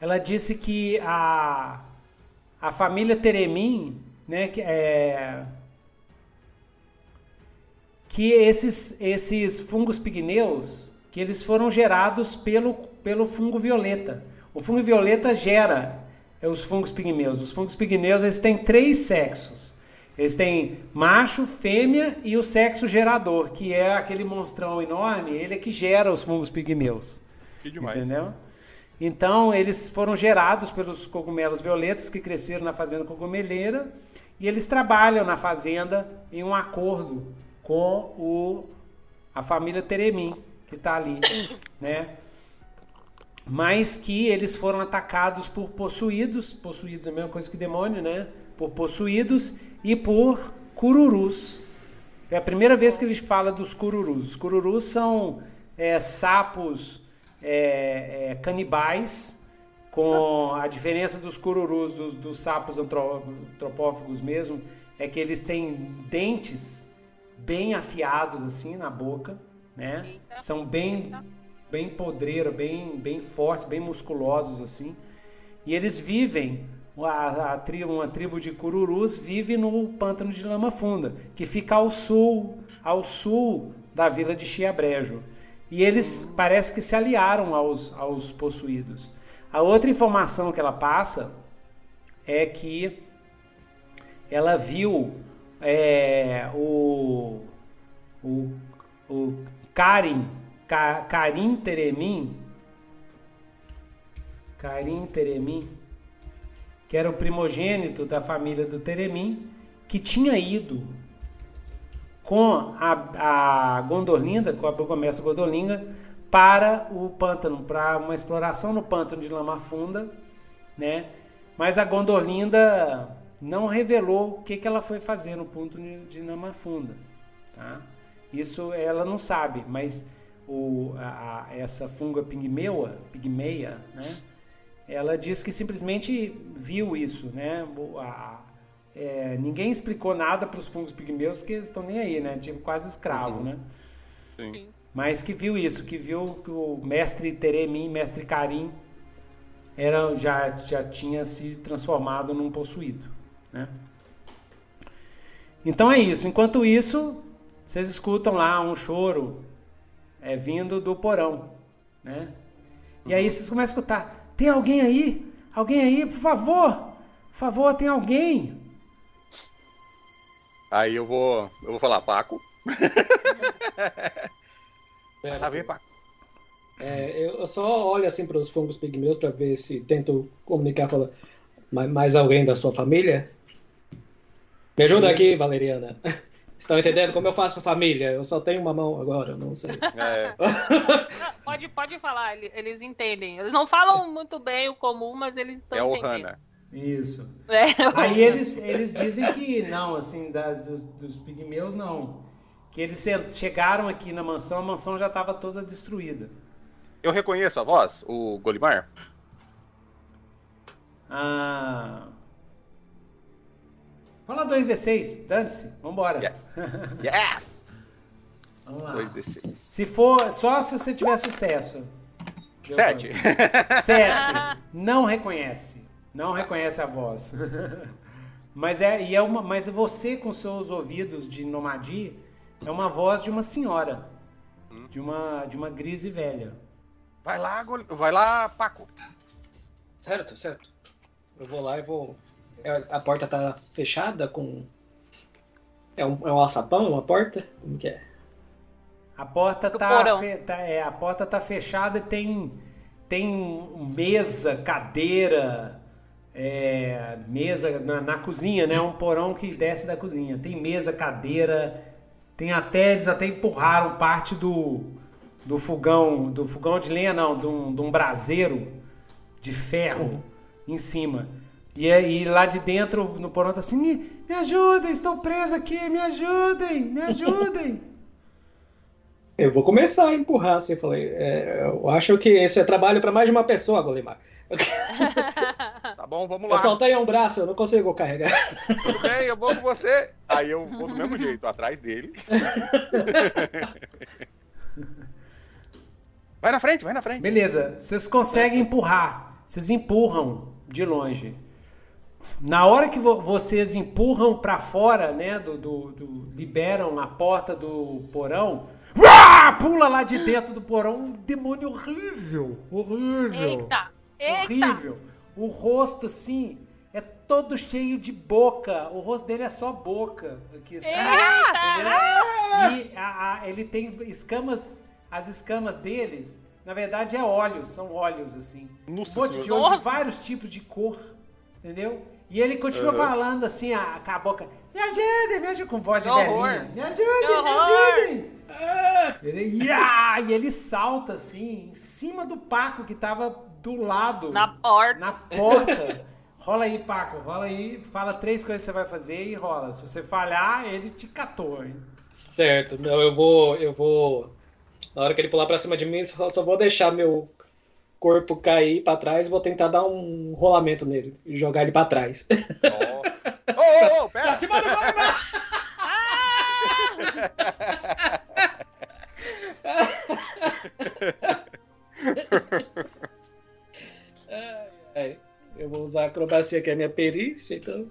ela disse que a a família Teremin, né, que é que esses esses fungos pigneus, que eles foram gerados pelo pelo fungo violeta. O fungo violeta gera é, os fungos pigmeus. Os fungos pigmeus eles têm três sexos. Eles têm macho, fêmea e o sexo gerador, que é aquele monstrão enorme, ele é que gera os fungos pigmeus. Que demais. Entendeu? Então, eles foram gerados pelos cogumelos violetas que cresceram na fazenda cogumeleira e eles trabalham na fazenda em um acordo com o, a família Teremim, que está ali, né? Mas que eles foram atacados por possuídos, possuídos é a mesma coisa que demônio, né? Por possuídos e por cururus. É a primeira vez que eles falam dos cururus. Os cururus são é, sapos é, é, canibais, com a diferença dos cururus, dos, dos sapos antro- antropófagos mesmo, é que eles têm dentes bem afiados assim na boca, né? Eita. São bem bem podreiro, bem bem fortes, bem musculosos assim. E eles vivem a, a tribo, uma tribo de cururus vive no pântano de lama funda, que fica ao sul, ao sul da vila de Chiabrejo. E eles parece que se aliaram aos, aos possuídos. A outra informação que ela passa é que ela viu é, o, o, o Karim, Ka, Karim Teremin, Karim Teremin, que era o primogênito da família do Teremin, que tinha ido com a, a Gondolinda, com a burgomestra Gondolinda, para o pântano, para uma exploração no pântano de Lama Funda, né? Mas a Gondolinda não revelou o que, que ela foi fazer no ponto de Lama Funda, tá? Isso ela não sabe, mas o, a, a, essa funga pigmeua, pigmeia, né? Ela diz que simplesmente viu isso, né? A, é, ninguém explicou nada para os fungos pigmeus porque eles estão nem aí, né? Tipo quase escravo, uhum. né? Sim. Mas que viu isso, que viu que o mestre Teremim, mestre Karim, era, já, já tinha se transformado num possuído, né? Então é isso. Enquanto isso, vocês escutam lá um choro é, vindo do porão, né? E aí vocês começam a escutar: tem alguém aí? Alguém aí, por favor? Por favor, tem alguém? Aí eu vou, eu vou falar, Paco. Tá ver, Paco. É, eu só olho assim para os fungos pigmeus para ver se tento comunicar com mais alguém da sua família. Me ajuda aqui, Valeriana. Estão entendendo como eu faço família? Eu só tenho uma mão agora, não sei. É. pode, pode falar, eles entendem. Eles não falam muito bem o comum, mas eles estão é entendendo. É o Hanna. Isso. É, Aí eles, eles dizem que não, assim, da, dos, dos pigmeus não. Que eles chegaram aqui na mansão, a mansão já estava toda destruída. Eu reconheço a voz, o Golimar? Ah. Rola 2d6, dane-se, vambora. Yes! yes! Vamos lá. 2d6. Se for, só se você tiver sucesso. 7. 7. Não reconhece. Não reconhece a voz. mas é, e é uma, mas você com seus ouvidos de nomadi é uma voz de uma senhora, hum. de uma de uma grise velha. Vai lá, vai lá, Paco. Certo, certo. Eu vou lá e vou a porta tá fechada com. É um, é um alçapão, uma porta? Como que é? A porta tá, fe... tá, é, a porta tá fechada e tem, tem mesa, cadeira, é, mesa na, na, cozinha, né? Um porão que desce da cozinha. Tem mesa, cadeira, tem até, eles até empurraram parte do, do fogão, do fogão de lenha não, de um, de um braseiro de ferro em cima. E aí lá de dentro, no porão, tá assim, me, me ajudem, estou preso aqui, me ajudem, me ajudem. Eu vou começar a empurrar, assim, falei, é, eu acho que esse é trabalho para mais de uma pessoa, Golimar. tá bom, vamos lá. Eu só tenho um braço, eu não consigo carregar. Tudo bem, eu vou com você. Aí eu vou do mesmo jeito, atrás dele. Vai na frente, vai na frente. Beleza, vocês conseguem empurrar. Vocês empurram de longe. Na hora que vo vocês empurram para fora, né, do, do, do, liberam a porta do porão, uá, pula lá de dentro do porão um demônio horrível, horrível, eita, eita. horrível. O rosto assim é todo cheio de boca. O rosto dele é só boca. Aqui, assim, e a, a, ele tem escamas, as escamas deles, na verdade é óleos, são óleos assim. Nossa, um monte de, de vários tipos de cor entendeu? E ele continua uhum. falando assim, a, com a boca, me ajudem, me ajudem, com voz de velhinha. Me ajudem, me ajudem. Ah! Ele, yeah! E ele salta assim, em cima do Paco que tava do lado. Na porta. Na porta. rola aí, Paco, rola aí, fala três coisas que você vai fazer e rola. Se você falhar, ele te catou, hein? Certo, não, eu vou, eu vou. Na hora que ele pular pra cima de mim, só, só vou deixar meu corpo cair para trás, vou tentar dar um rolamento nele e jogar ele para trás. Ô, ô, ô, pera! Pra cima do é, eu vou usar a acrobacia, que é a minha perícia, então.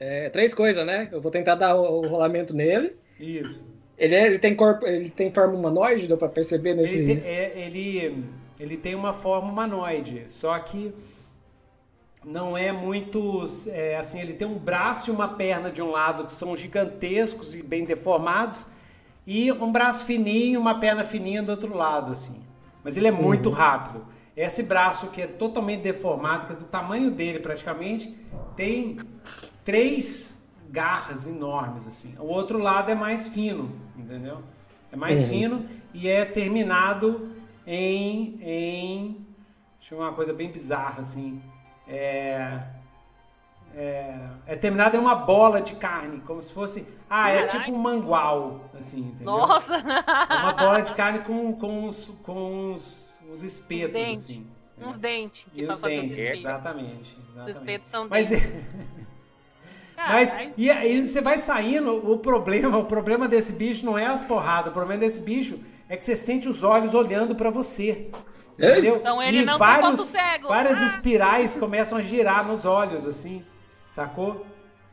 É, três coisas, né? Eu vou tentar dar o rolamento nele. Isso. Ele, é, ele tem corpo, ele tem forma humanoide, deu para perceber nesse. Ele tem, é, ele, ele tem uma forma humanoide, só que não é muito é, assim. Ele tem um braço e uma perna de um lado que são gigantescos e bem deformados, e um braço fininho, uma perna fininha do outro lado, assim. Mas ele é muito uhum. rápido. esse braço que é totalmente deformado, que é do tamanho dele praticamente, tem três garras enormes assim. O outro lado é mais fino, entendeu? É mais uhum. fino e é terminado em, em deixa eu ver uma coisa bem bizarra assim. É, é, é terminado em uma bola de carne, como se fosse. Ah, é tipo um mangual, assim, entendeu? Nossa! É uma bola de carne com, com, uns, com uns, uns espetos, uns assim. Uns dentes. E os dentes, exatamente, exatamente. Os espetos são Mas, dentes. Mas e aí você vai saindo, o problema, o problema desse bicho não é as porradas, o problema desse bicho é que você sente os olhos olhando para você. Entendeu? Então ele e não vários, tem cego. várias ah. espirais começam a girar nos olhos, assim, sacou?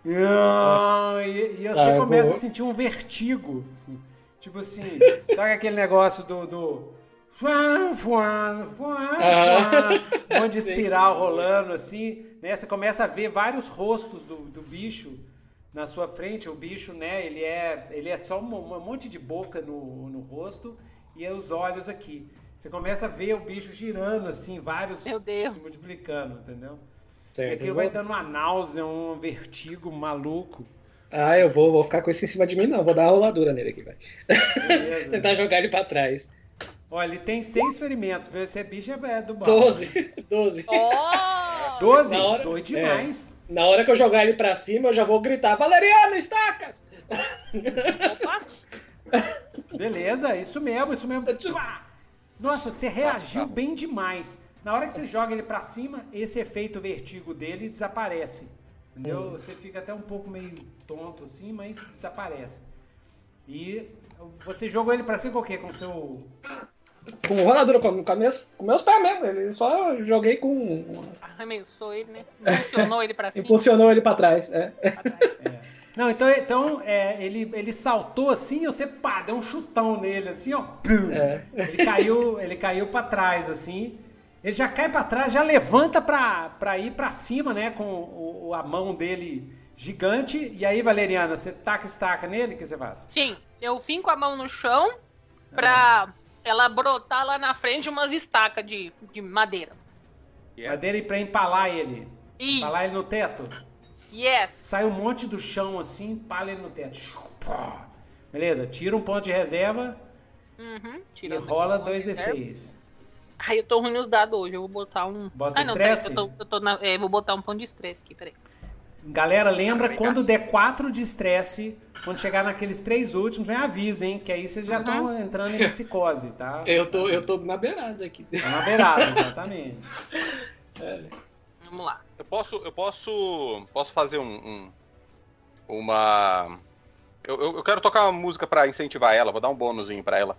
E, e você ah, começa boa. a sentir um vertigo. Assim. Tipo assim, sabe aquele negócio do. do fuan, fuan, fuan, ah. um de espiral rolando assim, né? Você começa a ver vários rostos do, do bicho na sua frente. O bicho, né? Ele é, ele é só um, um monte de boca no, no rosto e é os olhos aqui. Você começa a ver o bicho girando assim, vários se multiplicando, entendeu? Certo, e aquilo vai dando uma náusea, um vertigo maluco. Ah, eu vou, vou ficar com isso em cima de mim, não. Vou dar uma roladura nele aqui, vai. Tentar jogar ele pra trás. Olha, ele tem seis ferimentos. Esse bicho é do mal. Doze. Doze. Oh! Doze? Hora, Doido demais. É, na hora que eu jogar ele pra cima, eu já vou gritar, Valeriano, estacas! Opa! Beleza, isso mesmo, isso mesmo. Nossa, você reagiu bem demais. Na hora que você joga ele para cima, esse efeito vertigo dele desaparece. Entendeu? Hum. Você fica até um pouco meio tonto assim, mas desaparece. E você jogou ele para cima com o quê? Com o seu. Com roladura, com, com, com meus pés mesmo. Ele só joguei com. Arremessou ele, né? Impulsionou ele pra cima. Impulsionou ele pra trás, é. Pra trás. é. Não, então, então é, ele, ele saltou assim, você pá, deu um chutão nele, assim, ó. É. Ele caiu, ele caiu para trás, assim. Ele já cai para trás, já levanta para ir para cima, né? Com o, a mão dele gigante. E aí, Valeriana, você taca estaca nele? O que você faz? Sim, eu finco a mão no chão pra ah. Ela brotar lá na frente umas estacas de, de madeira. Yeah. Madeira e pra empalar ele. Isso. Empalar ele no teto? Yes. Sai um monte do chão assim, empala ele no teto. Beleza, tira um ponto de reserva. Uhum, e rola 2d6. Ai, eu tô ruim nos dados hoje. Eu vou botar um. Bota ah, não, estresse? Peraí, eu, tô, eu tô na... é, vou botar um ponto de estresse aqui, peraí. Galera, lembra quando der 4 de estresse, quando chegar naqueles três últimos, me avisa, hein? Que aí vocês já estão uhum. entrando em psicose, tá? Eu tô, eu tô na beirada aqui. Tá na beirada, exatamente. É. Vamos lá. Eu posso, eu posso, posso fazer um, um uma. Eu, eu, quero tocar uma música para incentivar ela. Vou dar um bônusinho para ela.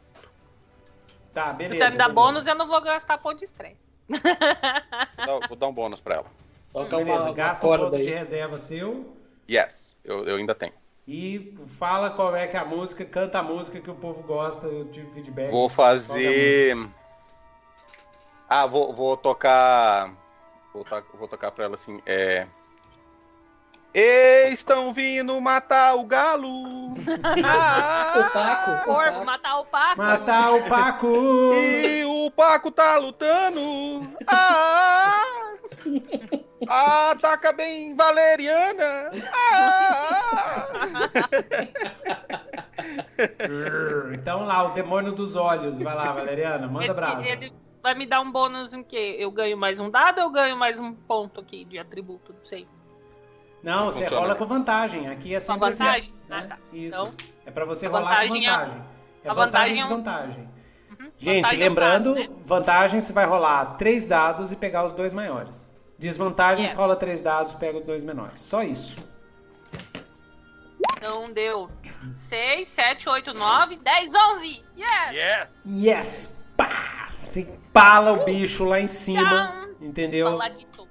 Tá, beleza. Se você me dar bônus, eu não vou gastar ponto de estresse. Vou, vou dar um bônus pra ela. Toca beleza, uma, gasta um ponto de reserva seu. Yes, eu, eu ainda tenho. E fala qual é que é a música, canta a música que o povo gosta, eu tive feedback. Vou fazer. É ah, vou, vou tocar. Vou, to... vou tocar pra ela assim. É. Estão vindo matar o galo. Ah, o Paco. O Corvo, matar o Paco. Matar o Paco. E o Paco tá lutando. Ah, ataca bem Valeriana. Ah, então lá, o demônio dos olhos. Vai lá, Valeriana, manda Esse, brasa. Ele vai me dar um bônus em que eu ganho mais um dado ou eu ganho mais um ponto aqui de atributo, não sei. Não, você rola com vantagem. Aqui é sempre com vantagem? Assim, né? ah, tá. Isso. Então, é para você rolar com vantagem. É, é vantagem e vantagem e desvantagem. Uhum. Gente, vantagem lembrando, é um dado, né? vantagem você vai rolar três dados e pegar os dois maiores. Desvantagem yeah. você rola três dados pega os dois menores. Só isso. Então deu 6, 7, 8, 9, 10, 11. Yes! Yes! Yes! Pá! Você empala o bicho lá em cima. Entendeu? Paladito.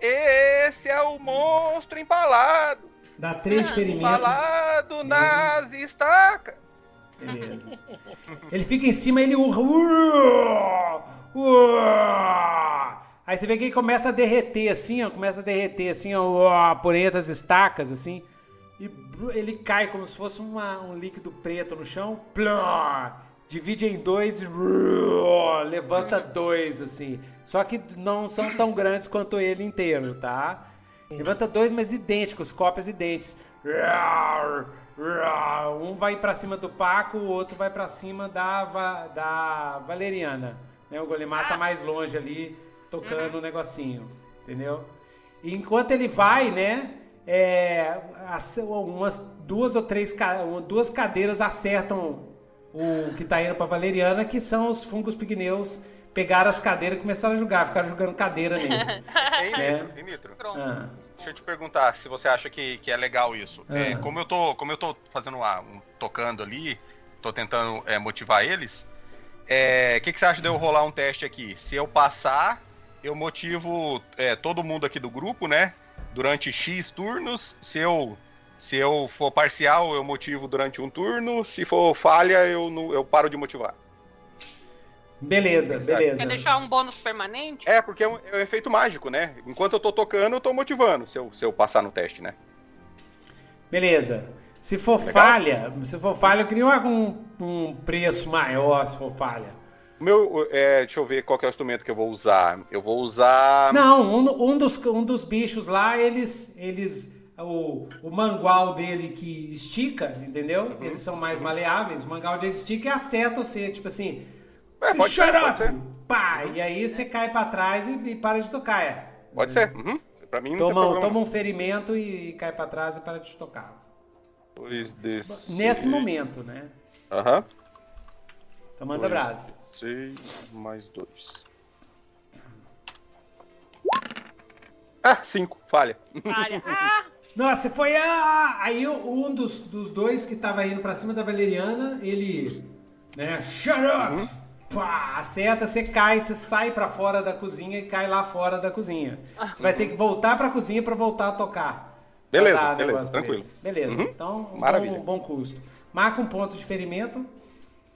Esse é o monstro empalado. Dá três ferimentos. Empalado nas estacas. Beleza. Ele fica em cima, ele urra. Aí você vê que ele começa a derreter assim, ó, começa a derreter assim, ó, por entre as estacas, assim. E ele cai como se fosse uma, um líquido preto no chão. Plá, divide em dois e levanta dois, assim. Só que não são tão grandes quanto ele inteiro, tá? Levanta dois, mas idênticos, cópias idênticas. Um vai para cima do Paco, o outro vai para cima da, da Valeriana. Né? O Golemar tá mais longe ali, tocando o uhum. um negocinho, entendeu? E enquanto ele vai, né? É, umas duas ou três duas cadeiras acertam o que tá indo para Valeriana, que são os fungos pigneus pegaram as cadeiras e começaram a jogar, ficaram jogando cadeira nele. Ei, Nitro, é. Nitro. Ah. deixa eu te perguntar se você acha que, que é legal isso. Ah. É, como, eu tô, como eu tô fazendo lá, um, tocando ali, tô tentando é, motivar eles, o é, que, que você acha de eu rolar um teste aqui? Se eu passar, eu motivo é, todo mundo aqui do grupo, né? Durante X turnos. Se eu, se eu for parcial, eu motivo durante um turno. Se for falha, eu, eu paro de motivar. Beleza, beleza. Quer deixar um bônus permanente? É, porque é um, é um, efeito mágico, né? Enquanto eu tô tocando, eu tô motivando, se eu, se eu passar no teste, né? Beleza. Se for Legal? falha, se for falha, eu queria um, um preço maior se for falha. Meu, é, deixa eu ver qual é o instrumento que eu vou usar. Eu vou usar. Não, um, um, dos, um dos bichos lá, eles. eles o, o mangual dele que estica, entendeu? Uhum. Eles são mais maleáveis. O mangual dele estica e acerta você, tipo assim. É, pode ser! Pode ser. Pá, e aí você cai pra trás e, e para de tocar, é. Pode ser. Uhum. Pra mim não toma. Toma um ferimento e, e cai pra trás e para de tocar. Dois desse... Nesse momento, né? Aham. Uhum. Então manda brasa. Seis mais dois. Ah, cinco. Falha. Falha. Ah! Nossa, foi a. Aí um dos, dos dois que tava indo pra cima da Valeriana, ele. Né? Shut up! Uhum pá, acerta, você cai, você sai para fora da cozinha e cai lá fora da cozinha. Você vai ter que voltar para a cozinha para voltar a tocar. Beleza, beleza, tranquilo. Beleza, uhum. então um Maravilha. Bom, bom custo. Marca um ponto de ferimento.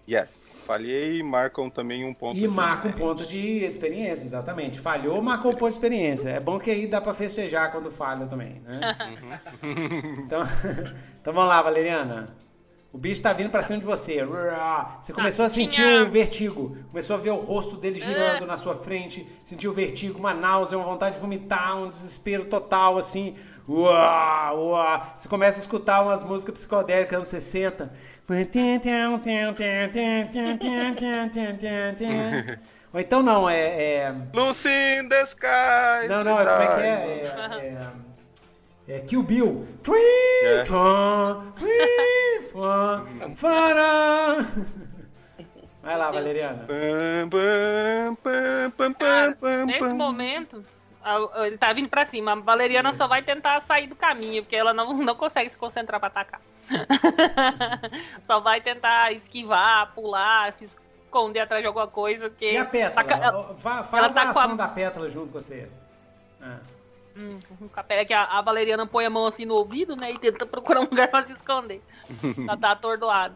Yes. Falhei, marcam também um ponto e de marca um ponto de experiência, exatamente. Falhou, marcou um ponto de experiência. É bom que aí dá para festejar quando falha também, né? Uhum. então, então vamos lá, Valeriana. O bicho tá vindo pra cima de você. Você começou a sentir o vertigo. Começou a ver o rosto dele girando na sua frente. Sentiu o vertigo, uma náusea, uma vontade de vomitar, um desespero total, assim. Uau, uau. Você começa a escutar umas músicas psicodélicas anos 60. Ou então não, é. é... Lucy in the sky. Não, não, como é que é? é, é é Kill Bill. É. Vai lá, Valeriana. Nesse momento, ele tá vindo pra cima. A Valeriana só vai tentar sair do caminho, porque ela não, não consegue se concentrar pra atacar. só vai tentar esquivar, pular, se esconder atrás de alguma coisa. Que e a pétala? Tá, ela, faz ela tá a ação a... da pétala junto com você. Ah. Hum, é que a, a, Valeriana põe a mão assim no ouvido, né? E tenta procurar um lugar pra se esconder. ela tá atordoada.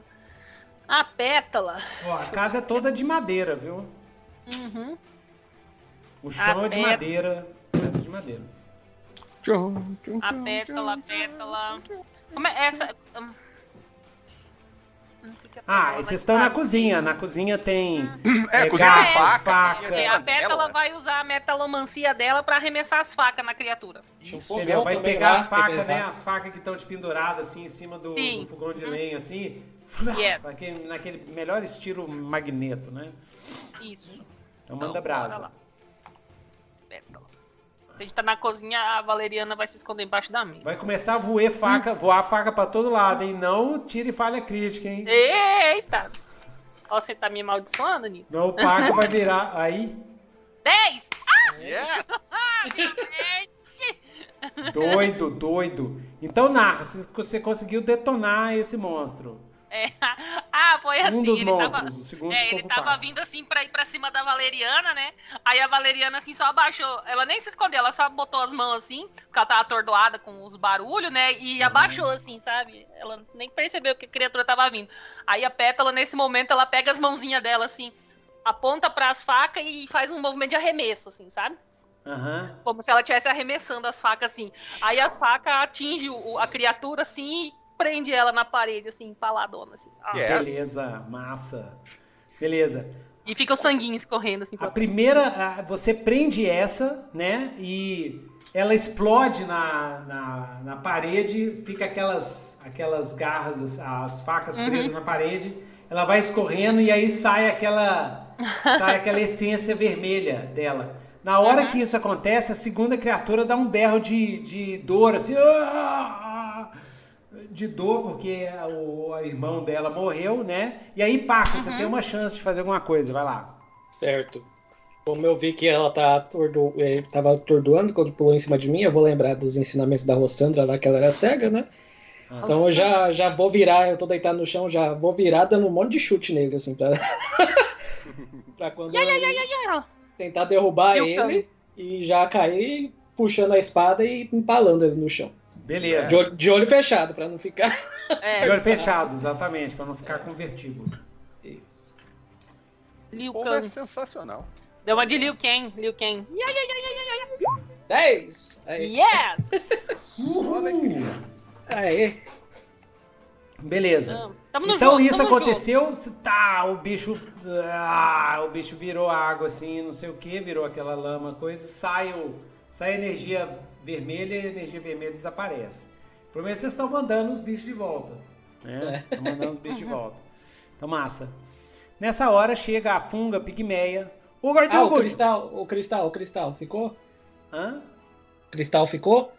A pétala. Ó, a casa é toda de madeira, viu? Uhum. O chão a é de madeira. De madeira. A pétala, a pétala. Como é essa? Hum. Ah, vocês estão na cozinha. Na cozinha tem. Hum. É, é cozinha tem faca. faca. É, a Pétala vai usar a metalomancia dela pra arremessar as facas na criatura. Isso. Entendeu? Vai pegar as facas, né? As facas que estão penduradas assim em cima do, do fogão de lenha, assim. Yeah. Naquele, naquele melhor estilo magneto, né? Isso. Então manda então, brasa. A gente tá na cozinha, a Valeriana vai se esconder embaixo da mesa. Vai começar a voar faca, hum. voar faca pra todo lado, hein? Não tire falha crítica, hein? Eita! Ó, você tá me amaldiçoando, Nito? Não, o Paco vai virar. Aí. 10! Ah! Yes! doido, doido. Então narra, você conseguiu detonar esse monstro. É. Ah, foi assim. Um dos ele monstros, tava, é, ele tava vindo assim pra ir pra cima da Valeriana, né? Aí a Valeriana assim só abaixou. Ela nem se escondeu, ela só botou as mãos assim, porque ela tava atordoada com os barulhos, né? E uhum. abaixou assim, sabe? Ela nem percebeu que a criatura tava vindo. Aí a Pétala, nesse momento, ela pega as mãozinhas dela assim, aponta para as facas e faz um movimento de arremesso, assim, sabe? Uhum. Como se ela estivesse arremessando as facas assim. Aí as facas atingem a criatura assim prende ela na parede, assim, empaladona, assim. Ah. Yes. Beleza, massa. Beleza. E fica o sanguinho escorrendo assim. A primeira, você prende essa, né? E ela explode na, na, na parede, fica aquelas, aquelas garras, as, as facas uhum. presas na parede. Ela vai escorrendo e aí sai aquela, sai aquela essência vermelha dela. Na hora uhum. que isso acontece, a segunda criatura dá um berro de, de dor, assim. Ah! De dor, porque o, o irmão dela morreu, né? E aí, Paco, uhum. você tem uma chance de fazer alguma coisa, vai lá. Certo. Como eu vi que ela tá atordo... Eh, tava atordoando quando pulou em cima de mim, eu vou lembrar dos ensinamentos da Rossandra lá, que ela era cega, né? Ah. Então eu já, já vou virar, eu tô deitado no chão, já vou virar dando um monte de chute nele, assim, pra, pra quando. Yeah, yeah, yeah, tentar derrubar eu ele e já cair puxando a espada e empalando ele no chão. Beleza. De olho, de olho fechado, para não ficar. É. De olho fechado, exatamente, para não ficar com vertigo. Isso. Liu Kang. é sensacional. Deu uma de Liu Kang. Liu Kang. 10! Yes! Uhul. Aê. Beleza. então isso aconteceu, tá, o bicho, ah, o bicho virou água assim, não sei o que, virou aquela lama, coisa, sai o, sai a energia vermelha e a energia vermelha desaparece. O problema é que vocês estão mandando os bichos de volta, né? É. Estão mandando os bichos de volta. Então massa. Nessa hora chega a funga pigmeia. O ah, o cristal, o cristal, o cristal ficou? Hã? O cristal ficou?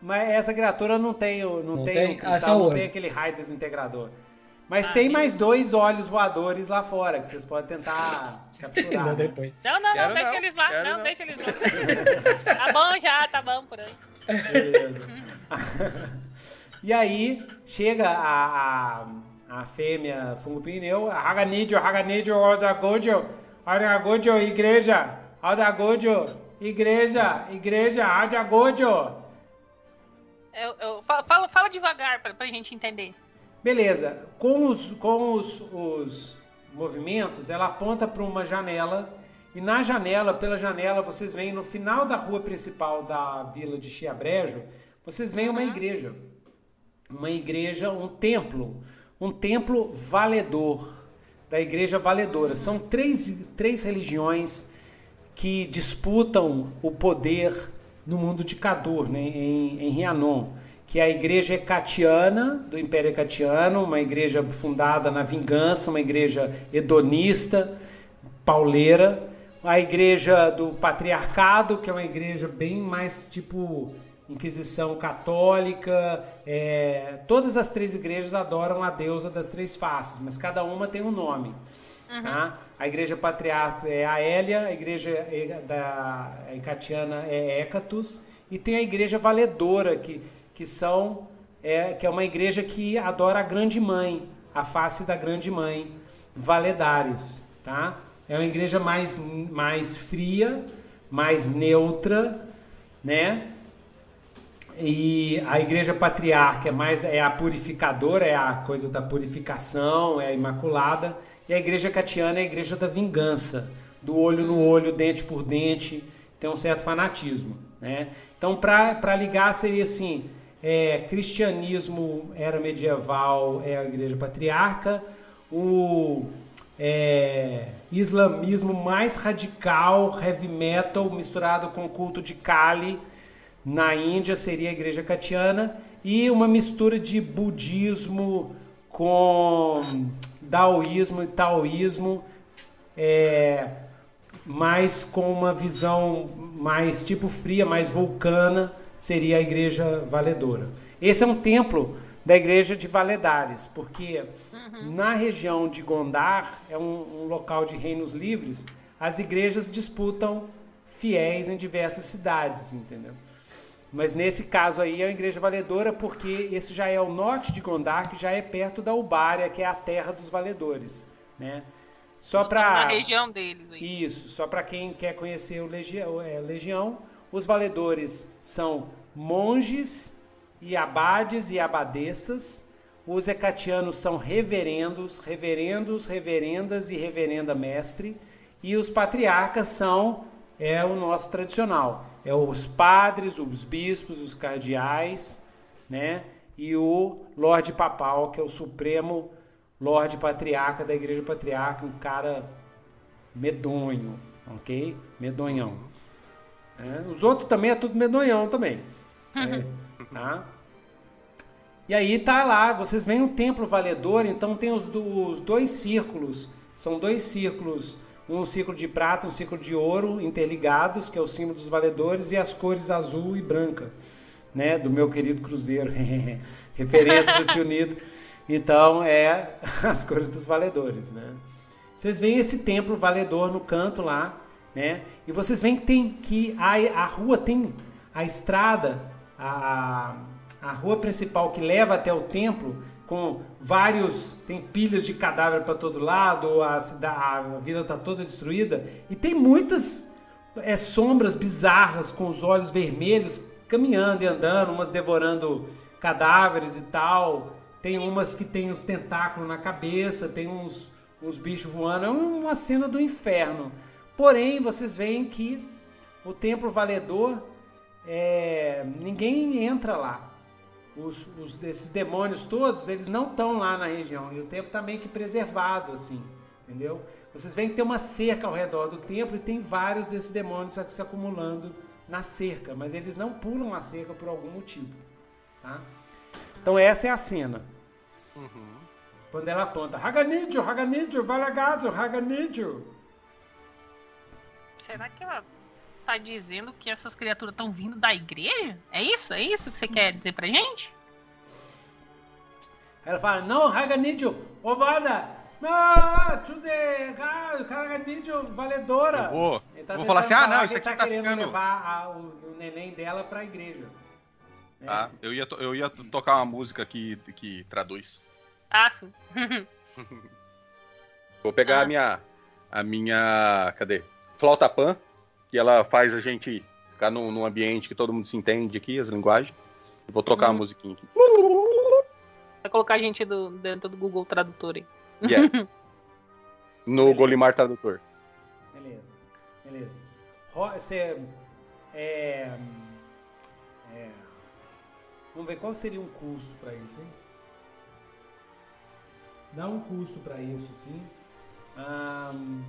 Mas essa criatura não tem o, não, não tem, tem? o cristal, ah, não tem aquele raio desintegrador. Mas ah, tem mais dois olhos voadores lá fora que vocês podem tentar capturar. não, né? depois. não, não, não, deixa não. eles lá. Não, não, deixa eles lá. tá bom já, tá bom por aí. Beleza. e aí chega a, a, a fêmea fungo pneu, Haganidio, Haganidio, Odagodio, Odagodio, igreja, Odagodio, igreja, igreja, Odagodio. Eu, eu, fala, fala devagar pra, pra gente entender. Beleza. Com os, com os, os movimentos, ela aponta para uma janela e na janela, pela janela, vocês veem no final da rua principal da vila de Chiabrejo, vocês veem uma uhum. igreja. Uma igreja, um templo. Um templo valedor. Da igreja valedora. São três, três religiões que disputam o poder no mundo de Cadur, né, em, em Rianon, que é a igreja Hecatiana, do Império Hecatiano, uma igreja fundada na vingança, uma igreja hedonista, pauleira, a igreja do Patriarcado, que é uma igreja bem mais tipo Inquisição Católica, é, todas as três igrejas adoram a deusa das três faces, mas cada uma tem um nome. Uhum. Tá? A igreja patriarca é a Hélia, a igreja da Ecatiana é Hecatus, e tem a igreja valedora, que, que, são, é, que é uma igreja que adora a grande mãe, a face da grande mãe, Valedares. Tá? É uma igreja mais, mais fria, mais neutra, né? E a igreja patriarca é mais é a purificadora, é a coisa da purificação, é a imaculada. E a igreja catiana é a igreja da vingança, do olho no olho, dente por dente, tem um certo fanatismo. Né? Então, para ligar, seria assim: é, cristianismo era medieval, é a igreja patriarca, o é, islamismo mais radical, heavy metal, misturado com culto de Kali, na Índia seria a igreja catiana, e uma mistura de budismo com daoísmo e taoísmo, é, mas com uma visão mais tipo fria, mais vulcana, seria a igreja valedora. Esse é um templo da igreja de Valedares, porque uhum. na região de Gondar, é um, um local de reinos livres, as igrejas disputam fiéis em diversas cidades, entendeu? Mas nesse caso aí é a igreja valedora, porque esse já é o norte de Gondar, que já é perto da Ubária, que é a terra dos valedores, né? Só para a região deles. Aí. Isso, só para quem quer conhecer o legião, é, legião, os valedores são monges e abades e abadesas. Os hecatianos são reverendos, reverendos, reverendas e reverenda mestre. E os patriarcas são é o nosso tradicional é os padres, os bispos, os cardeais, né? E o Lorde Papal, que é o supremo, Lorde Patriarca da Igreja Patriarca, um cara medonho, ok? Medonhão. É, os outros também é tudo medonhão também. É, tá? E aí tá lá, vocês veem um templo valedor, então tem os, os dois círculos, são dois círculos, um círculo de prata, um círculo de ouro interligados, que é o símbolo dos valedores, e as cores azul e branca, né, do meu querido cruzeiro, referência do tio Nido. Então é as cores dos valedores, né? Vocês veem esse templo valedor no canto lá, né? E vocês veem que tem que a, a rua tem a estrada, a, a rua principal que leva até o templo com vários tem pilhas de cadáver para todo lado, a, a vila está toda destruída e tem muitas é, sombras bizarras com os olhos vermelhos caminhando e andando, umas devorando cadáveres e tal. Tem umas que tem os tentáculos na cabeça, tem uns, uns bichos voando. É uma cena do inferno. Porém, vocês veem que o templo valedor, é, ninguém entra lá. Os, os, esses demônios todos, eles não estão lá na região. E o templo está meio que preservado, assim, entendeu? Vocês veem que tem uma cerca ao redor do templo e tem vários desses demônios se acumulando na cerca, mas eles não pulam a cerca por algum motivo, tá? Então essa é a cena. Uhum. Quando ela aponta, Haganidio, Haganidio, Valagadio, Haganidio. Será que ela tá dizendo que essas criaturas estão vindo da igreja? É isso? É isso que você quer dizer pra gente? Ela fala, não, Haganidio, Ovada, não, tudo é, Haganidio, valedora. Eu vou, tá vou falar assim, ah, não, isso aqui tá, tá querendo ficando... levar a, o, o, neném dela pra igreja. É. Ah, eu ia, eu ia tocar uma música que, que traduz. Ah, sim. vou pegar ah. a minha, a minha, cadê? Flauta pan, que ela faz a gente ficar num, num, ambiente que todo mundo se entende aqui, as linguagens. Eu vou tocar uhum. a musiquinha aqui. Vai colocar a gente do, dentro do Google Tradutor aí. Yes. No beleza. Golimar Tradutor. Beleza, beleza. Você. É, é, vamos ver qual seria um custo para isso, hein? Dá um custo para isso, sim. Um,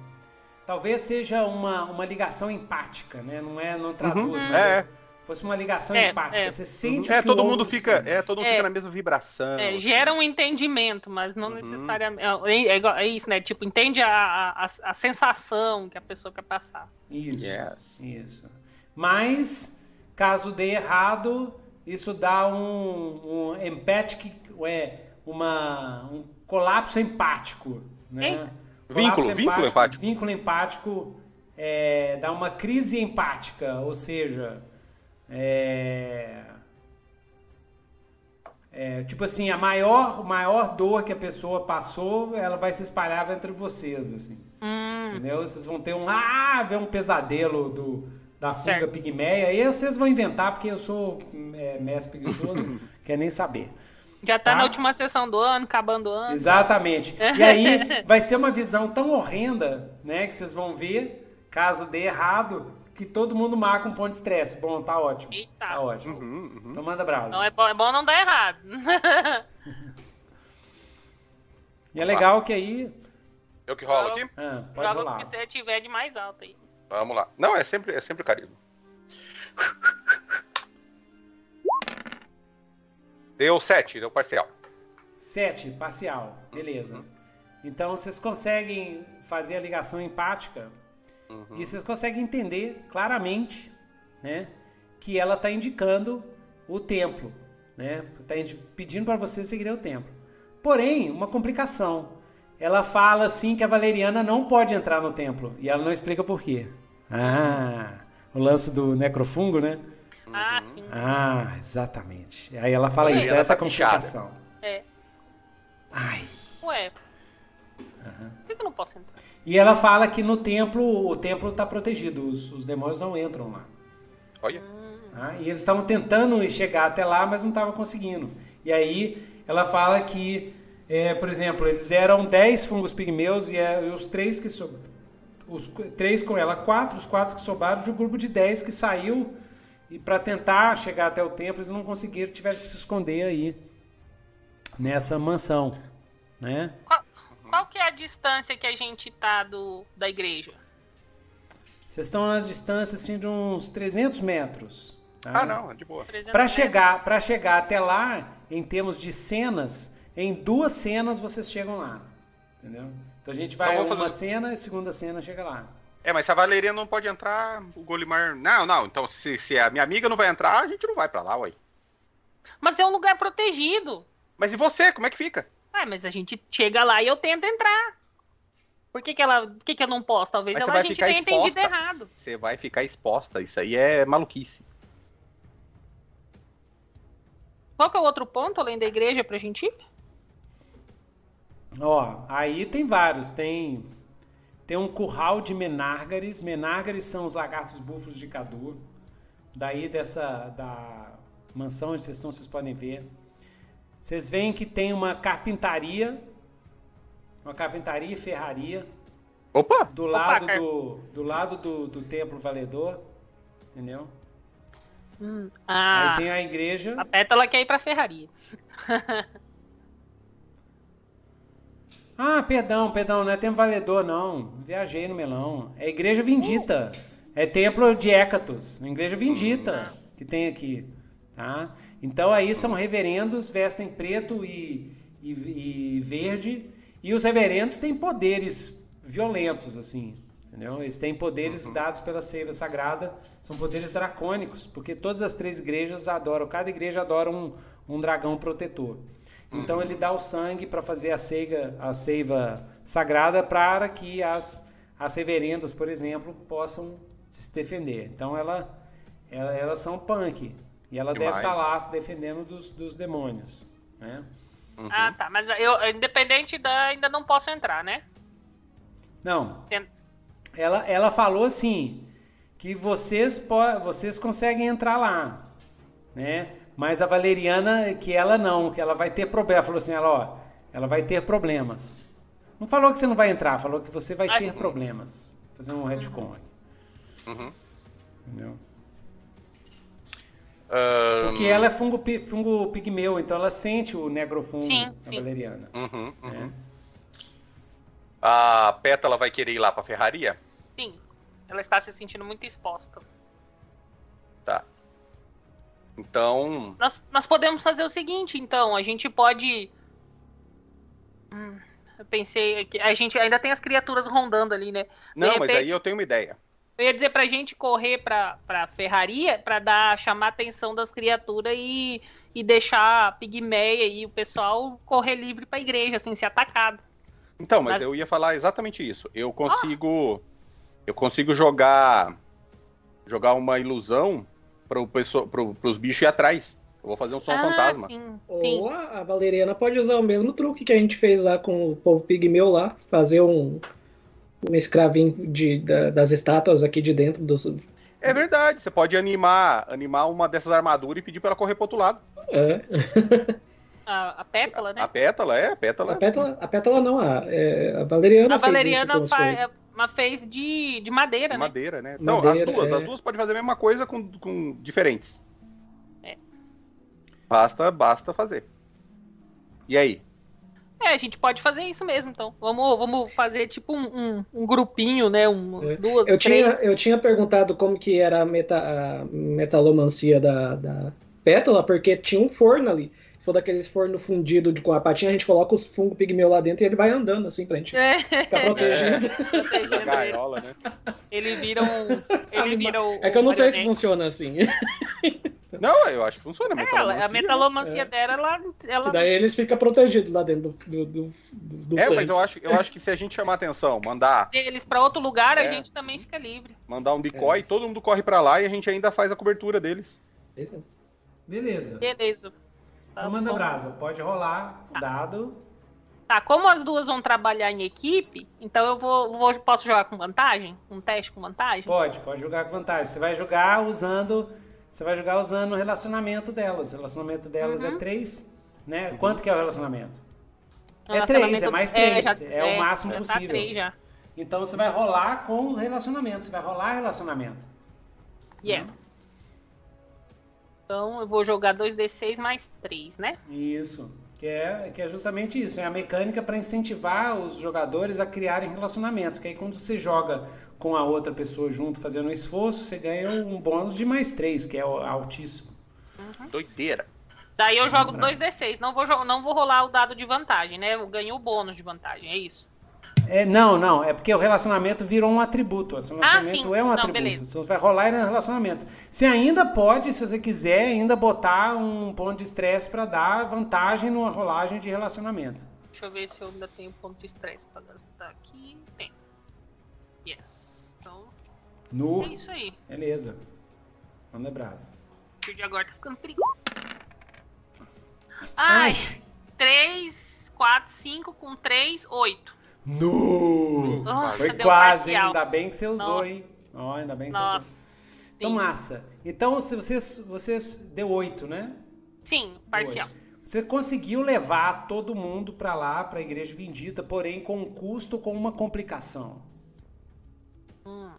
talvez seja uma, uma ligação empática, né? Não é, não traduz, uhum, mas é. é. fosse uma ligação é, empática. É. Você sente uhum. é, todo mundo fica, é, todo mundo fica é. na mesma vibração. É, gera um entendimento, mas não uhum. necessariamente. É, é, isso, né? Tipo, entende a, a, a, sensação que a pessoa quer passar. Isso. Yes. Isso. Mas, caso dê errado, isso dá um, um empatic, é, uma, um colapso empático, né? Vínculo, vínculo empático. Vínculo empático é, dá uma crise empática, ou seja, é, é, tipo assim, a maior, maior dor que a pessoa passou, ela vai se espalhar entre vocês, assim. Hum. Entendeu? Vocês vão ter um, ah, ver um pesadelo do, da fuga certo. pigmeia, e vocês vão inventar, porque eu sou é, mestre preguiçoso, quer nem saber. Já tá, tá, na última sessão do ano, acabando o ano. Exatamente. E aí vai ser uma visão tão horrenda, né, que vocês vão ver, caso dê errado, que todo mundo marca um ponto de estresse. Bom, tá ótimo. Eita. Tá ótimo. Uhum, uhum. Então manda brasa. Não, é bom, é bom não dar errado. e é legal que aí... Eu que rolo aqui? Ah, pode Joga rolar. o que você tiver de mais alto aí. Vamos lá. Não, é sempre, é sempre carinho. Deu 7, deu parcial. 7, parcial. Beleza. Uhum. Então vocês conseguem fazer a ligação empática uhum. e vocês conseguem entender claramente né, que ela está indicando o templo. Né? Está pedindo para vocês seguirem o templo. Porém, uma complicação. Ela fala assim que a Valeriana não pode entrar no templo. E ela não explica por quê. Ah, o lance do necrofungo, né? Ah, sim. Ah, exatamente. Aí ela fala isso, essa tá complicação. É. Ai. Ué. Uhum. Por que eu não posso entrar? E ela fala que no templo, o templo está protegido, os, os, demônios não entram lá. Olha. Ah, e eles estavam tentando chegar até lá, mas não estavam conseguindo. E aí ela fala que, é, por exemplo, eles eram 10 fungos pigmeus e, é, e os três que sobraram. Os três com ela, quatro, os quatro que sobraram de um grupo de 10 que saiu e para tentar chegar até o templo, eles não conseguiram, tiveram que se esconder aí nessa mansão, né? Qual, distância que a gente tá do, da igreja? Vocês estão nas distâncias assim, de uns 300 metros. Tá? Ah, não, é de boa. Para chegar, para chegar até lá, em termos de cenas, em duas cenas vocês chegam lá. Entendeu? Então a gente vai Então a vamos uma fazer- cena e a segunda cena chega lá. É, mas se a Valeria não pode entrar, o Golimar. Não, não. Então, se, se a minha amiga não vai entrar, a gente não vai pra lá, ué. Mas é um lugar protegido. Mas e você? Como é que fica? Ah, mas a gente chega lá e eu tento entrar. Por que, que ela. Por que, que eu não posso? Talvez ela a gente tenha entendido exposta. errado. Você vai ficar exposta. Isso aí é maluquice. Qual que é o outro ponto além da igreja pra gente ir? Ó, aí tem vários. Tem tem um curral de menárgares. Menárgares são os lagartos búfalos de Cadu. Daí dessa da mansão onde vocês estão, vocês podem ver. Vocês veem que tem uma carpintaria, uma carpintaria e ferraria Opa! do Opa, lado Car- do do lado do, do templo valedor, entendeu? Aí Ah, tem a igreja. a Pétala quer ir pra ferraria. Ah, perdão, perdão, não é templo valedor, não. Viajei no melão. É igreja Vindita. É templo de Hécatos. Igreja Vindita que tem aqui. Tá? Então aí são reverendos, vestem preto e, e, e verde. E os reverendos têm poderes violentos, assim. Entendeu? Eles têm poderes dados pela seiva sagrada, são poderes dracônicos, porque todas as três igrejas adoram, cada igreja adora um, um dragão protetor. Então ele dá o sangue para fazer a seiva, a seiva sagrada para que as, as reverendas, por exemplo, possam se defender. Então ela, ela- elas são punk. E ela deve estar lá se defendendo dos, dos demônios. Né? Uhum. Ah, tá. Mas eu, independente da. Ainda não posso entrar, né? Não, ela, ela falou assim que vocês, po- vocês conseguem entrar lá, né? Mas a Valeriana, que ela não, que ela vai ter problema. Ela falou assim, ela, ó, ela vai ter problemas. Não falou que você não vai entrar, falou que você vai Ah, ter sim. problemas. Fazer um retcon aqui. Uhum. Entendeu? Ahn, Porque ela é fungo, fungo pigmeu, então ela sente o negrofungo, Sim, a sim. Valeriana. uhum, uhum. né? A Pétala vai querer ir lá pra ferraria? Sim. Ela está se sentindo muito exposta. Tá. Então. Nós, nós podemos fazer o seguinte, então. A gente pode. Hum, eu pensei que a gente ainda tem as criaturas rondando ali, né? Não, mas repente- aí eu tenho uma ideia. Eu ia dizer pra gente correr pra, pra ferraria pra dar, chamar a atenção das criaturas e, e deixar a pigmeia e o pessoal correr livre pra igreja, assim, ser atacado. Então, mas, Mas- eu ia falar exatamente isso. Eu consigo. Eu consigo jogar. Jogar uma ilusão pro, pessoa- pro, pros bichos ir atrás. Eu vou fazer um som ah, fantasma. Sim, sim. Ou a, a Valeriana pode usar o mesmo truque que a gente fez lá com o povo pigmeu lá, fazer um, um escravinho de, da- das estátuas aqui de dentro dos. É verdade, você pode animar, animar uma dessas armaduras e pedir pra ela correr pro outro lado. É. A, a pétala, né? A pétala, é, a pétala. A pétala, a pétala não, a, é, a Valeriana A Valeriana faz, coisas. mas fez de, de madeira, de né? madeira, né? Não, Madeira, as duas, é. as duas podem fazer a mesma coisa com, com diferentes. É. Basta, basta fazer. E aí? É, a gente pode fazer isso mesmo, então. Vamos, vamos fazer tipo um, um, um grupinho, né? Umas É. duas, Eu tinha, três. eu tinha perguntado como que era a, meta, a metalomancia da, da pétala, porque tinha um forno ali. Se for daqueles forno fundido de, com a patinha, a gente coloca os fungos pigmeu lá dentro e ele vai andando assim pra gente É, ficar protegido. protegendo ele. Gaiola, né? Ele vira um. Ele vira o. É que eu não sei se funciona assim. Não, eu acho que funciona. É, ela- a metalomancia É. dela, ela. ela Que daí eles ficam protegidos lá dentro do, do, do, do É, tanque. mas eu acho, eu acho que se a gente chamar atenção, mandar, eles pra outro lugar, a É. gente também fica livre. mandar um decoy, É. todo mundo corre pra lá e a gente ainda faz a cobertura deles. É. Beleza. Beleza. Tá Então manda bom. brasa. Pode rolar o dado. Tá, como as duas vão trabalhar em equipe, então eu vou, vou- posso jogar com vantagem? Um teste com vantagem? Pode, pode jogar com vantagem. Você vai jogar usando. Você vai jogar usando o relacionamento delas. O relacionamento delas é 3, né? Quanto que é o relacionamento? É três, é mais três, já- é o máximo já possível. Tá três já. Então você vai rolar com o relacionamento. Você vai rolar relacionamento. Yes. Então eu vou jogar 2d6 mais 3, né? Isso. Que é, que é justamente isso, é a mecânica para incentivar os jogadores a criarem relacionamentos. Que aí quando você joga com a outra pessoa junto fazendo um esforço, você ganha um bônus de mais 3, que é altíssimo. Uhum. Doideira. Daí eu jogo 2d6, não vou, não vou rolar o dado de vantagem, né? Eu ganho o bônus de vantagem, é isso. É, não, não, é porque o relacionamento virou um atributo. O relacionamento ah, é um não, atributo. Beleza. Você vai rolar no relacionamento. Você ainda pode, se você quiser, ainda botar um ponto de estresse para dar vantagem numa rolagem de relacionamento. Deixa eu ver se eu ainda tenho ponto de estresse para gastar aqui. Tem. Yes. Então. No. É isso aí. Beleza. Manda brasa. O de agora tá ficando perigoso. Ai, Ai. 3, 4, 5 com 3, 8. No! Nossa, Foi quase, hein? Ainda bem que você usou, Nossa. hein? Oh, ainda bem que Nossa. você usou. Então, massa. Então, se vocês, vocês deu oito, né? Sim, parcial. Você conseguiu levar todo mundo para lá, para a igreja vendida, porém com um custo, com uma complicação. Hum.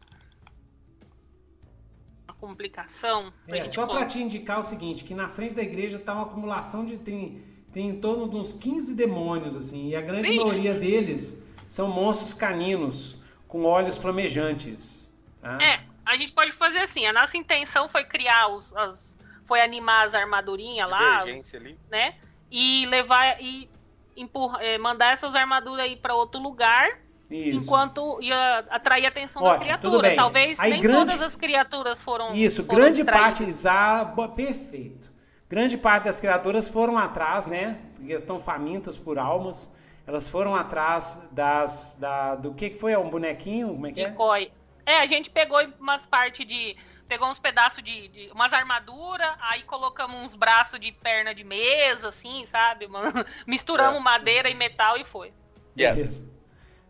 Uma complicação? É, só para te indicar o seguinte, que na frente da igreja tá uma acumulação de... Tem, tem em torno de uns 15 demônios, assim, e a grande Vixe. maioria deles são monstros caninos com olhos flamejantes. Tá? É, a gente pode fazer assim. A nossa intenção foi criar os, as, foi animar as armadurinhas lá, os, né? E levar e empurra, é, mandar essas armaduras aí para outro lugar. Isso. Enquanto ia atrair a atenção Ótimo, da criatura. Talvez aí, nem grande... todas as criaturas foram. Isso, foram grande parte. Exato, perfeito. Grande parte das criaturas foram atrás, né? Porque estão famintas por almas. Elas foram atrás das, da, do que, que foi? É um bonequinho? Como é que Decoy. é? É, a gente pegou umas partes de. Pegou uns pedaços de, de. umas armaduras, aí colocamos uns braços de perna de mesa, assim, sabe? Misturamos é. madeira e metal e foi. Yes. Beleza.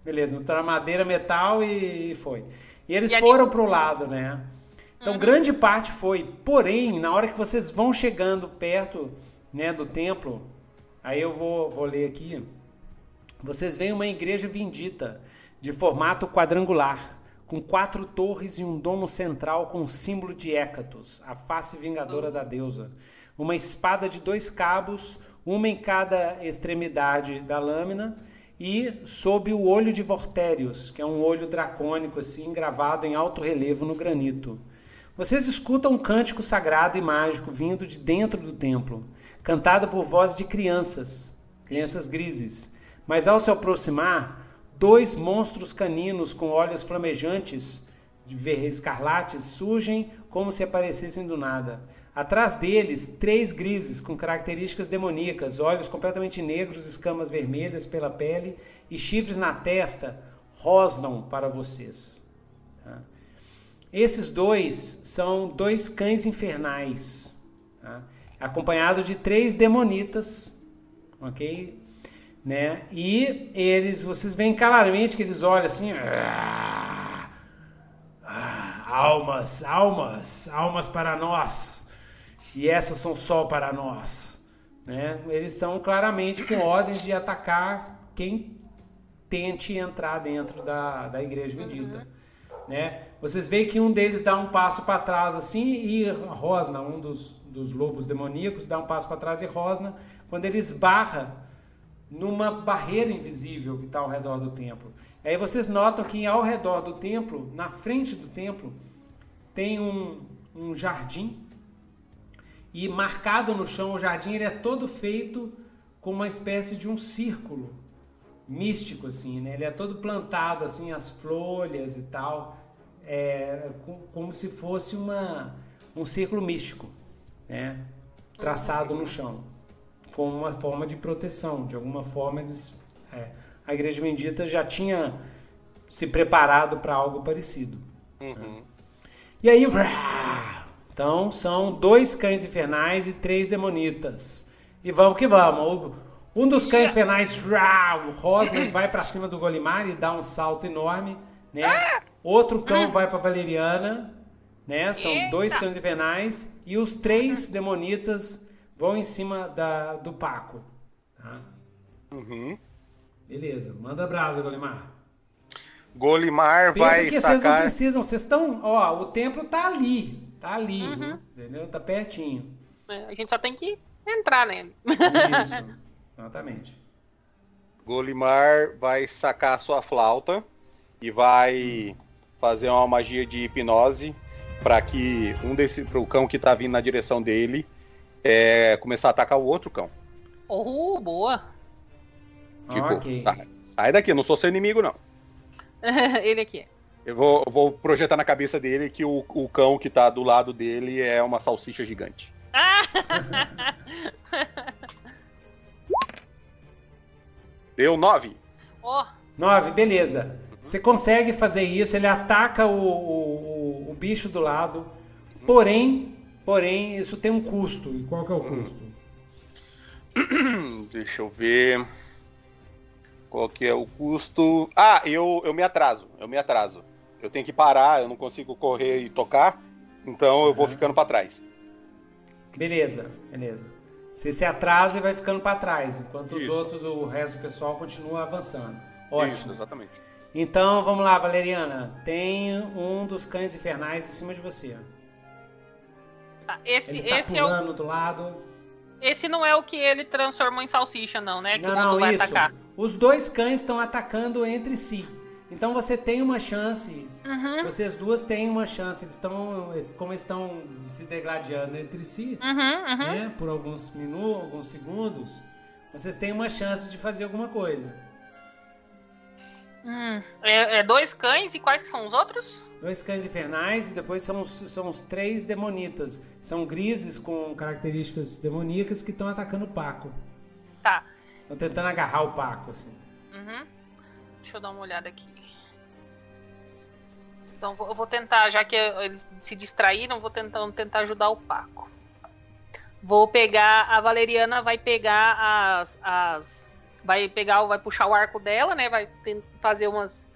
Beleza, misturamos madeira, metal e foi. E eles e foram pro lado, né? Então, uhum. grande parte foi. Porém, na hora que vocês vão chegando perto né, do templo, aí eu vou, vou ler aqui. Vocês veem uma igreja vendita, de formato quadrangular, com quatro torres e um domo central com o símbolo de Hécatos, a face vingadora da deusa. Uma espada de dois cabos, uma em cada extremidade da lâmina, e sob o olho de Vortérios, que é um olho dracônico assim, gravado em alto relevo no granito. Vocês escutam um cântico sagrado e mágico vindo de dentro do templo, cantado por vozes de crianças, crianças grises mas ao se aproximar, dois monstros caninos com olhos flamejantes escarlates surgem como se aparecessem do nada. Atrás deles, três grises com características demoníacas, olhos completamente negros, escamas vermelhas pela pele e chifres na testa, rosnam para vocês. Tá? Esses dois são dois cães infernais, tá? acompanhados de três demonitas, ok? Né? E eles, vocês veem claramente que eles olham assim, ah, ah, almas, almas, almas para nós. E essas são só para nós, né? Eles são claramente com ordens de atacar quem tente entrar dentro da, da igreja bendita, uhum. né? Vocês veem que um deles dá um passo para trás assim e rosna, um dos, dos lobos demoníacos dá um passo para trás e rosna quando ele esbarra numa barreira invisível que está ao redor do templo. Aí vocês notam que ao redor do templo, na frente do templo, tem um, um jardim e marcado no chão o jardim ele é todo feito com uma espécie de um círculo místico assim, né? Ele é todo plantado assim as folhas e tal, é, como se fosse uma um círculo místico, né? Traçado no chão como uma forma de proteção, de alguma forma eles, é, a Igreja Bendita já tinha se preparado para algo parecido. Uhum. Né? E aí, então são dois cães infernais e três demonitas. E vamos que vamos. Um dos cães infernais, o Rosner, vai para cima do Golimar e dá um salto enorme, né? Outro cão vai para Valeriana, né? São dois cães infernais e os três demonitas vão em cima da, do Paco. Tá? Uhum. Beleza, manda brasa, Golimar. Golimar Pensa vai que sacar... vocês não precisam, vocês estão... Ó, o templo tá ali, tá ali, uhum. entendeu? Tá pertinho. É, a gente só tem que entrar nele. Isso. Exatamente. Golimar vai sacar a sua flauta e vai fazer uma magia de hipnose para que um desse pro cão que tá vindo na direção dele é, começar a atacar o outro cão. Oh, boa. Tipo, okay. sai, sai daqui, não sou seu inimigo, não. Ele aqui. Eu vou, vou, projetar na cabeça dele que o, o cão que tá do lado dele é uma salsicha gigante. Deu nove. Oh. Nove, beleza. Você consegue fazer isso, ele ataca o, o, o, bicho do lado, porém, porém, isso tem um custo. E qual que é o custo? Deixa eu ver. Qual que é o custo? Ah, eu, eu me atraso, eu me atraso. Eu tenho que parar, eu não consigo correr e tocar, então eu vou ficando para trás. Beleza, beleza. Você se atrasa e vai ficando para trás, enquanto Isso. os outros, o resto do pessoal continua avançando. Ótimo. Isso, exatamente. Então, vamos lá, Valeriana. Tem um dos cães infernais em cima de você. Tá, esse, ele tá esse pulando é o... do lado. Esse não é o que ele transformou em salsicha, não, né? Que não, não, vai isso. Atacar. Os dois cães estão atacando entre si. Então você tem uma chance. Uhum. Vocês duas têm uma chance. Eles estão, como estão se degladiando entre si, uhum, uhum. Né, por alguns minutos, alguns segundos, vocês têm uma chance de fazer alguma coisa. Hum, é, é, dois cães e quais que são os outros? Dois cães infernais e depois são, são os três demonitas. São grises com características demoníacas que estão atacando o Paco. Tá. Estão tentando agarrar o Paco, assim. Uhum. Deixa eu dar uma olhada aqui. Então eu vou tentar, já que eles se distraíram, vou tentar, tentar ajudar o Paco. Vou pegar. A Valeriana vai pegar as, as vai pegar, vai puxar o arco dela, né? Vai fazer umas.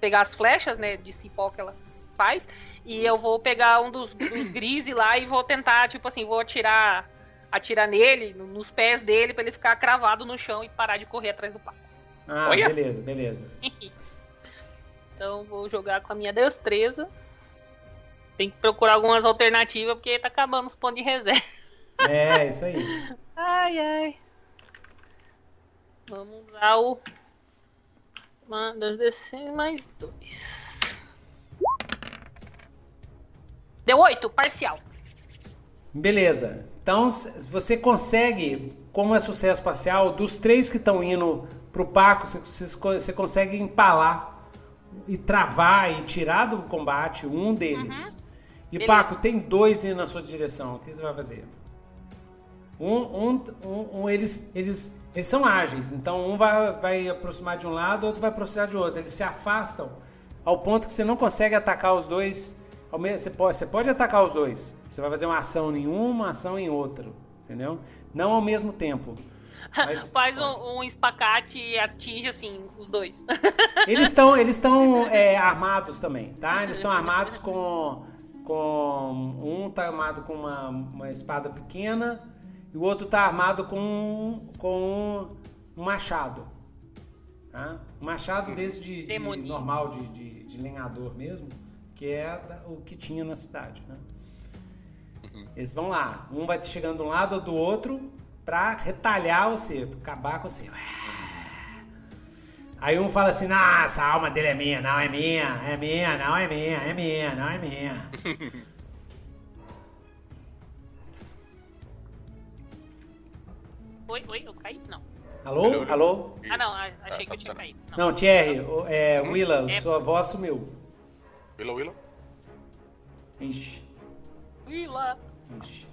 pegar as flechas, né? De cipó que ela faz. E eu vou pegar um dos, dos grises lá e vou tentar, tipo assim, vou atirar. Atirar nele, nos pés dele, para ele ficar cravado no chão e parar de correr atrás do Paco. Ah, Olha. beleza, beleza. então vou jogar com a minha destreza. Tem que procurar algumas alternativas, porque tá acabando os pontos de reserva. É, isso aí. ai, ai. Vamos usar o. Manda descer mais dois. Deu oito, parcial. Beleza. Então você consegue, como é sucesso parcial, dos três que estão indo pro Paco, você, consegue empalar e travar e tirar do combate um deles. Uhum. E Beleza. Paco, tem dois indo na sua direção. O que você vai fazer? Um, um, um, um eles, eles eles são ágeis, então um vai, vai aproximar de um lado, outro vai aproximar de outro. Eles se afastam ao ponto que você não consegue atacar os dois. Você pode, você pode atacar os dois. Você vai fazer uma ação em uma, uma ação em outra. Entendeu? Não ao mesmo tempo. Mas, Faz um, um, espacate e atinge assim os dois. Eles estão eles estão é, armados também, tá? Eles estão armados com com um tá armado com uma, uma espada pequena e o outro está armado com, com um machado. Tá? Um machado desse de, de normal, de, de, de, lenhador mesmo, que é o que tinha na cidade. Né? Uhum. Eles vão lá, um vai chegando de um lado ou do outro para retalhar você, pra acabar com você. Aí um fala assim, ah, essa alma dele é minha, não é minha, é minha, não é minha, é minha, não é minha. Oi, oi, eu caí? Não. Alô? Alô? Ah, não, achei que eu tinha caído. Não, não Thierry, é, hum? Willa, é... sua voz sumiu. Willa, Willa? Ixi. Willa. Ixi.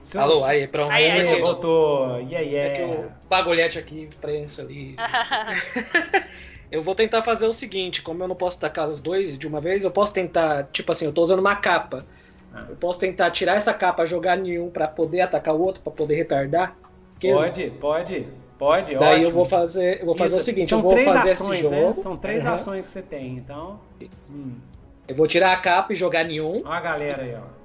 Seus... Alô, aí, pronto. Aí, aí, aí voltou. Yeah, yeah. É que o bagulhete aqui, prensa ali. eu vou tentar fazer o seguinte, como eu não posso tacar os dois de uma vez, eu posso tentar, tipo assim, eu tô usando uma capa. Ah. Eu posso tentar tirar essa capa, jogar nenhum para poder atacar o outro, para poder retardar. Pode, pode, pode. Daí ótimo. eu vou fazer, eu vou fazer Isso. o seguinte, São eu vou três fazer ações, esse né? jogo. São três uhum. ações que você tem, então. Hum. Eu vou tirar a capa e jogar nenhum. Olha a galera aí, ó.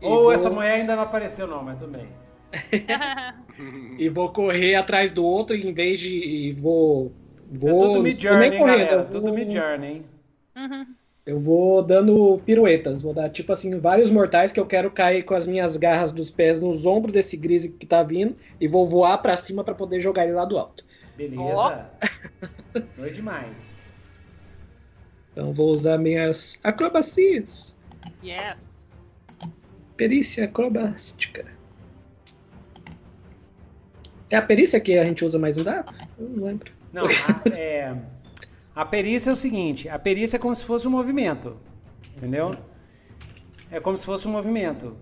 E Ou vou... essa mulher ainda não apareceu, não, mas tudo bem. e vou correr atrás do outro em vez de. Vou. Vou. É tudo mid journey, galera. Tudo mid journey, hein? Uhum. Eu vou dando piruetas, vou dar tipo assim vários mortais que eu quero cair com as minhas garras dos pés nos ombros desse grise que tá vindo e vou voar para cima para poder jogar ele lá do alto. Beleza. Oh. Não é demais. Então vou usar minhas acrobacias. Yes. Perícia acrobástica. É a perícia que a gente usa mais um dado? Eu não lembro. Não, a, é, a perícia é o seguinte: a perícia é como se fosse um movimento. Entendeu? É como se fosse um movimento.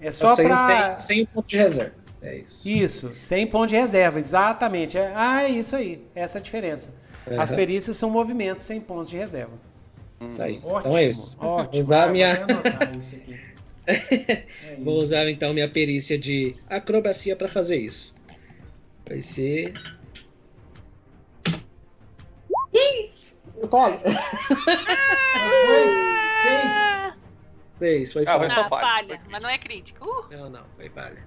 É só sem, pra. Sem, sem ponto de reserva. É isso. Isso, sem ponto de reserva, exatamente. É, ah, é isso aí. Essa é a diferença. Uhum. As perícias são movimentos sem pontos de reserva. Isso aí. Ótimo, então é isso. Ótimo. Vou usar minha. é Vou usar então minha perícia de acrobacia para fazer isso. Vai ser. Ih! Qual? Seis. Seis, foi ah, falha. Ah, falha, mas não é crítico. Uh. Não, não, foi falha.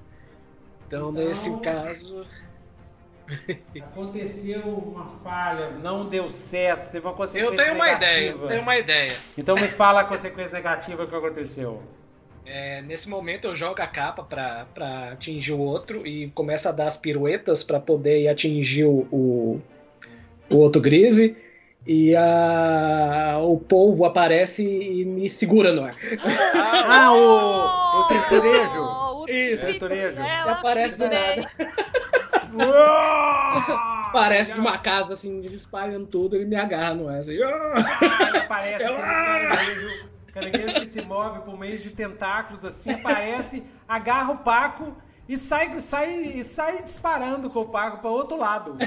Então, então, nesse caso. Aconteceu uma falha, não deu certo, teve uma consequência negativa. Eu tenho uma negativa. ideia, eu tenho uma ideia. Então me fala a consequência negativa que aconteceu. É, nesse momento eu jogo a capa para atingir o outro e começa a dar as piruetas para poder atingir o, o, o, outro grise. E a, o polvo aparece e me segura no ar. Ah, ah o, o triturejo! Isso, o triturejo. É, aparece do nada. Parece de uma casa assim, espalhando tudo, ele me agarra no ar. Assim. Ah, aparece aquele caranguejo Caranguejo que se move por meio de tentáculos assim, aparece, agarra o Paco e sai, sai, e sai disparando com o Paco para outro lado.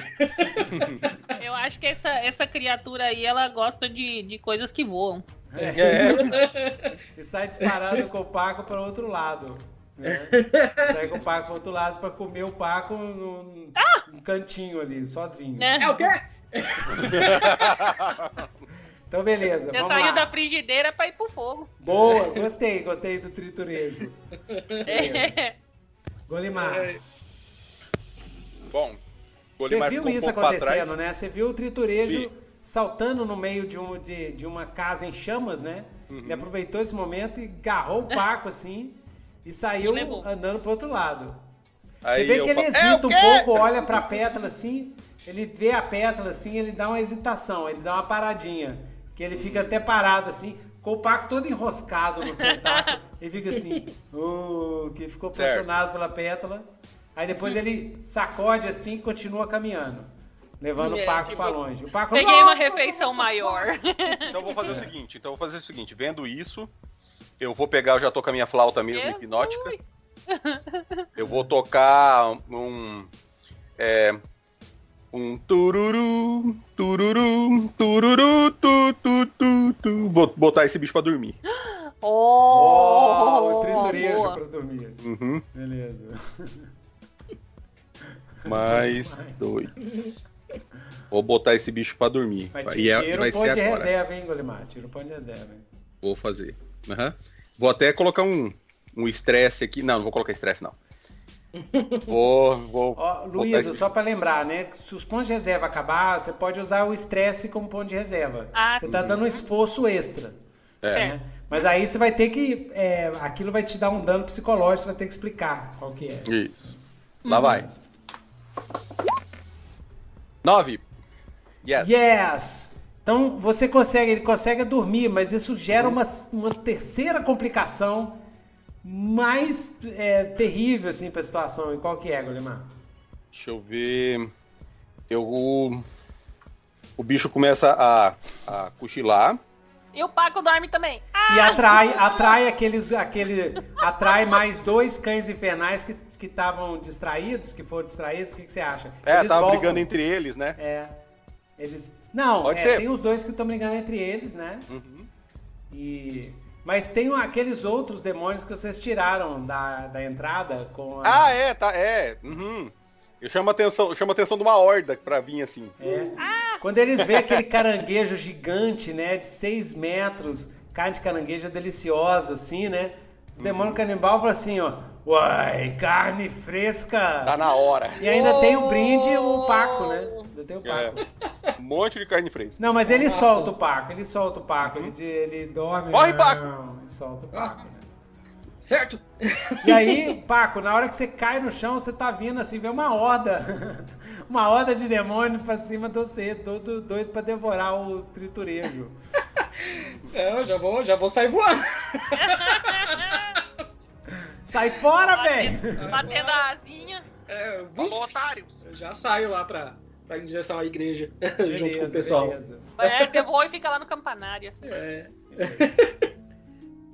Eu acho que essa, essa criatura aí, ela gosta de, de coisas que voam. É. é. E sai disparando com o Paco para outro lado. Né? Sai com o Paco para outro lado para comer o Paco no, ah! no cantinho ali, sozinho. É, é o quê? Então, beleza. Eu saí da frigideira para ir pro fogo. Boa, gostei, gostei do triturejo. É. Golimar. É. Bom, Golimar Você viu isso acontecendo, né? Você viu o triturejo saltando no meio de, um, de, de, uma casa em chamas, né? Uhum. Ele aproveitou esse momento e agarrou o Paco assim e saiu andando pro outro lado. Aí Você vê que ele hesita é um pouco, olha pra pétala assim, ele vê a pétala assim, ele dá uma hesitação, ele dá uma paradinha que ele fica até parado assim, com o Paco todo enroscado nos tentáculos. ele fica assim, oh, que ficou pressionado pela pétala. Aí depois ele sacode assim e continua caminhando. Levando é, o Paco para longe. O Paco, Peguei uma refeição maior. Então eu vou fazer o seguinte, então eu vou fazer o seguinte, vendo isso, eu vou pegar, eu já tô com a minha flauta mesmo Jesus. hipnótica. Eu vou tocar um é, um tururu, tururu, tururu, tu, tu, tu, tu. Vou botar esse bicho pra dormir. Oh, oh triturejo pra dormir. Uhum. Beleza. Mais dois. Vou botar esse bicho pra dormir. Mas e é, vai ser de reserva, hein, Golimar? Tira o pão de reserva, hein? Vou fazer. Uhum. Vou até colocar um estresse um aqui. Não, não vou colocar estresse, não. Vou, vou. Ó, Luísa, só para lembrar, né? Se os pontos de reserva acabar, você pode usar o estresse como ponto de reserva. Ah, você está dando um esforço extra. É. Né? Mas aí você vai ter que. É, aquilo vai te dar um dano psicológico, você vai ter que explicar qual que é. Isso. Lá hum. vai. Nove. Yes. Yes. Então você consegue, ele consegue dormir, mas isso gera uma, uma terceira complicação mais é, terrível assim para a situação? E qual que é, Golemar? Deixa eu ver. Eu, o, o bicho começa a, a cochilar. E o Paco dorme também. Ah! E atrai, atrai aqueles, aquele, atrai mais dois cães infernais que que estavam distraídos, que foram distraídos. O que, que você acha? É, eles tava voltam. brigando entre eles, né? É. Eles. Não, é, tem os dois que estão brigando entre eles, né? Uhum. E mas tem aqueles outros demônios que vocês tiraram da, da entrada com a... Ah, é, tá, é. Uhum. Eu chamo a atenção, eu chamo a atenção de uma horda pra vir assim. É. Ah. Quando eles veem aquele caranguejo gigante, né, de 6 metros, carne de caranguejo deliciosa, assim, né? Os uhum. demônios canibal falam assim, ó. Uai, carne fresca. Tá na hora. E ainda oh. tem o brinde o Paco, né? Ainda tem o Paco. É. Um monte de carne fresca. Não, mas ele Nossa. solta o Paco, ele solta o Paco, ele, ele dorme. Corre, não, Paco! ele solta o Paco. né? Certo? E aí, Paco, na hora que você cai no chão, você tá vindo assim, vê uma horda. Uma horda de demônio pra cima de você, todo doido pra devorar o triturejo. Eu já vou, já vou sair voando. Sai fora, velho! Batendo a asinha. É, otários! eu já saio lá pra, pra direção à igreja, junto com Beleza, o pessoal. beleza. É, você voa e fica lá no campanário. Assim. É,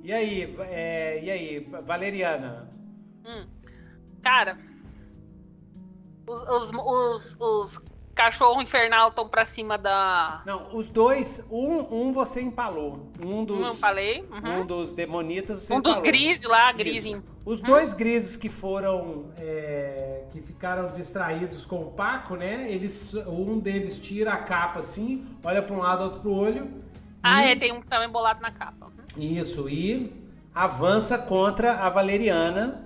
E aí, é, e aí, Valeriana? Hum. Cara, os, os, os, os cachorro infernal estão pra cima da. Não, os dois, um, um você empalou. Um dos, Um eu falei. uhum. um dos demonitas você Um dos empalou. grises lá, grisinho. Os dois grises que foram. é, que ficaram distraídos com o Paco, né? Eles, um deles tira a capa assim, olha pra um lado, outro pro olho. Ah, e- é, tem um que tá embolado na capa. Uhum. Isso, e avança contra a Valeriana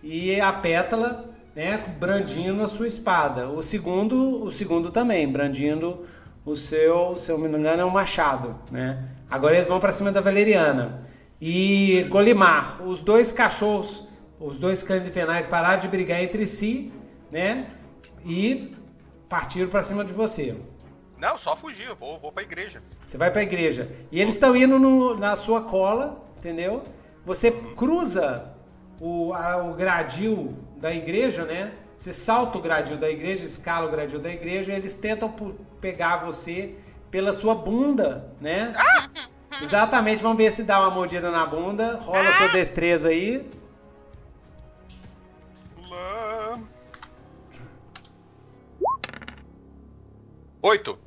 e a Pétala, né, brandindo a sua espada. O segundo, o segundo também, brandindo o seu, se eu não me engano, é um machado, né? Agora eles vão para cima da Valeriana. E Golimar, os dois cachorros, os dois cães infernais pararam de brigar entre si, né? E partiram para cima de você. Não, só fugir, eu vou, vou pra igreja. Você vai pra igreja. E eles estão indo no- na sua cola, entendeu? Você cruza o, a- o gradil da igreja, né? Você salta o gradil da igreja, escala o gradil da igreja, e eles tentam pegar você pela sua bunda, né? Exatamente, vamos ver se dá uma mordida na bunda. Rola sua destreza aí. Lá. Oito.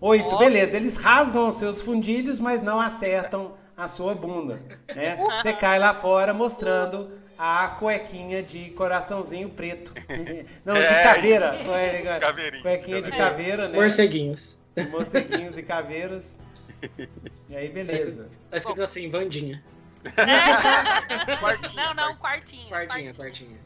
Oito, beleza. Eles rasgam os seus fundilhos, mas não acertam a sua bunda, né? Você cai lá fora mostrando a cuequinha de coraçãozinho preto. Não, de É, caveira. isso. Cueca- Caveirinha, Cuequinha de caveirinha. caveira, né? morceguinhos. Morceguinhos e caveiras. E aí, beleza. Tá escrito assim, Vandinha. Quartinho, Não, não, quartinho. quartinho. Quartinha, quartinha.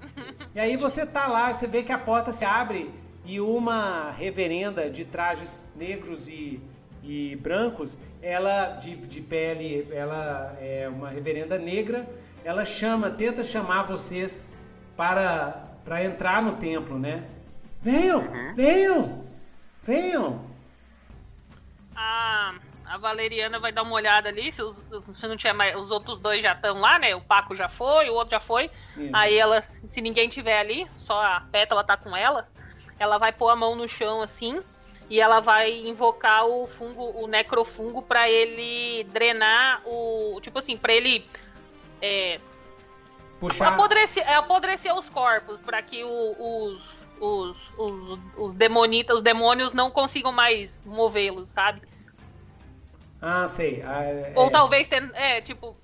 E aí você tá lá, você vê que a porta se abre e uma reverenda de trajes negros e, e brancos, ela de, de pele, ela é uma reverenda negra, ela chama, tenta chamar vocês para para entrar no templo, né? Venham, venham, venham. A, a Valeriana vai dar uma olhada ali, se, os, se não tiver mais. Os outros dois já estão lá, né? O Paco já foi, o outro já foi. Isso. Aí ela, se ninguém tiver ali, só a Pétala tá com ela, ela vai pôr a mão no chão assim. E ela vai invocar o fungo, o necrofungo, pra ele drenar o. Tipo assim, pra ele. É, Puxar. apodrecer, é, apodrecer os corpos, pra que o- os, os, os, os demonitas, os demônios não consigam mais movê-los, sabe? Ah, sei. Ah, é- Ou é. talvez ten- é, tipo.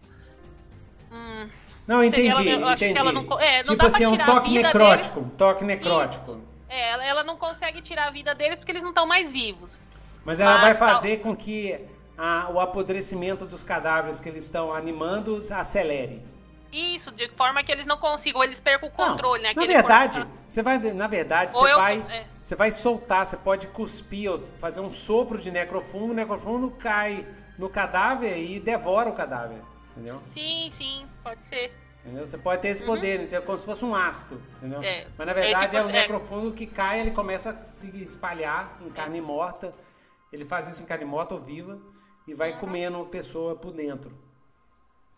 hum, Não, entendi, ela- eu acho que entendi. ela não é, não tipo assim, é um toque necrótico, um toque necrótico. Isso. é, ela, ela não consegue tirar a vida deles porque eles não estão mais vivos. Mas ela Mas vai tal- fazer com que a- o apodrecimento dos cadáveres que eles estão animando acelere. Isso, de forma que eles não consigam, eles percam o controle, né? na verdade, corpo- você vai, na verdade, Ou você eu- vai, é. Você vai soltar, você pode cuspir, ou fazer um sopro de necrofungo, o necrofungo cai no cadáver e devora o cadáver, entendeu? Sim, sim, pode ser. Entendeu? Você pode ter esse poder, então, como se fosse um ácido, entendeu? Uhum. É. Mas na É, verdade é, tipo o assim, é. que cai, ele começa a se espalhar em carne morta. Ele faz isso em carne morta ou viva e vai Uhum. comendo a pessoa por dentro.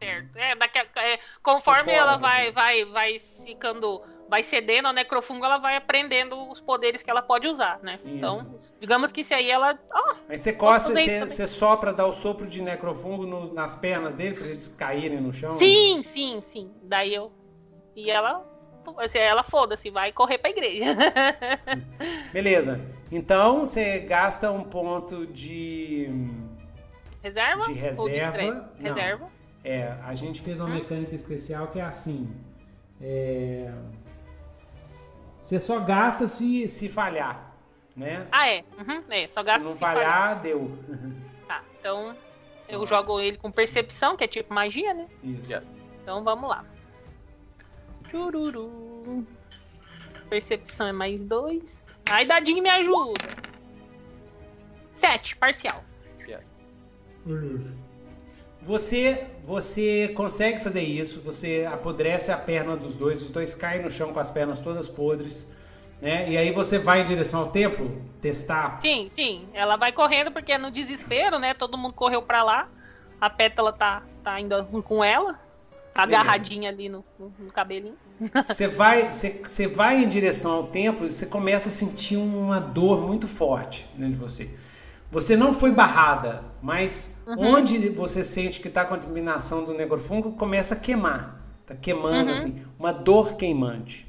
Certo. É, daqui é, conforme Por fora, ela assim. vai, vai, vai ficando, vai cedendo ao necrofungo, ela vai aprendendo os poderes que ela pode usar, né? Isso. Então, digamos que se aí ela. ó, Aí você coça, você, você sopra, dá o sopro de necrofungo no- nas pernas dele para eles caírem no chão. sim, sim, sim. Daí eu. E ela. assim, Ela foda-se, vai correr pra igreja. Beleza. Então você gasta um ponto de. Reserva? De Ou de reserva? Reserva? É, a gente fez uma mecânica especial que é assim. é, Você só gasta se, se falhar, né? Ah, é. Uhum, é, só se gasta não se falhar, deu. Tá, então eu jogo ele com percepção, que é tipo magia, né? Isso. Yes. Então vamos lá. Chururu. Percepção é mais dois. Ai, dadinho me ajuda. Sete, parcial. Beleza. Você, você consegue fazer isso, você apodrece a perna dos dois, os dois caem no chão com as pernas todas podres, né? E aí você vai em direção ao templo testar. Sim, sim. Ela vai correndo porque é no desespero, né? Todo mundo correu pra lá. A pétala tá, tá indo com ela, agarradinha ali no, no, no cabelinho. Você vai, você, você vai em direção ao templo e você começa a sentir uma dor muito forte dentro de você. Você não foi barrada, mas Uhum. onde você sente que está a contaminação do negrofungo começa a queimar. Tá queimando Uhum. assim, uma dor queimante,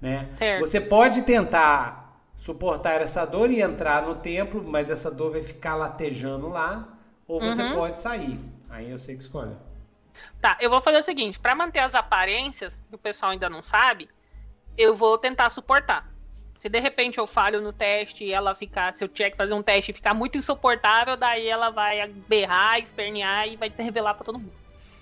né? Certo. Você pode tentar suportar essa dor e entrar no templo, mas essa dor vai ficar latejando lá, ou você Uhum. pode sair. Aí eu sei que escolhe. Tá, eu vou fazer o seguinte, pra manter as aparências, que o pessoal ainda não sabe, eu vou tentar suportar. Se de repente eu falho no teste e ela ficar, se eu tiver que fazer um teste e ficar muito insuportável, daí ela vai berrar, espernear e vai revelar pra todo mundo.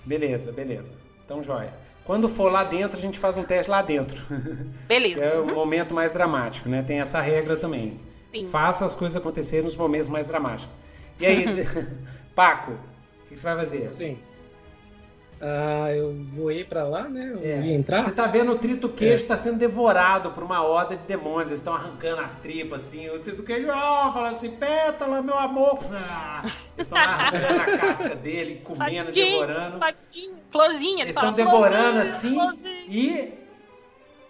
Beleza, beleza. Então, joia. Quando for lá dentro, a gente faz um teste lá dentro. Beleza. É o momento mais dramático, né? Tem essa regra também. Sim. Faça as coisas acontecerem nos momentos mais dramáticos. E aí, Paco, o que você vai fazer? Sim. Ah, eu vou ir pra lá, né? Eu É, ia entrar. Você tá vendo o trito queijo está sendo devorado por uma horda de demônios. Eles estão arrancando as tripas, assim. O trito queijo, ó, falando assim, pétala, meu amor. Ah, eles estão arrancando a casca dele, comendo, Tadinho, devorando. tadinho. Florzinha, ele Eles estão devorando "Florzinha, assim. florzinha." E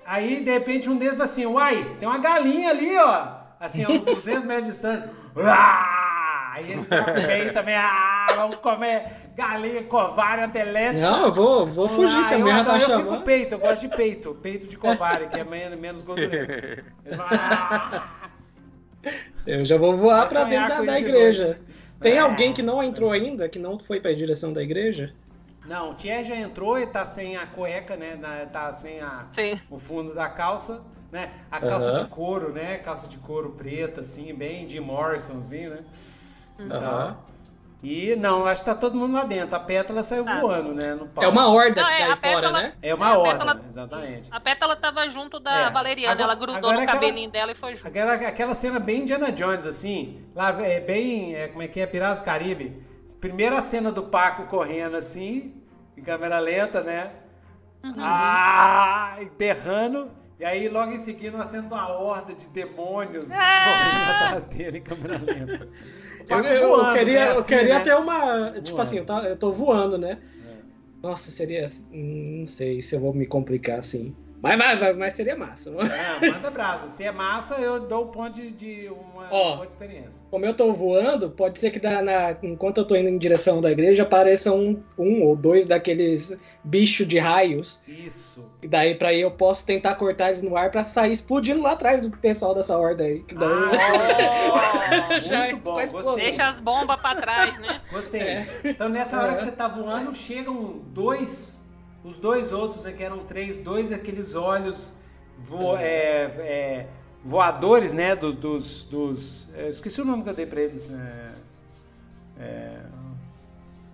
aí, de repente, um deles assim: Uai, tem uma galinha ali, ó. Assim, a uns 200 metros de distância. Ah! Aí eles já vêm também. Ah, vamos comer galinha, covário, teleste. Não, eu vou, vou fugir, se a eu, mulher tá adoro, eu fico chamando. peito, eu gosto de peito. Peito de covário, que é menos, "Ah!" Eu já vou voar Vai pra sonhar dentro da, da igreja. Tem É. alguém que não entrou ainda, que não foi pra direção da igreja? Não, o Thier já entrou e tá sem a cueca, né? Tá sem a, Sim. o fundo da calça, né? A calça Aham. de couro, né? Calça de couro preta, assim, bem de Morrisonzinho, né? Então, Aham. E não, acho que tá todo mundo lá dentro. A pétala saiu Ah. voando, né? No pau. É uma horda Não, que é, tá aí a fora, pétala- né? É uma a horda, pétala- exatamente. Isso. A pétala tava junto da É. Valeriana, Agora- ela grudou no aquela- cabelinho dela e foi junto. Aquela, aquela cena bem Indiana Jones, assim, lá é bem, é, como é que é, Piratas do Caribe. Primeiro a cena do Paco correndo assim, em câmera lenta, né? Uhum. Ah, e berrando. E aí logo em seguida uma cena de uma horda de demônios Ah! correndo atrás dele em câmera lenta. Eu, Paco eu queria, eu assim, queria né? ter uma. Tipo Voando. assim, eu, tá- eu tô voando, né? É. Nossa, seria. hum, Não sei se eu vou me complicar assim. Mas, vai, mas seria massa. É, manda brasa. Se é massa, eu dou o ponto de, de uma, Ó. boa experiência. Como eu tô voando, pode ser que dá na, enquanto eu tô indo em direção da igreja apareça um, um ou dois daqueles bichos de raios. Isso. E daí pra aí eu posso tentar cortar eles no ar pra sair explodindo lá atrás do pessoal dessa horda aí. Que daí- Ah, muito bom, faz gostei. Deixa as bombas pra trás, né? Gostei. É. Então nessa hora É. que você tá voando, chegam dois, os dois outros, né, que eram três, dois daqueles olhos vo- é, é, voadores, né, dos, dos, dos- eu esqueci o nome que eu dei pra eles, é, é,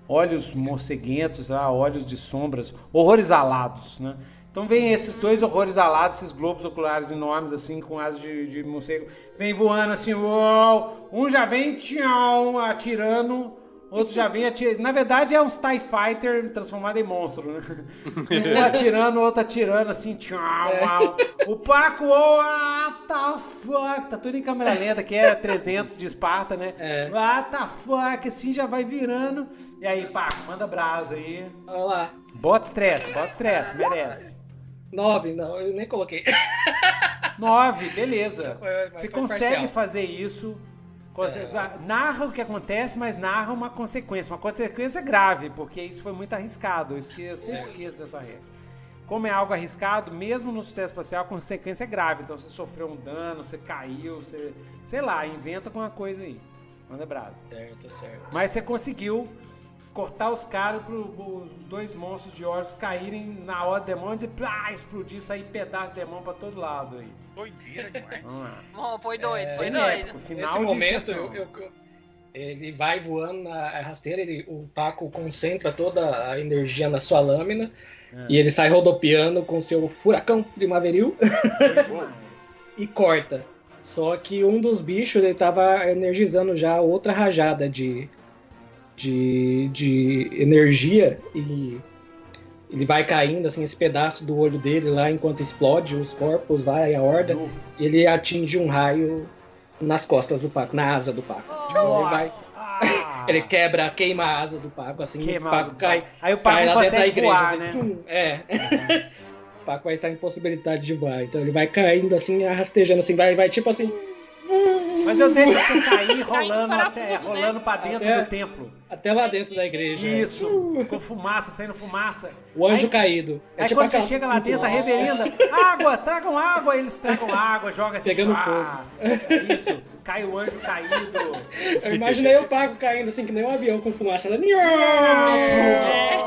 olhos morceguentos, ah, olhos de sombras, horrores alados, né? Então vem esses dois horrores alados, esses globos oculares enormes, assim, com asas de, de morcego, vem voando assim, uau, um já vem tchau, atirando, outro já vem atirando. Na verdade é uns TIE Fighter transformado em monstro, né? Um atirando, outro atirando, assim, tchau, uau. O Paco, oh, what the fuck, tá tudo em câmera lenta, que é 300 de Esparta, né? É. What the fuck, assim já vai virando. E aí, Paco, manda brasa aí. Olha lá. Bota estresse, bota estresse, merece. Nove, não, eu nem coloquei. Nove, beleza. Foi- Você foi consegue parcial. fazer isso. Conse- Narra o que acontece, mas narra uma consequência. Uma consequência grave, porque isso foi muito arriscado. Eu, esque- eu sempre esqueço dessa regra. Como é algo arriscado, mesmo no sucesso espacial, a consequência é grave. Então você sofreu um dano, você caiu, você. Sei lá, inventa alguma coisa aí. Manda brasa. Certo, certo. Mas você conseguiu cortar os caras para os dois monstros de olhos caírem na hora do demônio e plá, explodir, sair pedaço de demônio para todo lado aí. Doideira demais. Bom, foi doido, foi Bem doido. épico, final Nesse momento, eu, eu- ele vai voando na rasteira, ele, o Paco concentra toda a energia na sua lâmina É. e ele sai rodopiando com seu furacão primaveril e corta. Só que um dos bichos ele tava energizando já outra rajada de, de, de energia e ele vai caindo, assim, esse pedaço do olho dele lá enquanto explode os corpos, vai a horda, uh. e ele atinge um raio nas costas do Paco, na asa do Paco. Oh, ele, vai, ah. ele quebra, queima a asa do Paco, assim, queima o Paco cai. Aí o Paco cai lá dentro da igreja. Voar, assim, né? é. Uhum. o Paco vai estar em possibilidade de voar. Então ele vai caindo assim, arrastejando assim, vai, vai tipo assim. Mas eu deixo você cair rolando, até, né? rolando pra dentro até, do templo. Até lá dentro da igreja. Isso, uh. com fumaça, saindo fumaça. O anjo aí, caído. É aí tipo quando você chega lá dentro, a reverenda, água, tragam água, eles tragam água, joga assim, Pegando fogo. Isso, cai o anjo caído. Eu imaginei o Paco caindo assim, que nem um avião com fumaça. Ela...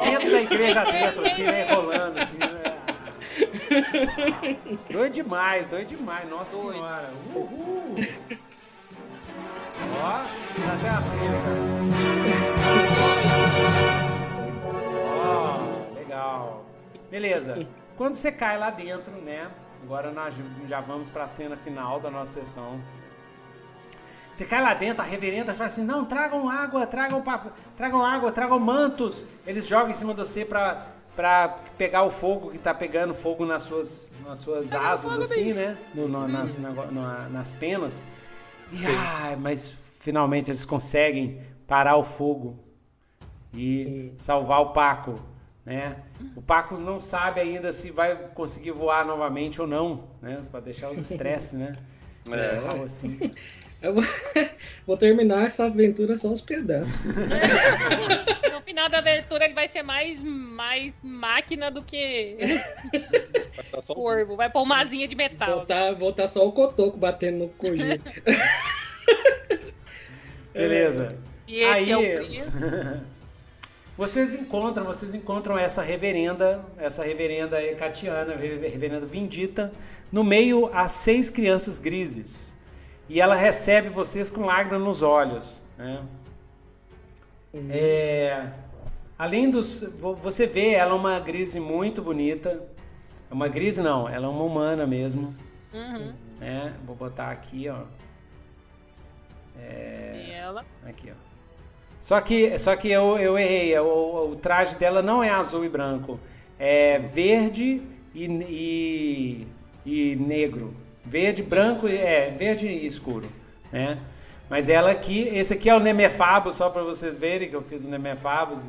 Dentro da igreja dentro, assim, né, rolando, assim, né? Doido demais, doido demais, nossa doido. senhora. Uhul. Ó, até a frente. Ó, legal. Beleza. Quando você cai lá dentro, né? Agora nós já vamos para a cena final da nossa sessão. Você cai lá dentro, a reverenda fala assim: não, tragam água, tragam papo, tragam água, tragam mantos. Eles jogam em cima de você para para pegar o fogo que tá pegando fogo nas suas, nas suas asas, assim, né? No, no, nas, na, nas penas. E, ai, mas finalmente eles conseguem parar o fogo e salvar o Paco, né? O Paco não sabe ainda se vai conseguir voar novamente ou não, né? Para deixar os estresses, né? É. é assim. Eu vou, vou, terminar essa aventura só os pedaços. no final da aventura ele vai ser mais, mais máquina do que corvo. Vai pôr uma asinha de metal. Botar, botar só o cotoco batendo no cogito. Beleza. E esse Aí, é o Vocês encontram, vocês encontram essa reverenda, essa reverenda Ecatiana, reverenda Vindita, no meio a seis crianças grises. E ela recebe vocês com lágrimas nos olhos. Né? Uhum. É, além dos. Você vê, ela é uma grise muito bonita. É uma grise não, ela é uma humana mesmo. Uhum. É, vou botar aqui, ó. É... E ela? Aqui, ó. Só que, só que eu, eu errei. O, o traje dela não é azul e branco. É verde e, e, e negro. Verde, branco, é verde escuro, né? Mas ela aqui, esse aqui é o Nemefabus, só para vocês verem que eu fiz o Nemefabus.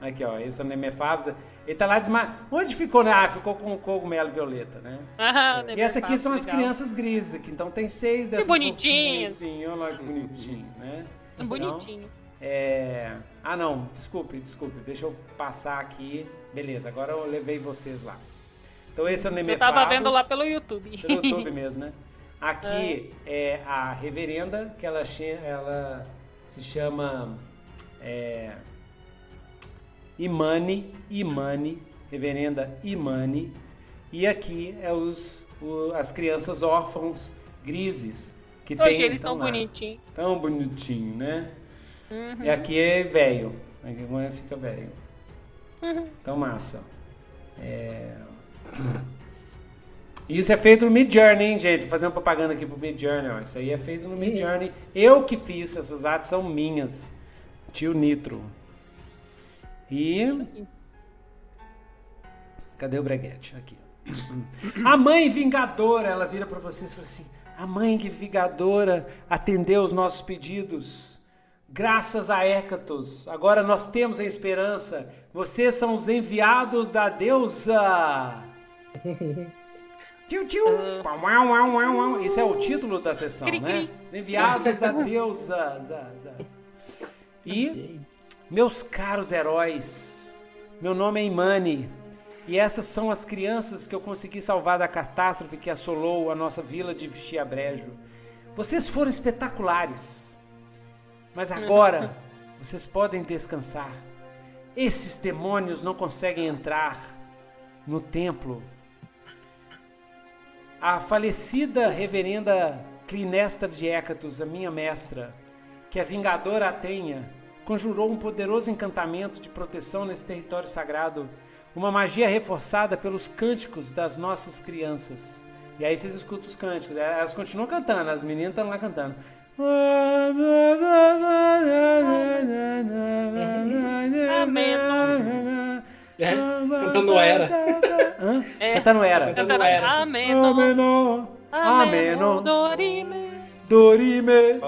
Aqui, ó, esse é o Nemefabus. Ele tá lá desma... Onde ficou? Ah, ficou com o cogumelo violeta, né? Ah, e essa aqui são as legal. crianças grises aqui. Então tem seis dessas. Que bonitinho. Sim, olha lá que bonitinho, né? Bonitinho. É... Ah, não, desculpe, desculpe. Deixa eu passar aqui. Beleza, agora eu levei vocês lá. Então esse é o Nemefabus. Eu tava vendo lá pelo YouTube. Pelo YouTube mesmo, né? Aqui é, é a reverenda, que ela, ela se chama é, Imani, Imani, reverenda Imani. E aqui é os, o, as crianças órfãos grises. Que Hoje tem, eles estão bonitinhos. Tão bonitinho, né? Uhum. E aqui é velho. Aqui fica velho. Uhum. Então, massa. É... Isso é feito no Mid Journey, hein, gente? Fazendo propaganda aqui pro Mid Journey, ó. Isso aí é feito no Mid Journey. Eu que fiz, essas artes são minhas. Tio Nitro. E. Cadê o breguete? Aqui. A mãe vingadora, ela vira para vocês e fala assim: A mãe vingadora atendeu os nossos pedidos. Graças a Hécatos, agora nós temos a esperança. Vocês são os enviados da deusa. Tio, tio. Uh... Esse é o título da sessão, né? Enviados da deusa. E, meus caros heróis, meu nome é Imani. E essas são as crianças que eu consegui salvar da catástrofe que assolou a nossa vila de Chiabrejo. Vocês foram espetaculares. Mas agora vocês podem descansar. Esses demônios não conseguem entrar no templo a falecida reverenda Clinestra de Hécatos, a minha mestra, que a vingadora Atenha conjurou um poderoso encantamento de proteção nesse território sagrado, uma magia reforçada pelos cânticos das nossas crianças. E aí vocês escutam os cânticos. Elas continuam cantando, as meninas estão lá cantando. É, cantando era. Hã? É. Cantando era. Cantando era. Ameno. Ameno. Ameno. Dorime. Dorime.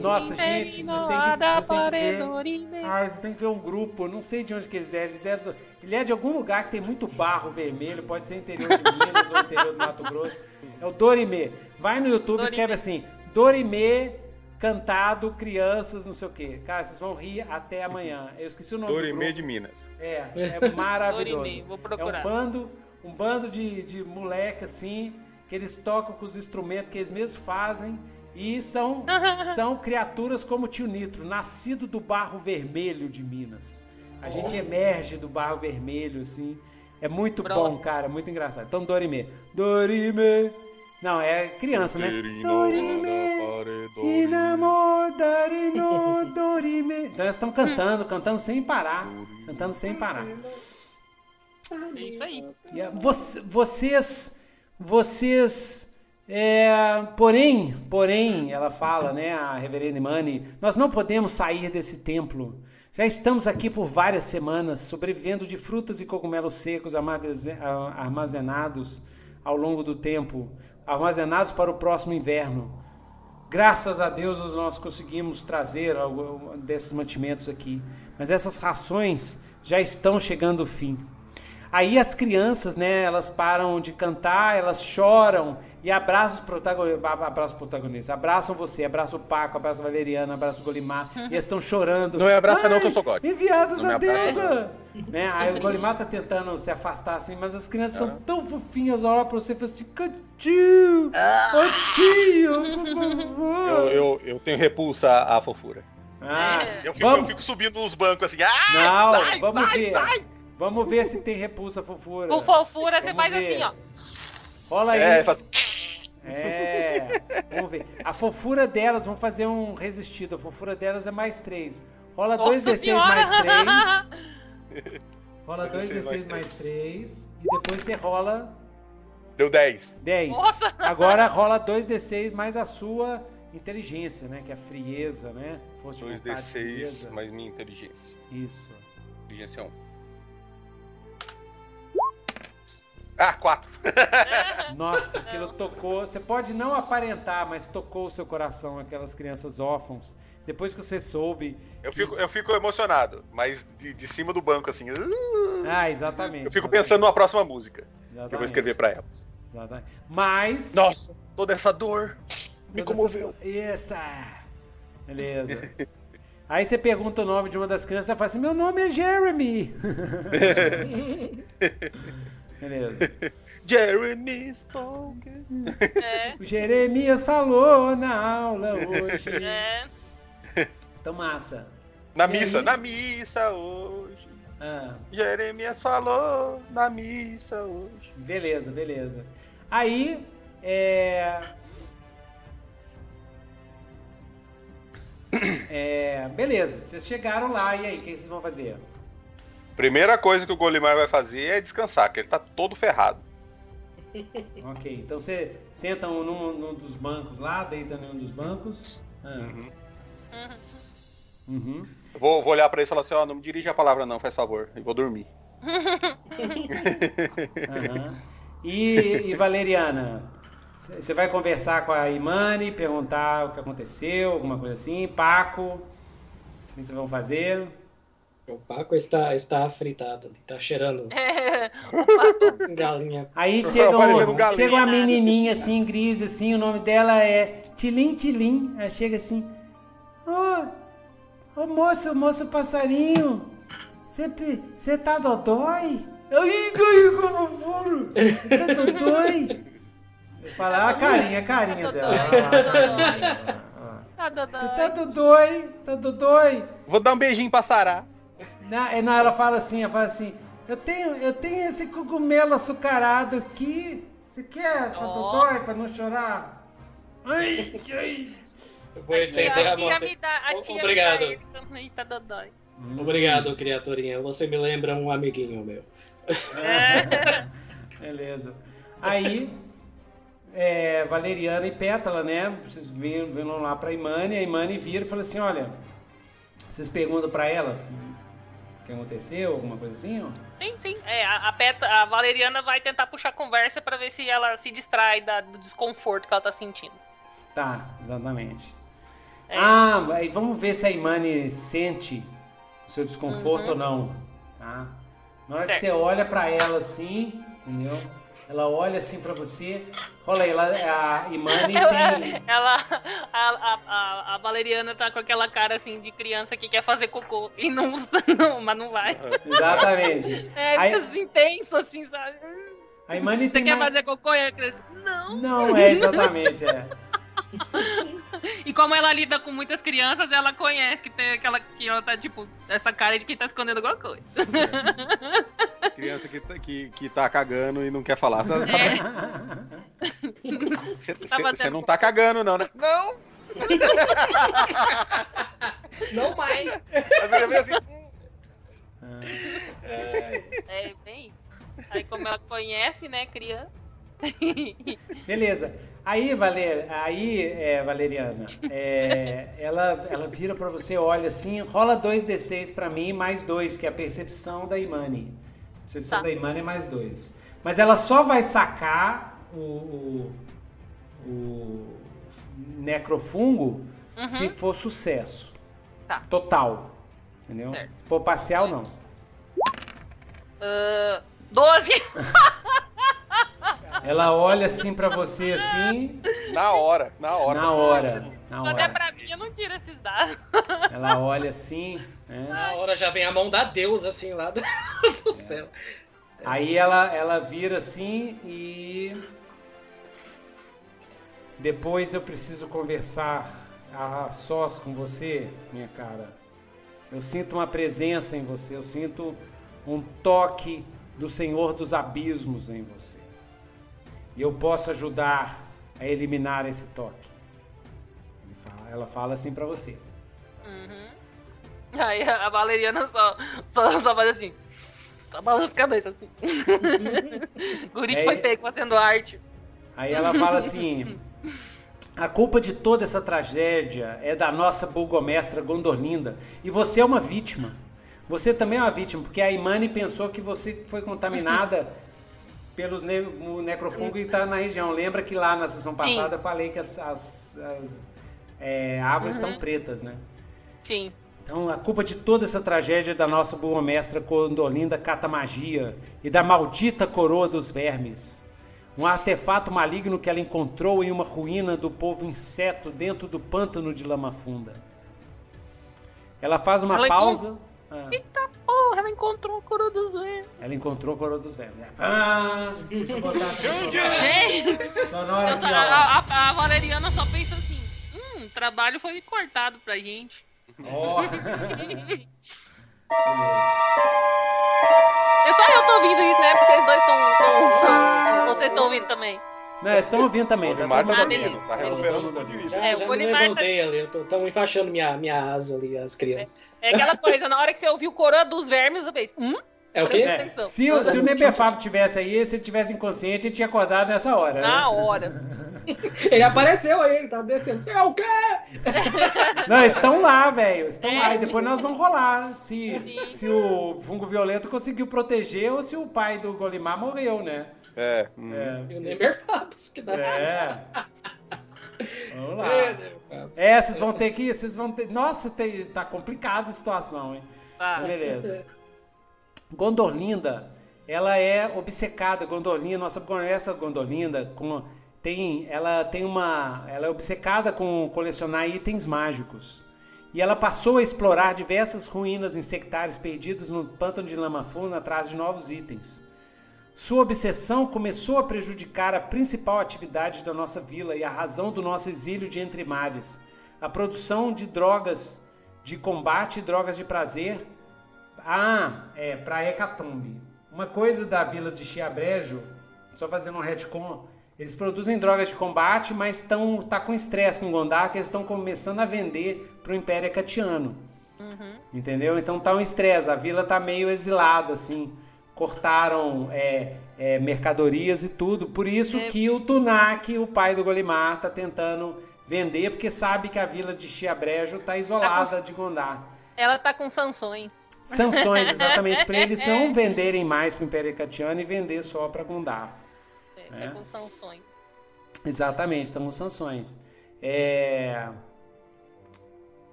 Nossa, gente, vocês têm que, vocês têm que ver. Dorime. Ah, vocês têm que ver um grupo, não sei de onde que eles é. Eles é do- ele é de algum lugar que tem muito barro vermelho, pode ser interior de Minas ou interior do Mato Grosso. É o Dorimê. Vai no YouTube e escreve assim: Dorimê cantado, crianças, não sei o quê. Cara, vocês vão rir até amanhã. Eu esqueci o nome do Dorime de Minas. É, é maravilhoso. Dorime, vou É procurar. um bando, um bando de, de moleque assim, que eles tocam com os instrumentos que eles mesmos fazem e são, são criaturas como o tio Nitro, nascido do barro vermelho de Minas. A gente emerge do barro vermelho, assim. É muito Pronto. bom, cara, muito engraçado. Então, Dorime. Dorime. Não, é criança, né? Dorime. Inamo, Dorino, Dorime. Então elas estão cantando, cantando sem parar. Cantando sem parar. É isso aí. Voc- Vocês, vocês, é, porém, porém, ela fala, né, a reverenda Imani, nós não podemos sair desse templo. Já estamos aqui por várias semanas, sobrevivendo de frutas e cogumelos secos armazenados ao longo do tempo, armazenados para o próximo inverno. Graças a Deus nós conseguimos trazer algo desses mantimentos aqui. Mas essas rações já estão chegando ao fim. Aí as crianças, né, elas param de cantar, elas choram e abraçam os protagonistas, abraçam os protagonistas, abraçam você, abraçam o Paco, abraçam a Valeriana, abraçam o Golimar, e eles estão chorando. Não me abraça não, que eu sou God. Enviados Não abraça, deusa! Né? Aí o Golimar tá tentando se afastar assim, mas as crianças são tão fofinhas, olha pra você e fala assim, tio, ô tio, por favor. Eu, eu, eu tenho repulsa à, fofura. Ah, Eu fico, eu vamos, fico subindo nos bancos assim. Ah, não, sai, vamos sai, ver. sai. Vamos ver se tem repulsa fofura. Com fofura, você faz ver. assim, ó. Rola aí. É, faz... É, vamos ver. A fofura delas, vamos fazer um resistido. A fofura delas é mais 3. Rola Nossa 2d6 senhora! mais 3. Rola 2d6 2d6 mais mais 3. E depois você rola Deu 10. 10. Nossa! Agora rola 2d6 mais a sua inteligência, né? Que é a frieza, né? Força de vontade, 2d6 frieza. mais minha inteligência. Isso. Inteligência 1. Ah, 4. Nossa, aquilo tocou. Você pode não aparentar, mas tocou o seu coração, aquelas crianças órfãos. Depois que você soube. Eu fico, eu fico emocionado, mas de, de cima do banco, assim. uh, Ah, exatamente. Eu fico pensando numa próxima música que eu vou Exatamente. escrever pra elas. Exatamente. Mas. Nossa, toda essa dor me toda comoveu. Essa... Isso. Beleza. Aí você pergunta o nome de uma das crianças e fala assim: Meu nome é Jeremy. Beleza. Jeremy spoke. É, O Jeremias falou na aula hoje. é. Então, massa. Na E missa, aí? na missa hoje. Ah, Jeremias falou na missa hoje. beleza, beleza. Aí, é. É, beleza, vocês chegaram lá e aí, o que vocês vão fazer? Primeira coisa que o Golimar vai fazer é descansar, que ele tá todo ferrado. Ok, então você senta um num, num dos bancos lá, deita em um dos bancos. Ah, Uhum. uhum. Eu Vou, vou olhar pra ele e falar assim: ó, não me dirige a palavra, não, faz favor. E vou dormir. aham. E, e Valeriana, você vai conversar com a Imani, perguntar o que aconteceu, alguma coisa assim. Paco, o que vocês vão fazer? O Paco está, está fritado, está cheirando galinha. Aí chega, um, galinha. chega uma menininha assim, gris, assim, o nome dela é Tilim Tilim. Ela chega assim, ô, ô moço, moço passarinho, você tá dodói? Ai, ai, como furo? Tá dodói? Eu falo, ah, a carinha, a carinha Tá dela. Ah, Tá dodói. tá dodói? Tá dodói? Vou dar um beijinho pra Sará. Não, é, não, ela fala assim, ela fala assim, eu tenho, eu tenho esse cogumelo açucarado aqui. Você quer pra Ó. dodói, pra não chorar? Ai, ai. Eu vou A estender tia, a a tia me dá, a tia Obrigado. me dá ele quando a gente tá dodói. Obrigado, criaturinha. Você me lembra um amiguinho meu. É. Beleza. Aí, é, Valeriana e Pétala, né? Vocês viram lá pra Imani, a Imani vira e fala assim, olha, vocês perguntam pra ela que aconteceu, alguma coisa assim, ó? Sim, sim. É, a, a, Peta, a Valeriana vai tentar puxar conversa para ver se ela se distrai da, do desconforto que ela tá sentindo. Tá, exatamente. É. Ah, aí vamos ver se a Imani sente o seu desconforto uhum. ou não, tá? Na hora certo. que você olha para ela assim, entendeu? Ela olha assim para você. Olha aí, ela, a Imani tem. Ela, a, a, a, Valeriana tá com aquela cara assim de criança que quer fazer cocô e não, não mas não vai. Exatamente. É, aí... intenso assim, sabe? A Imani Você tem quer mais... fazer cocô e a criança, não. Não, é exatamente, é. e como ela lida com muitas crianças, ela conhece que tem aquela que ela tá, tipo, essa cara de quem tá escondendo alguma coisa. Criança que, tá, que, que tá cagando e não quer falar. Você é. tá não tá cagando, não, né? Não! Não mais! Assim, é, bem. Aí como ela conhece, né, criança. Beleza. Aí, Valer, aí é, Valeriana, é, ela, ela vira para você, olha assim, rola dois D6 para mim, mais dois, que é a percepção da Imani. Percepção tá. da Imani é mais dois. Mas ela só vai sacar o, o, o necrofungo uhum. se for sucesso. Tá. Total. Entendeu? Certo. Por parcial, não. Uh, 12! Ela olha assim para você assim. Na hora, na hora. Na hora. Na hora. Quando é pra mim, eu não tiro esses dados. Ela olha assim. Né? Na hora já vem a mão da Deus assim lá do, do céu. Aí ela, ela vira assim e. Depois eu preciso conversar a sós com você, minha cara. Eu sinto uma presença em você, eu sinto um toque do Senhor dos abismos em você e eu posso ajudar a eliminar esse toque. Fala, ela fala assim para você. Uhum. Aí a Valeriana só, só, só faz assim. Só balança a cabeça assim. Guri que foi pego fazendo arte. Aí ela fala assim: A culpa de toda essa tragédia é da nossa burgomestra Gondorlinda. E você é uma vítima. Você também é uma vítima, porque a Imani pensou que você foi contaminada pelos ne o necrofungo que está na região. Lembra que lá na sessão passada Sim. eu falei que as, as, as é, árvores uhum. estão pretas, né? Sim. Então a culpa de toda essa tragédia é da nossa burgomestra Condolinda Catamagia e da maldita coroa dos vermes. Um artefato maligno que ela encontrou em uma ruína do povo inseto dentro do pântano de lama funda. Ela faz uma ela pausa. Ah. Eita porra, ela encontrou a coroa dos vermes. Ela encontrou a coroa dos vermes. Ah, deixa eu botar aqui sonora. aqui, a, a, a, Valeriana só pensa assim: hum, o trabalho foi cortado pra gente. Oh. eu só eu tô ouvindo isso, né? Porque vocês dois estão. Vocês estão ouvindo também. Não, eles estão ouvindo também. Tá, tá, tá, ouvindo, tá recuperando o ponto de vista. Já, é, já o me levantei tá... ali, estão enfaixando minha, minha asa ali, as crianças. É, é, aquela coisa, na hora que você ouviu o coroa dos vermes, eu pensei, hum? É o quê? É. Se, o, se o Nebefab tivesse aí, se ele tivesse inconsciente, ele tinha acordado nessa hora. Na né? hora. ele apareceu aí, ele tava descendo. Você é o quê? Não, estão lá, velho. Estão é. lá. E depois nós vamos rolar. Se, se o fungo violento conseguiu proteger ou se o pai do Golimar morreu, né? É. Hum. é. E o Neymar Papos, que dá. É. Vamos lá. É, vocês vão ter que. Vocês vão ter. Nossa, tem, tá complicada a situação, hein? Tá. Beleza. Gondorlinda, ela é obcecada. Gondorlinda, nossa essa Gondorlinda, com, tem, ela tem uma. Ela é obcecada com colecionar itens mágicos. E ela passou a explorar diversas ruínas insectárias perdidas no pântano de lama funda atrás de novos itens. Sua obsessão começou a prejudicar a principal atividade da nossa vila e a razão do nosso exílio de entre mares, a produção de drogas de combate e drogas de prazer. Ah, é, para Hecatombe. Uma coisa da vila de Chiabrejo, só fazendo um retcon, eles produzem drogas de combate, mas estão tá com estresse com Gondar, que eles estão começando a vender para o Império Hecatiano. Uhum. Entendeu? Então tá um estresse, a vila tá meio exilada, assim cortaram é, é, mercadorias e tudo. Por isso é. que o Tunak, o pai do Golimar, está tentando vender, porque sabe que a vila de Chiabrejo está isolada tá com... de Gondar. Ela está com sanções. Sanções, exatamente, para eles não venderem mais para o Império Catiano e vender só para Gondar. É, né? com sanções. Exatamente, estão com sanções. É...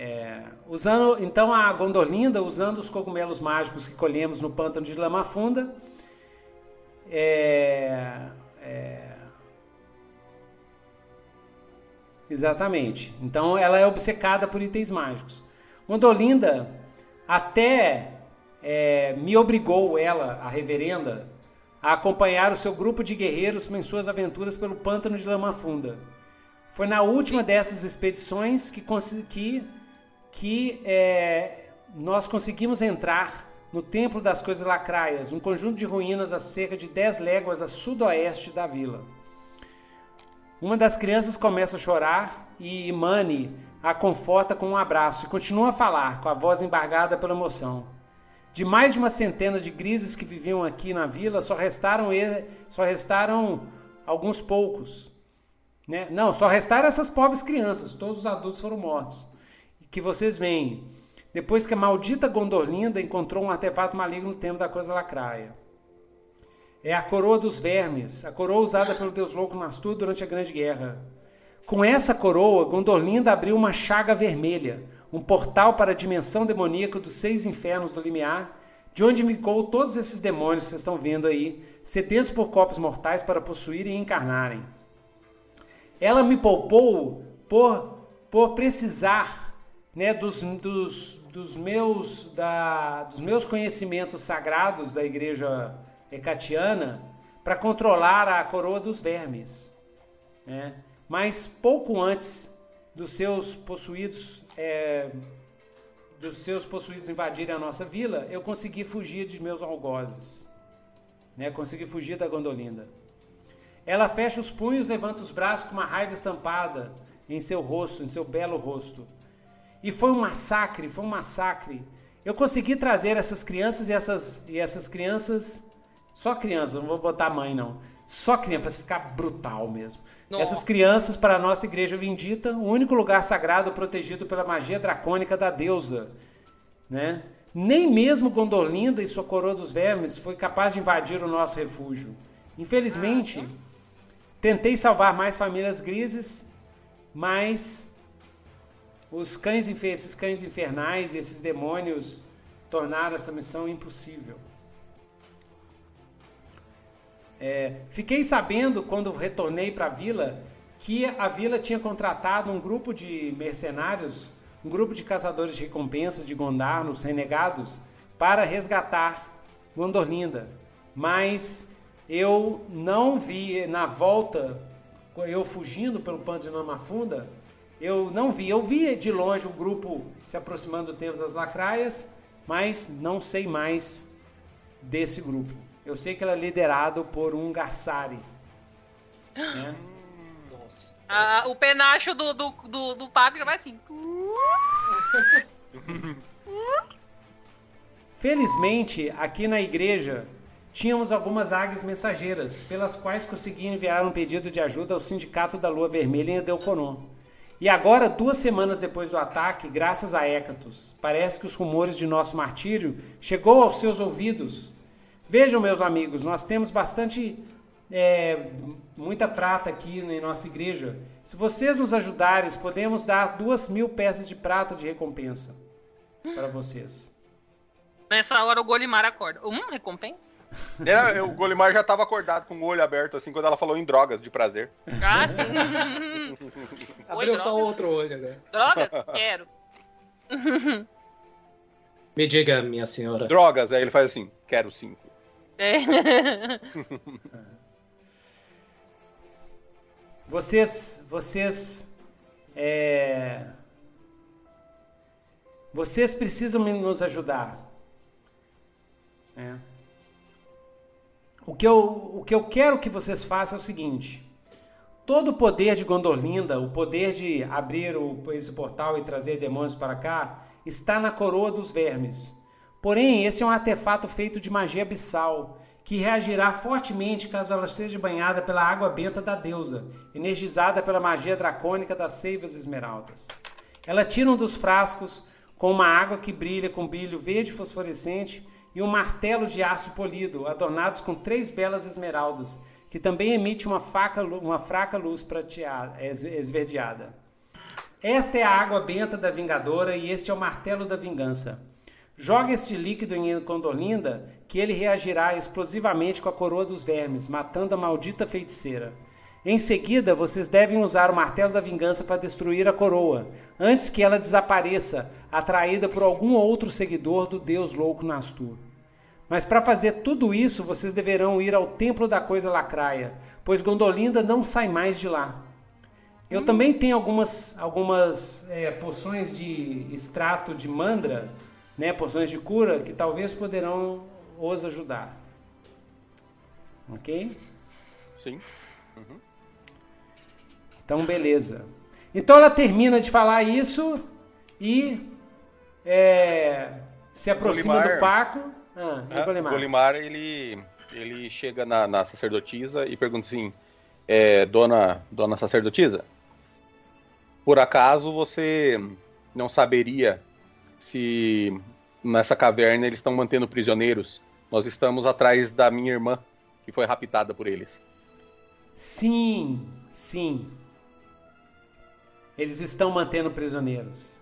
É, usando então a Gondolinda, usando os cogumelos mágicos que colhemos no pântano de Lama Funda, é, é, exatamente. Então ela é obcecada por itens mágicos. Gondolinda até é, me obrigou ela, a reverenda, a acompanhar o seu grupo de guerreiros em suas aventuras pelo pântano de Lama Funda. Foi na última dessas expedições que, que que é, nós conseguimos entrar no Templo das Coisas Lacraias, um conjunto de ruínas a cerca de 10 léguas a sudoeste da vila. Uma das crianças começa a chorar e Mani a conforta com um abraço e continua a falar, com a voz embargada pela emoção. De mais de uma centena de grises que viviam aqui na vila, só restaram, só restaram alguns poucos. Né? Não, só restaram essas pobres crianças, todos os adultos foram mortos que vocês veem. Depois que a maldita Gondolinda encontrou um artefato maligno no templo da coisa lacraia. É a coroa dos vermes, a coroa usada pelo deus louco Nastur durante a Grande Guerra. Com essa coroa, Gondolinda abriu uma chaga vermelha, um portal para a dimensão demoníaca dos seis infernos do limiar, de onde indicou todos esses demônios que vocês estão vendo aí, sedentos por corpos mortais para possuírem e encarnarem. Ela me poupou por, por precisar né, dos, dos, dos, meus, da, dos meus conhecimentos sagrados da igreja hecatiana para controlar a coroa dos vermes. Né? Mas pouco antes dos seus possuídos é, dos seus possuídos invadirem a nossa vila, eu consegui fugir de meus algozes. Né? Consegui fugir da Gondolinda. Ela fecha os punhos, levanta os braços com uma raiva estampada em seu rosto, em seu belo rosto. E foi um massacre, foi um massacre. Eu consegui trazer essas crianças e essas, e essas crianças, só crianças, não vou botar mãe não, só criança, para ficar brutal mesmo. Nossa. Essas crianças para a nossa igreja bendita, o único lugar sagrado protegido pela magia dracônica da deusa, né? Nem mesmo Gondolinda e sua coroa dos vermes foi capaz de invadir o nosso refúgio. Infelizmente, ah, tentei salvar mais famílias grises, mas os cães, esses cães infernais e esses demônios tornaram essa missão impossível. É, fiquei sabendo quando retornei para a vila que a vila tinha contratado um grupo de mercenários, um grupo de caçadores de recompensas de Gondar, nos renegados, para resgatar Gondorlinda. Mas eu não vi na volta, eu fugindo pelo pano de Namafunda, eu não vi, eu vi de longe o grupo se aproximando do Templo das Lacraias, mas não sei mais desse grupo. Eu sei que ela é liderado por um Garçari. Né? Ah, o penacho do, do, do, do Paco já vai assim. Felizmente, aqui na igreja, tínhamos algumas águias mensageiras, pelas quais consegui enviar um pedido de ajuda ao Sindicato da Lua Vermelha em Edelconon. E agora, duas semanas depois do ataque, graças a Hécatos, parece que os rumores de nosso martírio chegou aos seus ouvidos. Vejam, meus amigos, nós temos bastante, é, muita prata aqui em nossa igreja. Se vocês nos ajudarem, podemos dar duas mil peças de prata de recompensa para vocês. Nessa hora o Golimar acorda. Hum, recompensa? É, o Golimar já estava acordado com o olho aberto, assim, quando ela falou em drogas de prazer. Ah, sim. Abriu Oi, só o outro olho, né? Drogas? Quero. Me diga, minha senhora. Drogas, aí ele faz assim, quero cinco. É. vocês, vocês, é... vocês precisam nos ajudar. É. O, que eu, o que eu quero que vocês façam é o seguinte: todo o poder de Gondolinda, o poder de abrir o, esse portal e trazer demônios para cá, está na coroa dos vermes. Porém, esse é um artefato feito de magia abissal, que reagirá fortemente caso ela seja banhada pela água benta da deusa, energizada pela magia dracônica das seivas esmeraldas. Ela tira um dos frascos com uma água que brilha com brilho verde fosforescente e um martelo de aço polido, adornados com três belas esmeraldas, que também emite uma, faca, uma fraca luz prateada, esverdeada. Esta é a água benta da vingadora e este é o martelo da vingança. Joga este líquido em Condolinda, que ele reagirá explosivamente com a coroa dos vermes, matando a maldita feiticeira. Em seguida, vocês devem usar o martelo da vingança para destruir a coroa, antes que ela desapareça, atraída por algum outro seguidor do deus louco Nastur. Mas para fazer tudo isso, vocês deverão ir ao templo da coisa lacraia, pois Gondolinda não sai mais de lá. Eu hum. também tenho algumas, algumas é, poções de extrato de mandra né, poções de cura que talvez poderão os ajudar. Ok? Sim. Uhum. Então, beleza. Então ela termina de falar isso e é, se aproxima Golimar, do Paco. Ah, ah, Golimar. Golimar ele, ele chega na, na sacerdotisa e pergunta assim: é, dona, dona sacerdotisa, por acaso você não saberia se nessa caverna eles estão mantendo prisioneiros. Nós estamos atrás da minha irmã, que foi raptada por eles. Sim, sim. Eles estão mantendo prisioneiros.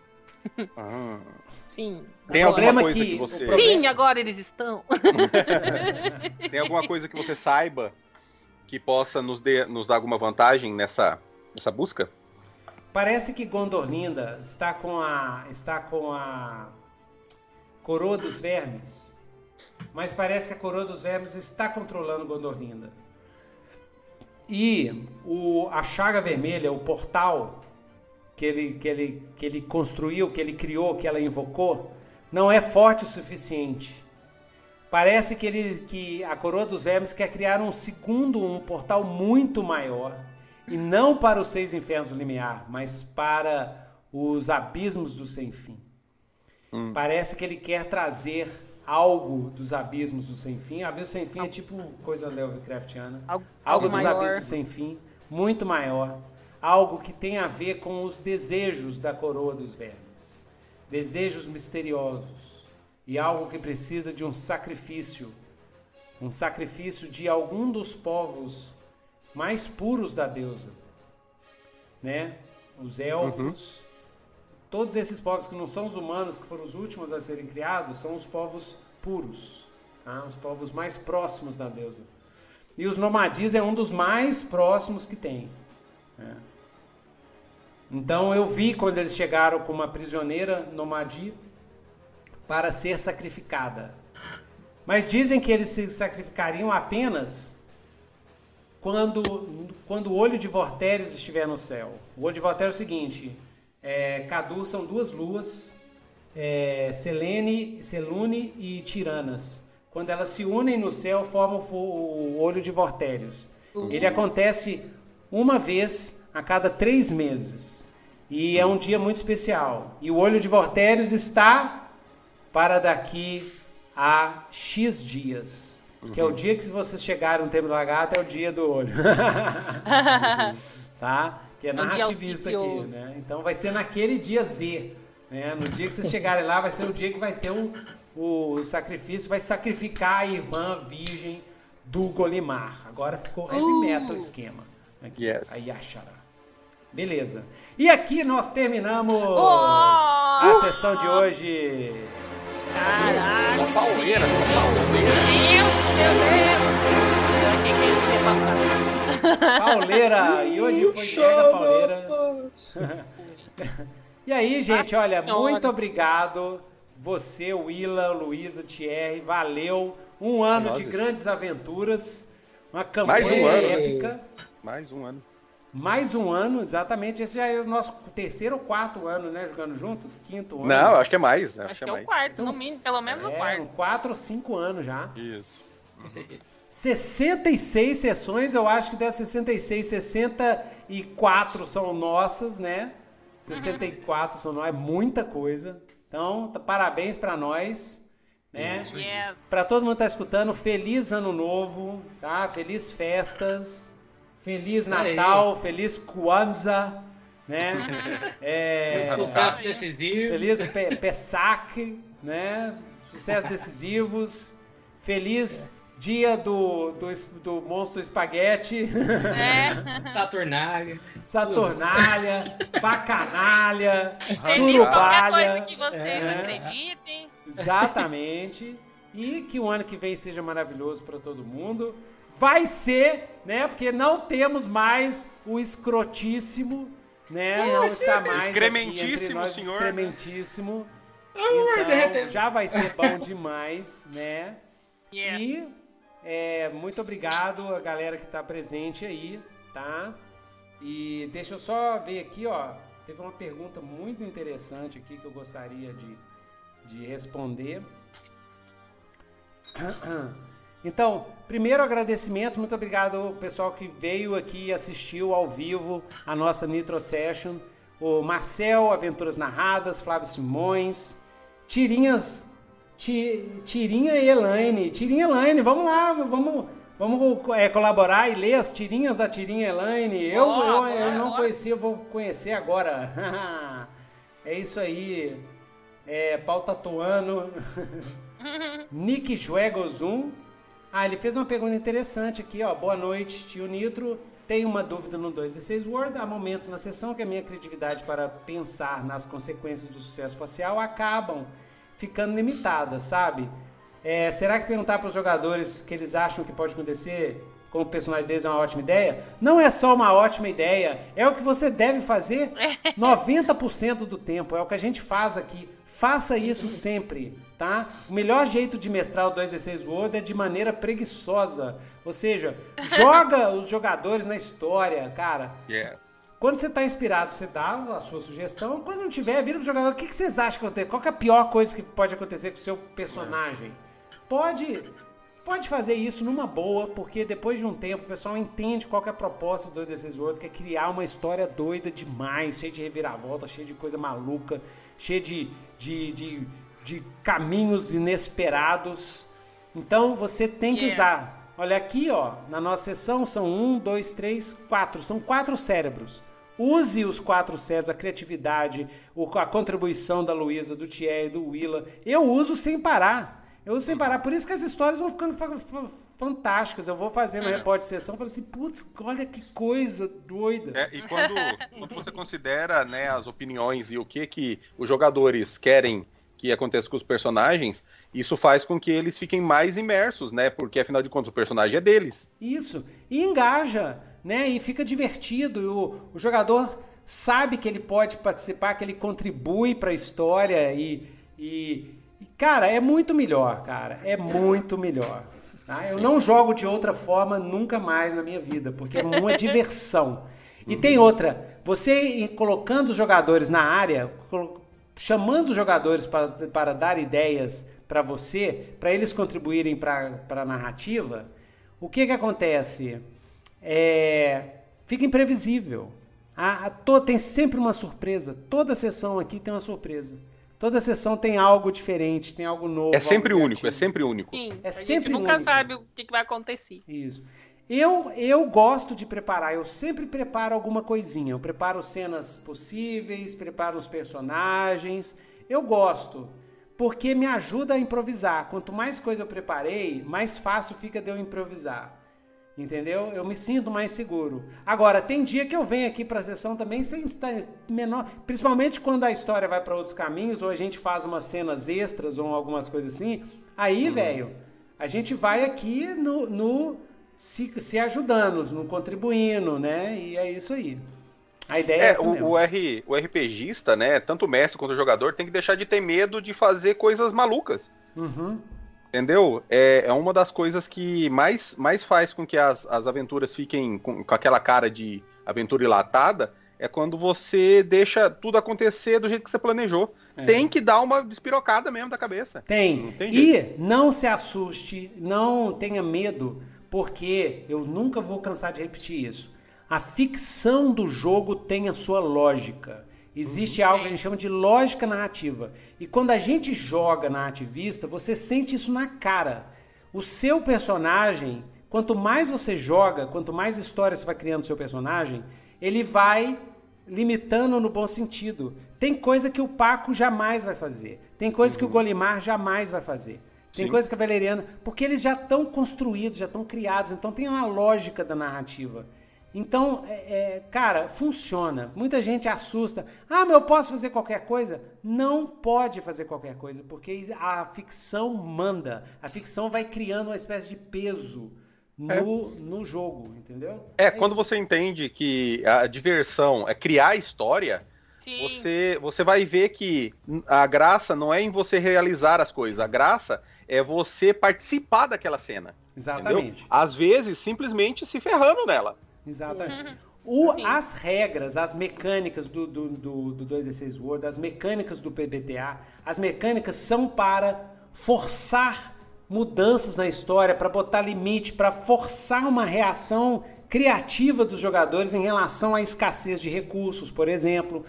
Ah. Sim. Tem alguma coisa que, que você. Sim, agora eles estão. Tem alguma coisa que você saiba que possa nos, de, nos dar alguma vantagem nessa, nessa busca? Parece que Gondolinda está com a está com a coroa dos vermes, mas parece que a coroa dos vermes está controlando Gondolinda. E o, a chaga vermelha, o portal que ele, que, ele, que ele construiu, que ele criou, que ela invocou, não é forte o suficiente. Parece que, ele, que a coroa dos vermes quer criar um segundo, um portal muito maior e não para os seis infernos do limiar, mas para os abismos do sem fim. Hum. Parece que ele quer trazer algo dos abismos do sem fim. Abismo sem fim é tipo coisa Lovecraftiana. Algo, algo dos maior. abismos sem fim, muito maior. Algo que tem a ver com os desejos da coroa dos vermes. Desejos misteriosos. E algo que precisa de um sacrifício. Um sacrifício de algum dos povos mais puros da deusa, né? Os elfos, uhum. todos esses povos que não são os humanos, que foram os últimos a serem criados, são os povos puros, tá? os povos mais próximos da deusa. E os nomadis é um dos mais próximos que tem. Né? Então eu vi quando eles chegaram com uma prisioneira nomadi para ser sacrificada. Mas dizem que eles se sacrificariam apenas quando, quando o olho de Vortérios estiver no céu. O olho de Vortérios é o seguinte: é, Cadu são duas luas, é, Selene, Selune e Tiranas. Quando elas se unem no céu, formam o, o olho de Vortérios. Uhum. Ele acontece uma vez a cada três meses. E é um dia muito especial. E o olho de Vortérios está para daqui a X dias. Uhum. Que é o dia que se vocês chegarem no Templo da Gata, é o dia do olho. tá? Que é, é narrativista aqui, né? Então vai ser naquele dia Z. Né? No dia que vocês chegarem lá, vai ser o dia que vai ter um, o sacrifício, vai sacrificar a irmã virgem do Golimar. Agora ficou heavy uh. metal o esquema. Aqui, yes. a Yashara. Beleza. E aqui nós terminamos oh. a sessão de hoje. Caralho! Uma pauleira, uma pauleira. Meu Deus, Pauleira! E hoje foi mega pauleira. e aí, gente, olha, muito obrigado. Você, Willa, Luísa, Thierry, valeu. Um ano de grandes aventuras. Uma campanha Mais um épica. Mais um ano. Mais um ano, exatamente. Esse já é o nosso terceiro ou quarto ano, né? Jogando juntos? Quinto ano. Não, acho que é mais. Acho, acho que é, é o quarto, então, no mínimo, pelo menos é, o quarto. Um quatro ou cinco anos já. Isso. Uhum. 66 sessões, eu acho que dessas 66, 64 são nossas, né? 64 uhum. são nós, é muita coisa. Então, parabéns para nós. Né? Yes. Para todo mundo que tá escutando, feliz ano novo, tá? Feliz festas, feliz Natal, Aí. feliz Kwanzaa, né? é, sucesso decisivo. Feliz Pe Pesach, né? Sucesso decisivos. Feliz dia do, do, do monstro espaguete. É. Saturnália. Saturnália, bacanalha, surubalha. Coisa que vocês é. acreditem. Exatamente. E que o ano que vem seja maravilhoso para todo mundo. Vai ser, né? Porque não temos mais o escrotíssimo, né? Não está mais excrementíssimo, nós, senhor. Excrementíssimo. Então, já vai ser bom demais, né? Yeah. E é, muito obrigado a galera que está presente aí, tá? E deixa eu só ver aqui, ó. Teve uma pergunta muito interessante aqui que eu gostaria de, de responder. Então, primeiro agradecimentos, muito obrigado ao pessoal que veio aqui e assistiu ao vivo a nossa Nitro Session. O Marcel, Aventuras Narradas, Flávio Simões, Tirinhas, Tirinha e Elaine. Tirinha Elaine, vamos lá, vamos, vamos é, colaborar e ler as tirinhas da Tirinha Elaine. Eu, eu, eu não conhecia, vou conhecer agora. é isso aí. É, Tatuano. Nick Juegozum. Ah, ele fez uma pergunta interessante aqui, ó. Boa noite, tio Nitro. Tenho uma dúvida no 2D6 Word. Há momentos na sessão que a minha criatividade para pensar nas consequências do sucesso espacial acabam ficando limitadas, sabe? É, será que perguntar para os jogadores o que eles acham que pode acontecer com o personagem deles é uma ótima ideia? Não é só uma ótima ideia, é o que você deve fazer 90% do tempo, é o que a gente faz aqui. Faça isso sempre, tá? O melhor jeito de mestrar o 2D6 World é de maneira preguiçosa. Ou seja, joga os jogadores na história, cara. Yes. Quando você está inspirado, você dá a sua sugestão. Quando não tiver, vira pro jogador. O que, que vocês acham que acontece? Qual que é a pior coisa que pode acontecer com o seu personagem? Pode pode fazer isso numa boa, porque depois de um tempo o pessoal entende qual é a proposta do 2D6 World, que é criar uma história doida demais, cheia de reviravolta, cheia de coisa maluca, cheia de, de, de, de caminhos inesperados. Então você tem que yes. usar. Olha aqui, ó, na nossa sessão são um, dois, três, quatro. São quatro cérebros. Use os quatro cérebros, a criatividade, a contribuição da Luísa, do Thierry, do Willa. Eu uso sem parar. Eu uso sem parar. Por isso que as histórias vão ficando fantásticas. Eu vou fazendo é. repórter de sessão e falo assim, putz, olha que coisa doida. É, e quando, quando você considera né, as opiniões e o que, que os jogadores querem que aconteça com os personagens, isso faz com que eles fiquem mais imersos, né? Porque afinal de contas o personagem é deles. Isso. E engaja, né? E fica divertido. E o, o jogador sabe que ele pode participar, que ele contribui para a história e, e, e, cara, é muito melhor, cara. É muito melhor. Tá? Eu não jogo de outra forma nunca mais na minha vida, porque é uma diversão. E tem outra, você colocando os jogadores na área, chamando os jogadores para, para dar ideias para você, para eles contribuírem para a narrativa, o que, que acontece? É, fica imprevisível. A, a, to, tem sempre uma surpresa. Toda sessão aqui tem uma surpresa. Toda sessão tem algo diferente, tem algo novo. É sempre único, é sempre único. Sim, é a sempre gente nunca único. sabe o que, que vai acontecer. Isso. Eu, eu gosto de preparar, eu sempre preparo alguma coisinha. Eu preparo cenas possíveis, preparo os personagens. Eu gosto, porque me ajuda a improvisar. Quanto mais coisa eu preparei, mais fácil fica de eu improvisar. Entendeu? Eu me sinto mais seguro. Agora, tem dia que eu venho aqui para a sessão também sem estar menor, principalmente quando a história vai para outros caminhos ou a gente faz umas cenas extras ou algumas coisas assim. Aí, uhum. velho, a gente vai aqui no, no se, se ajudando, no contribuindo, né? E é isso aí. A ideia é, é essa o, mesmo. O, R, o RPGista, né? Tanto o mestre quanto o jogador tem que deixar de ter medo de fazer coisas malucas. Uhum. Entendeu? É, é uma das coisas que mais, mais faz com que as, as aventuras fiquem com, com aquela cara de aventura enlatada é quando você deixa tudo acontecer do jeito que você planejou. É. Tem que dar uma despirocada mesmo da cabeça. Tem. Não tem e não se assuste, não tenha medo, porque eu nunca vou cansar de repetir isso. A ficção do jogo tem a sua lógica. Existe algo que a gente chama de lógica narrativa. E quando a gente joga narrativista, você sente isso na cara. O seu personagem, quanto mais você joga, quanto mais história você vai criando do seu personagem, ele vai limitando no bom sentido. Tem coisa que o Paco jamais vai fazer. Tem coisa uhum. que o uhum. Golimar jamais vai fazer. Tem Sim. coisa que a Valeriana. Porque eles já estão construídos, já estão criados. Então tem uma lógica da narrativa. Então, é, é, cara, funciona. Muita gente assusta. Ah, mas eu posso fazer qualquer coisa? Não pode fazer qualquer coisa, porque a ficção manda. A ficção vai criando uma espécie de peso no, é. no jogo, entendeu? É, é quando isso. você entende que a diversão é criar história, você, você vai ver que a graça não é em você realizar as coisas, a graça é você participar daquela cena. Exatamente. Entendeu? Às vezes, simplesmente se ferrando nela. Exatamente. O, as regras, as mecânicas do, do, do, do 2D6 World, as mecânicas do PBTA, as mecânicas são para forçar mudanças na história, para botar limite, para forçar uma reação criativa dos jogadores em relação à escassez de recursos, por exemplo,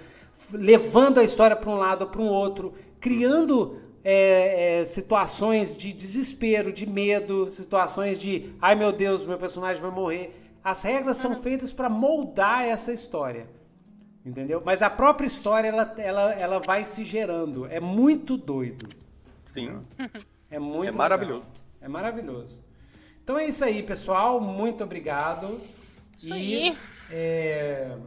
levando a história para um lado ou para um outro, criando é, é, situações de desespero, de medo, situações de ai meu Deus, meu personagem vai morrer. As regras são feitas para moldar essa história. Entendeu? Mas a própria história ela, ela, ela vai se gerando. É muito doido. Sim. É muito É maravilhoso. Legal. É maravilhoso. Então é isso aí, pessoal. Muito obrigado. Isso e aí. É...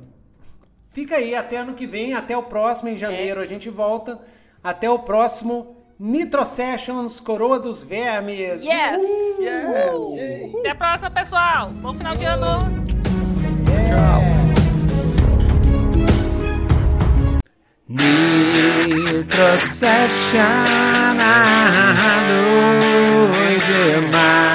fica aí até ano que vem, até o próximo em janeiro é. a gente volta. Até o próximo Nitro Sessions, Coroa dos Vermes. Yes! Uh! yes. Até a próxima, pessoal. Bom final de ano. Tchau. Nitro Session, a noite mais.